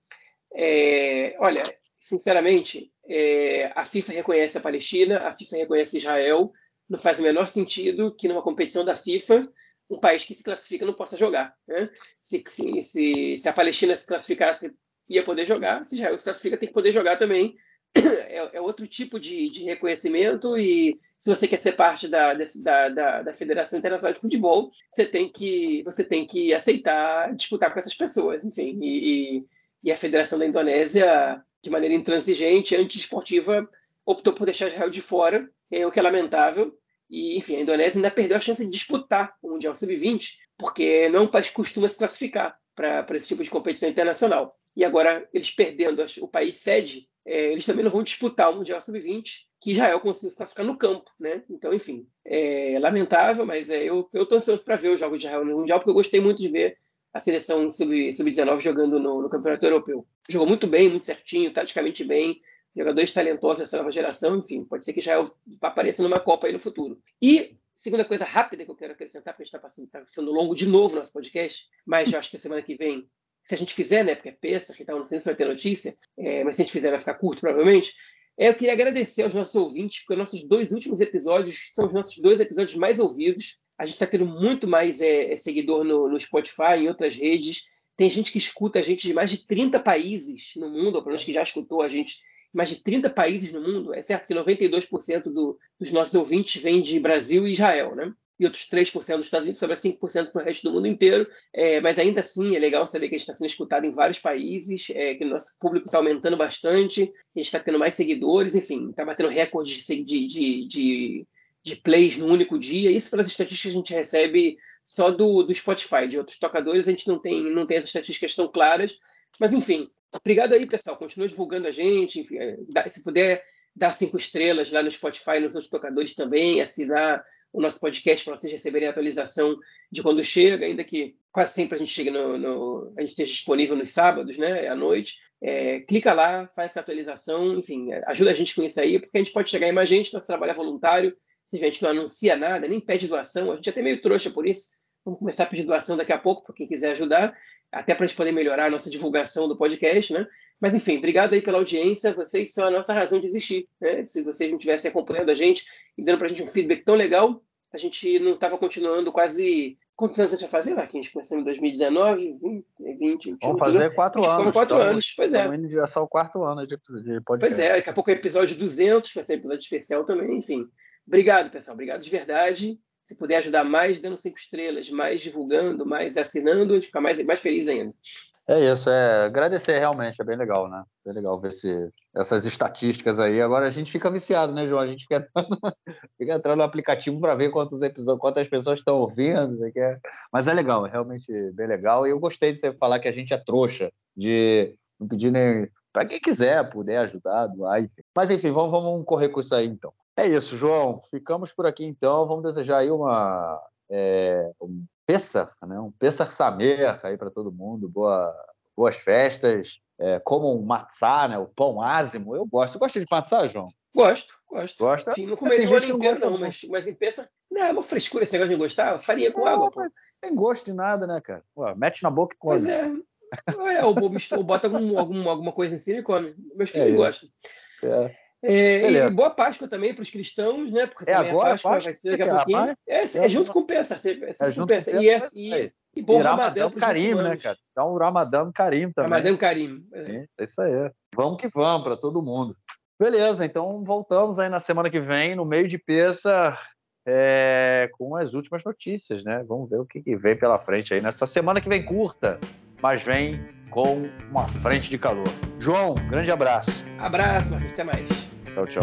é, olha, sinceramente, é, a FIFA reconhece a Palestina, a FIFA reconhece Israel, não faz o menor sentido que numa competição da FIFA um país que se classifica não possa jogar. Né? Se, se, se, se, a Palestina se classificasse, ia poder jogar, se Israel se classifica, tem que poder jogar também. É, é outro tipo de, de, reconhecimento e se você quer ser parte da, da, da, da, Federação Internacional de Futebol, você tem que, você tem que aceitar disputar com essas pessoas, enfim. E, e, e a Federação da Indonésia, de maneira intransigente, anti-esportiva, optou por deixar Israel de fora, é o que é lamentável. E, enfim, a Indonésia ainda perdeu a chance de disputar o Mundial Sub-20, porque não costuma se classificar para esse tipo de competição internacional. E agora, eles perdendo o país sede, é, eles também não vão disputar o Mundial Sub-20, que Israel conseguiu se classificar no campo, né? Então, enfim, é lamentável, mas é, eu estou ansioso para ver os jogos de Israel no Mundial, porque eu gostei muito de ver a seleção Sub-19 jogando no, no, Campeonato Europeu. Jogou muito bem, muito certinho, taticamente bem, jogadores talentosos dessa nova geração, enfim, pode ser que Israel apareça numa Copa aí no futuro. E segunda coisa rápida que eu quero acrescentar, porque a gente está passando, tá ficando longo de novo nosso podcast, mas eu acho que semana que vem, se a gente fizer, né, porque é peça, então não sei se vai ter notícia, é, mas se a gente fizer vai ficar curto provavelmente, é, eu queria agradecer aos nossos ouvintes, porque nossos dois últimos episódios são os nossos dois episódios mais ouvidos. A gente está tendo muito mais é, é, seguidor no, no Spotify, em outras redes. Tem gente que escuta a gente de mais de 30 países no mundo, ou pelo menos que já escutou a gente mais de 30 países no mundo. É certo que 92% do, dos nossos ouvintes vêm de Brasil e Israel, né? E outros 3% dos Estados Unidos, sobre 5% para o resto do mundo inteiro. É, mas ainda assim é legal saber que a gente está sendo escutado em vários países, é, que o nosso público está aumentando bastante, a gente está tendo mais seguidores, enfim, está batendo recordes de, de, de, de, plays no único dia. Isso pelas estatísticas a gente recebe só do, do Spotify, de outros tocadores, a gente não tem, não tem as estatísticas tão claras. Mas, enfim, Obrigado aí, pessoal. Continua divulgando a gente. Enfim, é, se puder dar cinco estrelas lá no Spotify, nos outros tocadores também, assinar o nosso podcast para vocês receberem a atualização de quando chega, ainda que quase sempre a gente chega no, no a gente esteja disponível nos sábados, né, à noite. É, clica lá, faz essa atualização, enfim, ajuda a gente com isso aí, porque a gente pode chegar em mais gente, nosso trabalho é voluntário, se a gente não anuncia nada, nem pede doação, a gente é até meio trouxa por isso, vamos começar a pedir doação daqui a pouco para quem quiser ajudar, até para a gente poder melhorar a nossa divulgação do podcast, né? Mas enfim, obrigado aí pela audiência, vocês são a nossa razão de existir, né? Se vocês não tivessem acompanhando a gente e dando para a gente um feedback tão legal, a gente não estava continuando quase. Quantos anos a gente vai fazer, Marquinhos? Começamos em 2019, 20, 20 21. Vamos fazer quatro anos. Quatro estamos, anos, pois é. Estamos já só o quarto ano de, de podcast. Pois é, daqui a pouco é episódio 200, vai ser episódio especial também, enfim. Obrigado, pessoal. Obrigado de verdade se puder ajudar mais dando cinco estrelas, mais divulgando, mais assinando, a gente fica mais, mais feliz ainda. É isso, é agradecer realmente, é bem legal, né? Bem legal ver se, essas estatísticas aí. Agora a gente fica viciado, né, João? A gente fica entrando, fica entrando no aplicativo para ver quantos episódios, quantas pessoas estão ouvindo. Mas é legal, é realmente bem legal. E eu gostei de você falar que a gente é trouxa, de não pedir nem. Para quem quiser puder ajudar, doar, enfim. Mas enfim, vamos, vamos correr com isso aí então. É isso, João. Ficamos por aqui então. Vamos desejar aí uma é, um Pessar, né? Um Pessar Samer aí para todo mundo. Boa, boas festas. É, como um matzá, né? O pão ázimo. Eu gosto. Você gosta de matzá, João? Gosto, gosto. Gosta? Sim, não comi o ano inteiro, não, mas, mas em Pessar... Não, é uma frescura esse negócio de gostar. Faria com não, água, pô. Tem gosto de nada, né, cara? Mete na boca e come. Pois é. é ou, ou bota algum, algum, alguma coisa em cima e come. Meus filhos é gostam. É. É, e boa Páscoa também para os cristãos, né? Porque é agora, a Páscoa, Páscoa vai ser daqui a pouquinho. É, é, é, junto com Pensa. É, é junto com Pensa. E, é, e, e bom Ramadã Karim, né, cara? Dá um Ramadã Karim também. Ramadã Karim. É. é isso aí. Vamos que vamos para todo mundo. Beleza, então voltamos aí na semana que vem, no meio de peça, é, com as últimas notícias, né? Vamos ver o que, que vem pela frente aí nessa semana que vem curta, mas vem com uma frente de calor. João, grande abraço. Abraço. Até mais. Ocho.